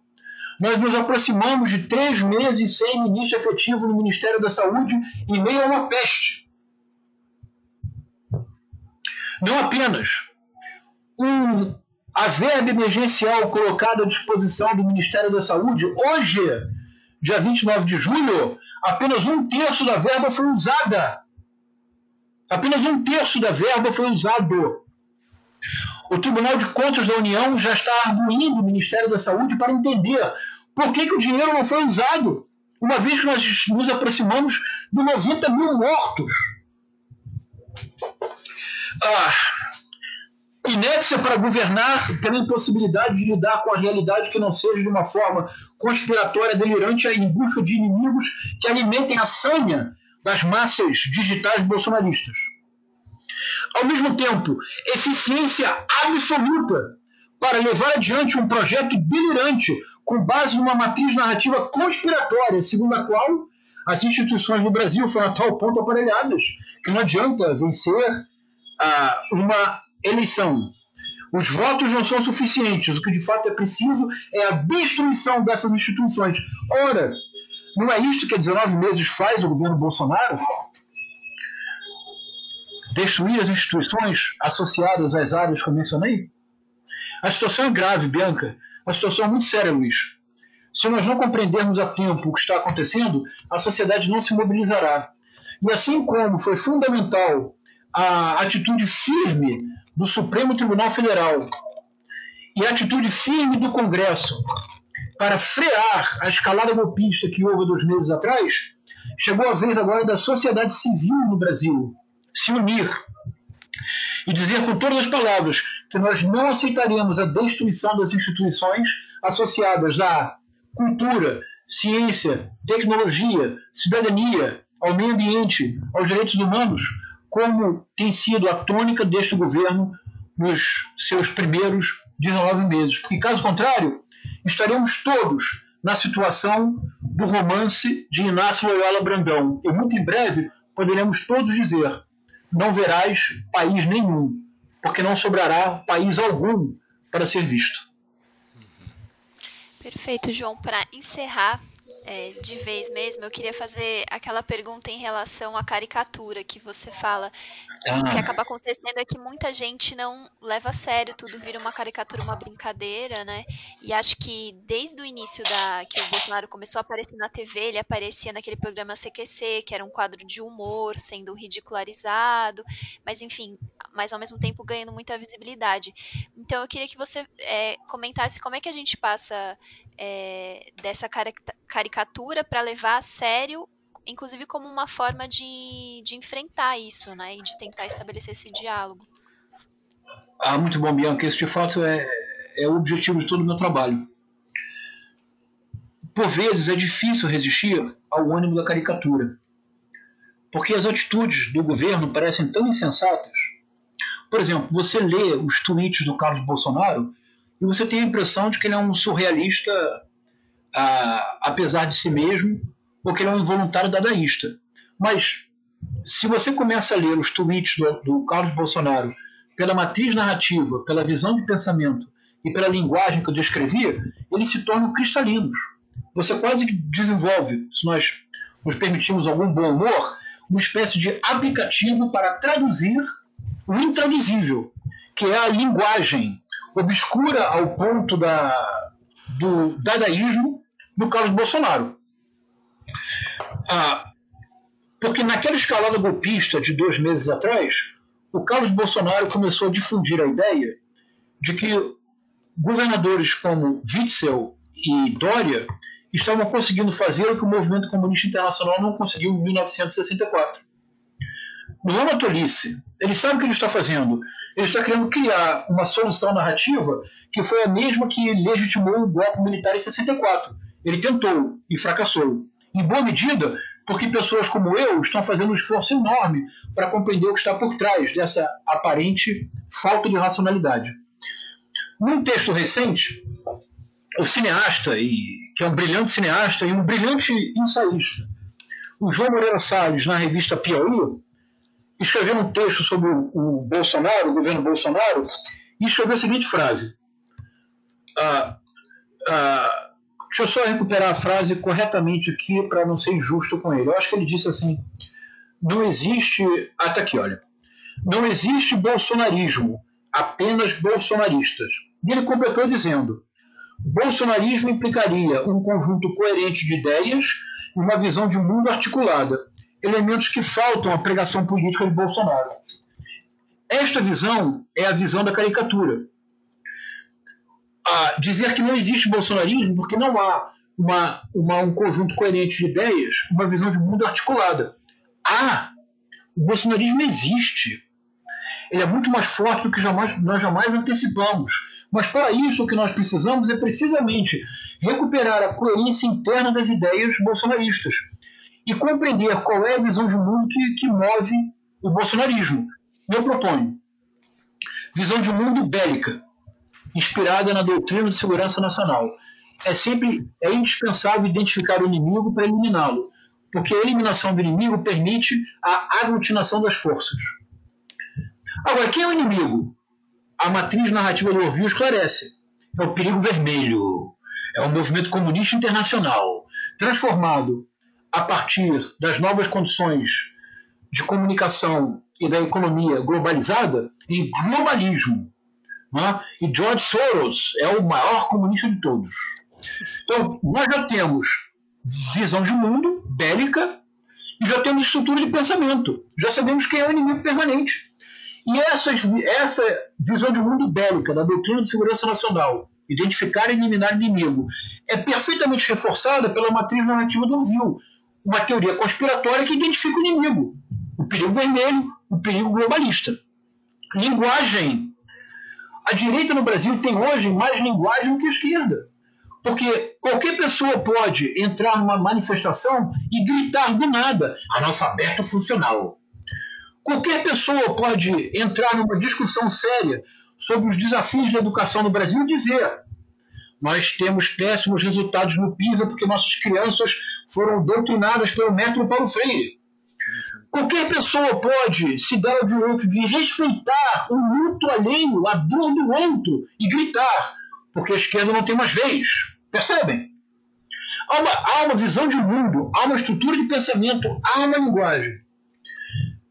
nós nos aproximamos de três meses sem ministro efetivo no Ministério da Saúde em meio a uma peste. Não apenas um, a verba emergencial colocada à disposição do Ministério da Saúde, hoje, dia 29 de julho, apenas um terço da verba foi usada. Apenas um terço da verba foi usado. O Tribunal de Contas da União já está arguindo o Ministério da Saúde para entender por que, que o dinheiro não foi usado, uma vez que nós nos aproximamos de 90 mil mortos. Ah, inépcia para governar pela impossibilidade de lidar com a realidade que não seja de uma forma conspiratória, delirante em busca de inimigos que alimentem a sanha das massas digitais bolsonaristas. Ao mesmo tempo, eficiência absoluta para levar adiante um projeto delirante com base numa matriz narrativa conspiratória, segundo a qual as instituições do Brasil foram a tal ponto aparelhadas que não adianta vencer ah, uma eleição. Os votos não são suficientes. O que de fato é preciso é a destruição dessas instituições. Ora, não é isto que há 19 meses faz o governo Bolsonaro? Destruir as instituições associadas às áreas que eu mencionei? A situação é grave, Bianca. A situação é muito séria, Luiz. Se nós não compreendermos a tempo o que está acontecendo, a sociedade não se mobilizará. E assim como foi fundamental a atitude firme do Supremo Tribunal Federal e a atitude firme do Congresso para frear a escalada golpista que houve dois meses atrás, chegou a vez agora da sociedade civil no Brasil se unir e dizer com todas as palavras que nós não aceitaremos a destruição das instituições associadas à cultura, ciência, tecnologia, cidadania, ao meio ambiente, aos direitos humanos, como tem sido a tônica deste governo nos seus primeiros 19 meses. Porque, caso contrário, estaremos todos na situação do romance de Inácio Loyola Brandão. E muito em breve poderemos todos dizer: não verás país nenhum, porque não sobrará país algum para ser visto. Perfeito, João. Para encerrar, é, de vez mesmo, eu queria fazer aquela pergunta em relação à caricatura que você fala. Ah. O que acaba acontecendo é que muita gente não leva a sério, tudo vira uma caricatura, uma brincadeira, né? E acho que desde o início da que o Bolsonaro começou a aparecer na TV, ele aparecia naquele programa CQC, que era um quadro de humor, sendo ridicularizado, mas enfim, mas ao mesmo tempo ganhando muita visibilidade. Então eu queria que você é, comentasse como é que a gente passa é, dessa caricatura para levar a sério, inclusive como uma forma de, de enfrentar isso, né? E de tentar estabelecer esse diálogo. Ah, muito bom, Bianca. Esse de fato é, é o objetivo de todo o meu trabalho. Por vezes é difícil resistir ao ânimo da caricatura, porque as atitudes do governo parecem tão insensatas. Por exemplo, você lê os tweets do Carlos Bolsonaro e você tem a impressão de que ele é um surrealista, ah, apesar de si mesmo, ou que ele é um involuntário dadaísta. Mas, se você começa a ler os tweets do, do Carlos Bolsonaro pela matriz narrativa, pela visão de pensamento e pela linguagem que eu descrevi, eles se tornam cristalinos. Você quase desenvolve, se nós nos permitirmos algum bom humor, uma espécie de aplicativo para traduzir o intraduzível, que é a linguagem obscura ao ponto da, do dadaísmo do Carlos Bolsonaro. Ah, porque naquela escalada golpista de dois meses atrás, o Carlos Bolsonaro começou a difundir a ideia de que governadores como Witzel e Dória estavam conseguindo fazer o que o movimento comunista internacional não conseguiu em 1964. Não é tolice. Ele sabe o que ele está fazendo. Ele está querendo criar uma solução narrativa que foi a mesma que legitimou o golpe militar em 64. Ele tentou e fracassou. Em boa medida, porque pessoas como eu estão fazendo um esforço enorme para compreender o que está por trás dessa aparente falta de racionalidade. Num texto recente, o cineasta, e, que é um brilhante cineasta e um brilhante ensaísta, o João Moreira Salles, na revista Piauí, escreveu um texto sobre o, Bolsonaro, o governo Bolsonaro, e escreveu a seguinte frase. Ah, ah, deixa eu só recuperar a frase corretamente aqui para não ser injusto com ele. Eu acho que ele disse assim: não existe. Tá aqui, olha. Não existe bolsonarismo, apenas bolsonaristas. E ele completou dizendo: bolsonarismo implicaria um conjunto coerente de ideias e uma visão de mundo articulada, elementos que faltam à pregação política de Bolsonaro. Esta visão é a visão da caricatura. Dizer que não existe bolsonarismo porque não há uma, uma, um conjunto coerente de ideias, uma visão de mundo articulada. Ah, o bolsonarismo existe. Ele é muito mais forte do que jamais, nós jamais antecipamos. Mas para isso o que nós precisamos é precisamente recuperar a coerência interna das ideias bolsonaristas e compreender qual é a visão de mundo que, que move o bolsonarismo. Eu proponho visão de mundo bélica, inspirada na doutrina de segurança nacional. É sempre é indispensável identificar o inimigo para eliminá-lo, porque a eliminação do inimigo permite a aglutinação das forças. Agora, quem é o inimigo? A matriz narrativa do Orville esclarece. É o perigo vermelho. É o movimento comunista internacional, transformado a partir das novas condições de comunicação e da economia globalizada em globalismo. Né? E George Soros é o maior comunista de todos. Então, nós já temos visão de mundo bélica e já temos estrutura de pensamento. Já sabemos quem é o inimigo permanente. E essa, essa visão de mundo bélica da doutrina de segurança nacional, identificar e eliminar inimigo, é perfeitamente reforçada pela matriz narrativa do Orville, uma teoria conspiratória que identifica o inimigo, o perigo vermelho, o perigo globalista. Linguagem. A direita no Brasil tem hoje mais linguagem do que a esquerda. Porque qualquer pessoa pode entrar numa manifestação e gritar do nada, analfabeto funcional. Qualquer pessoa pode entrar numa discussão séria sobre os desafios da educação no Brasil e dizer: nós temos péssimos resultados no PISA porque nossas crianças foram doutrinadas pelo método Paulo Freire. Qualquer pessoa pode se dar ao direito de respeitar o luto alheio, a dor do outro e gritar, porque a esquerda não tem mais vez. Percebem? Há uma, há uma visão de mundo, há uma estrutura de pensamento, há uma linguagem.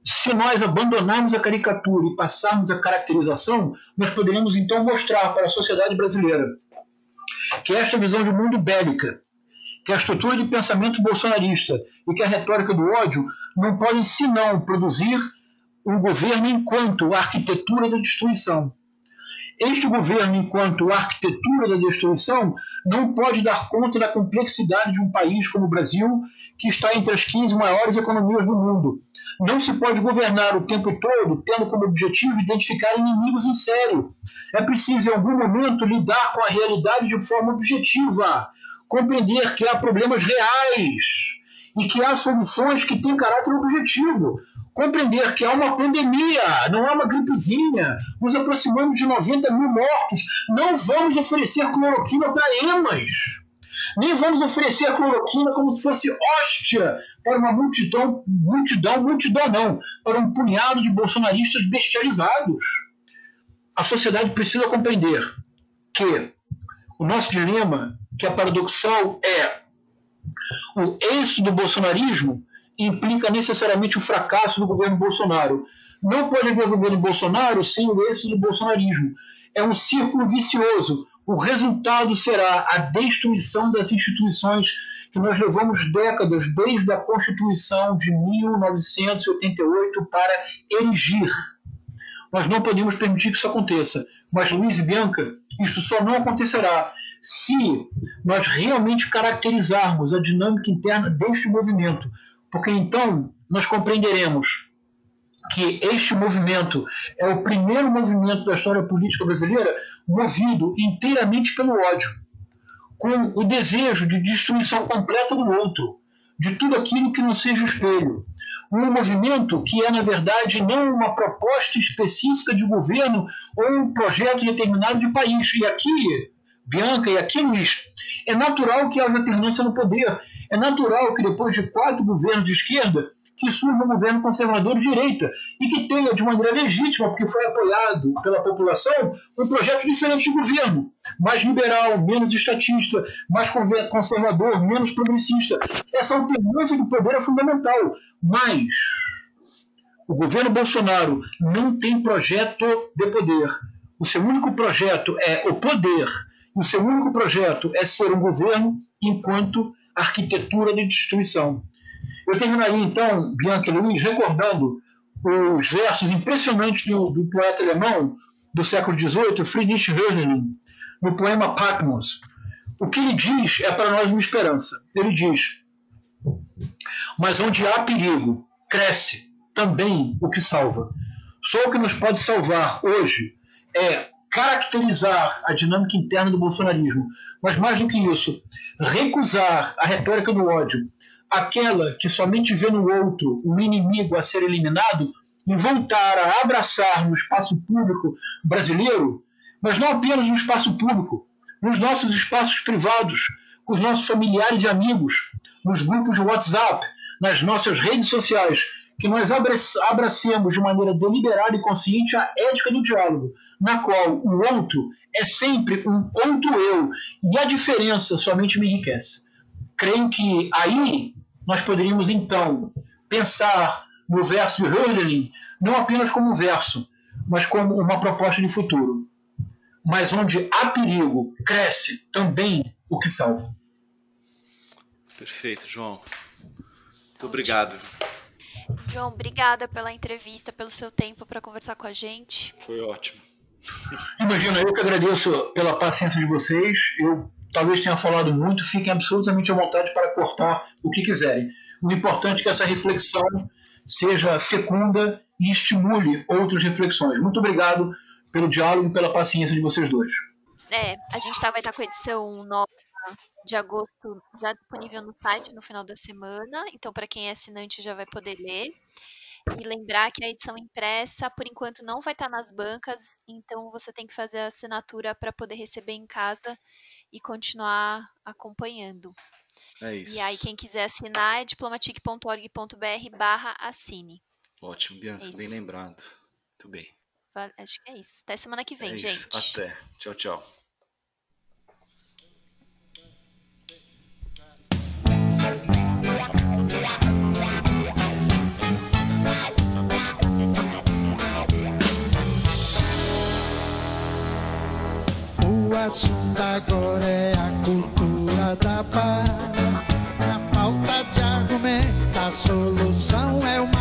Se nós abandonarmos a caricatura e passarmos a caracterização, nós poderemos então mostrar para a sociedade brasileira que esta visão de mundo bélica, que a estrutura de pensamento bolsonarista e que a retórica do ódio não podem senão produzir um governo enquanto arquitetura da destruição. Este governo, enquanto arquitetura da destruição, não pode dar conta da complexidade de um país como o Brasil, que está entre as 15 maiores economias do mundo. Não se pode governar o tempo todo tendo como objetivo identificar inimigos em sério. É preciso, em algum momento, lidar com a realidade de forma objetiva, compreender que há problemas reais e que há soluções que têm caráter objetivo compreender que há uma pandemia, não é uma gripezinha, nos aproximamos de 90 mil mortos, não vamos oferecer cloroquina para emas, nem vamos oferecer cloroquina como se fosse hóstia para uma multidão, multidão, multidão não, para um punhado de bolsonaristas bestializados. A sociedade precisa compreender que o nosso dilema, que é paradoxal, é o êxito do bolsonarismo implica necessariamente o fracasso do governo Bolsonaro. Não pode haver governo Bolsonaro sem o êxito do bolsonarismo. É um círculo vicioso. O resultado será a destruição das instituições que nós levamos décadas, desde a Constituição de 1988, para erigir. Nós não podemos permitir que isso aconteça. Mas, Luiz e Bianca, isso só não acontecerá se nós realmente caracterizarmos a dinâmica interna deste movimento, porque então nós compreenderemos que este movimento é o primeiro movimento da história política brasileira movido inteiramente pelo ódio, com o desejo de destruição completa do outro, de tudo aquilo que não seja espelho. Um movimento que é, na verdade, não uma proposta específica de governo ou um projeto determinado de país. E aqui, Bianca, e aqui, Luiz, é natural que haja alternância no poder. É natural que depois de quatro governos de esquerda, que surja um governo conservador de direita e que tenha, de maneira legítima, porque foi apoiado pela população, um projeto diferente de governo, mais liberal, menos estatista, mais conservador, menos progressista. Essa alternância do poder é fundamental, mas o governo Bolsonaro não tem projeto de poder. O seu único projeto é o poder. O seu único projeto é ser um governo enquanto arquitetura de destruição. Eu terminaria então, Bianca Luiz, recordando os versos impressionantes do, do poeta alemão do século XVIII, Friedrich Hölderlin, no poema Patmos. O que ele diz é para nós uma esperança. Ele diz: Mas onde há perigo, cresce também o que salva. Só o que nos pode salvar hoje é caracterizar a dinâmica interna do bolsonarismo, mas mais do que isso, recusar a retórica do ódio, aquela que somente vê no outro um inimigo a ser eliminado e voltar a abraçar no espaço público brasileiro, mas não apenas no espaço público, nos nossos espaços privados, com os nossos familiares e amigos, nos grupos de WhatsApp, nas nossas redes sociais, que nós abracemos de maneira deliberada e consciente a ética do diálogo, na qual o outro é sempre um outro eu, e a diferença somente me enriquece. Creio que aí nós poderíamos então pensar no verso de Hölderlin não apenas como um verso, mas como uma proposta de futuro. Mas onde há perigo, cresce também o que salva. Perfeito, João. Muito obrigado. João, obrigada pela entrevista, pelo seu tempo para conversar com a gente. Foi ótimo. Imagina, eu que agradeço pela paciência de vocês. Eu talvez tenha falado muito, fiquem absolutamente à vontade para cortar o que quiserem. O importante é que essa reflexão seja fecunda e estimule outras reflexões. Muito obrigado pelo diálogo e pela paciência de vocês dois. É, a gente tá, vai estar tá com a edição nova de agosto já disponível no site no final da semana, então para quem é assinante já vai poder ler. E lembrar que a edição impressa, por enquanto, não vai estar tá nas bancas, então você tem que fazer a assinatura para poder receber em casa e continuar acompanhando. É isso. E aí, quem quiser assinar é diplomatic.org.br barra assine. Ótimo, Bianca, é bem lembrado. Muito bem. Acho que é isso. Até semana que vem, é gente. Isso. Até. Tchau, tchau. Yeah. assunto agora é a cultura da paz. Na falta de argumento, a solução é uma.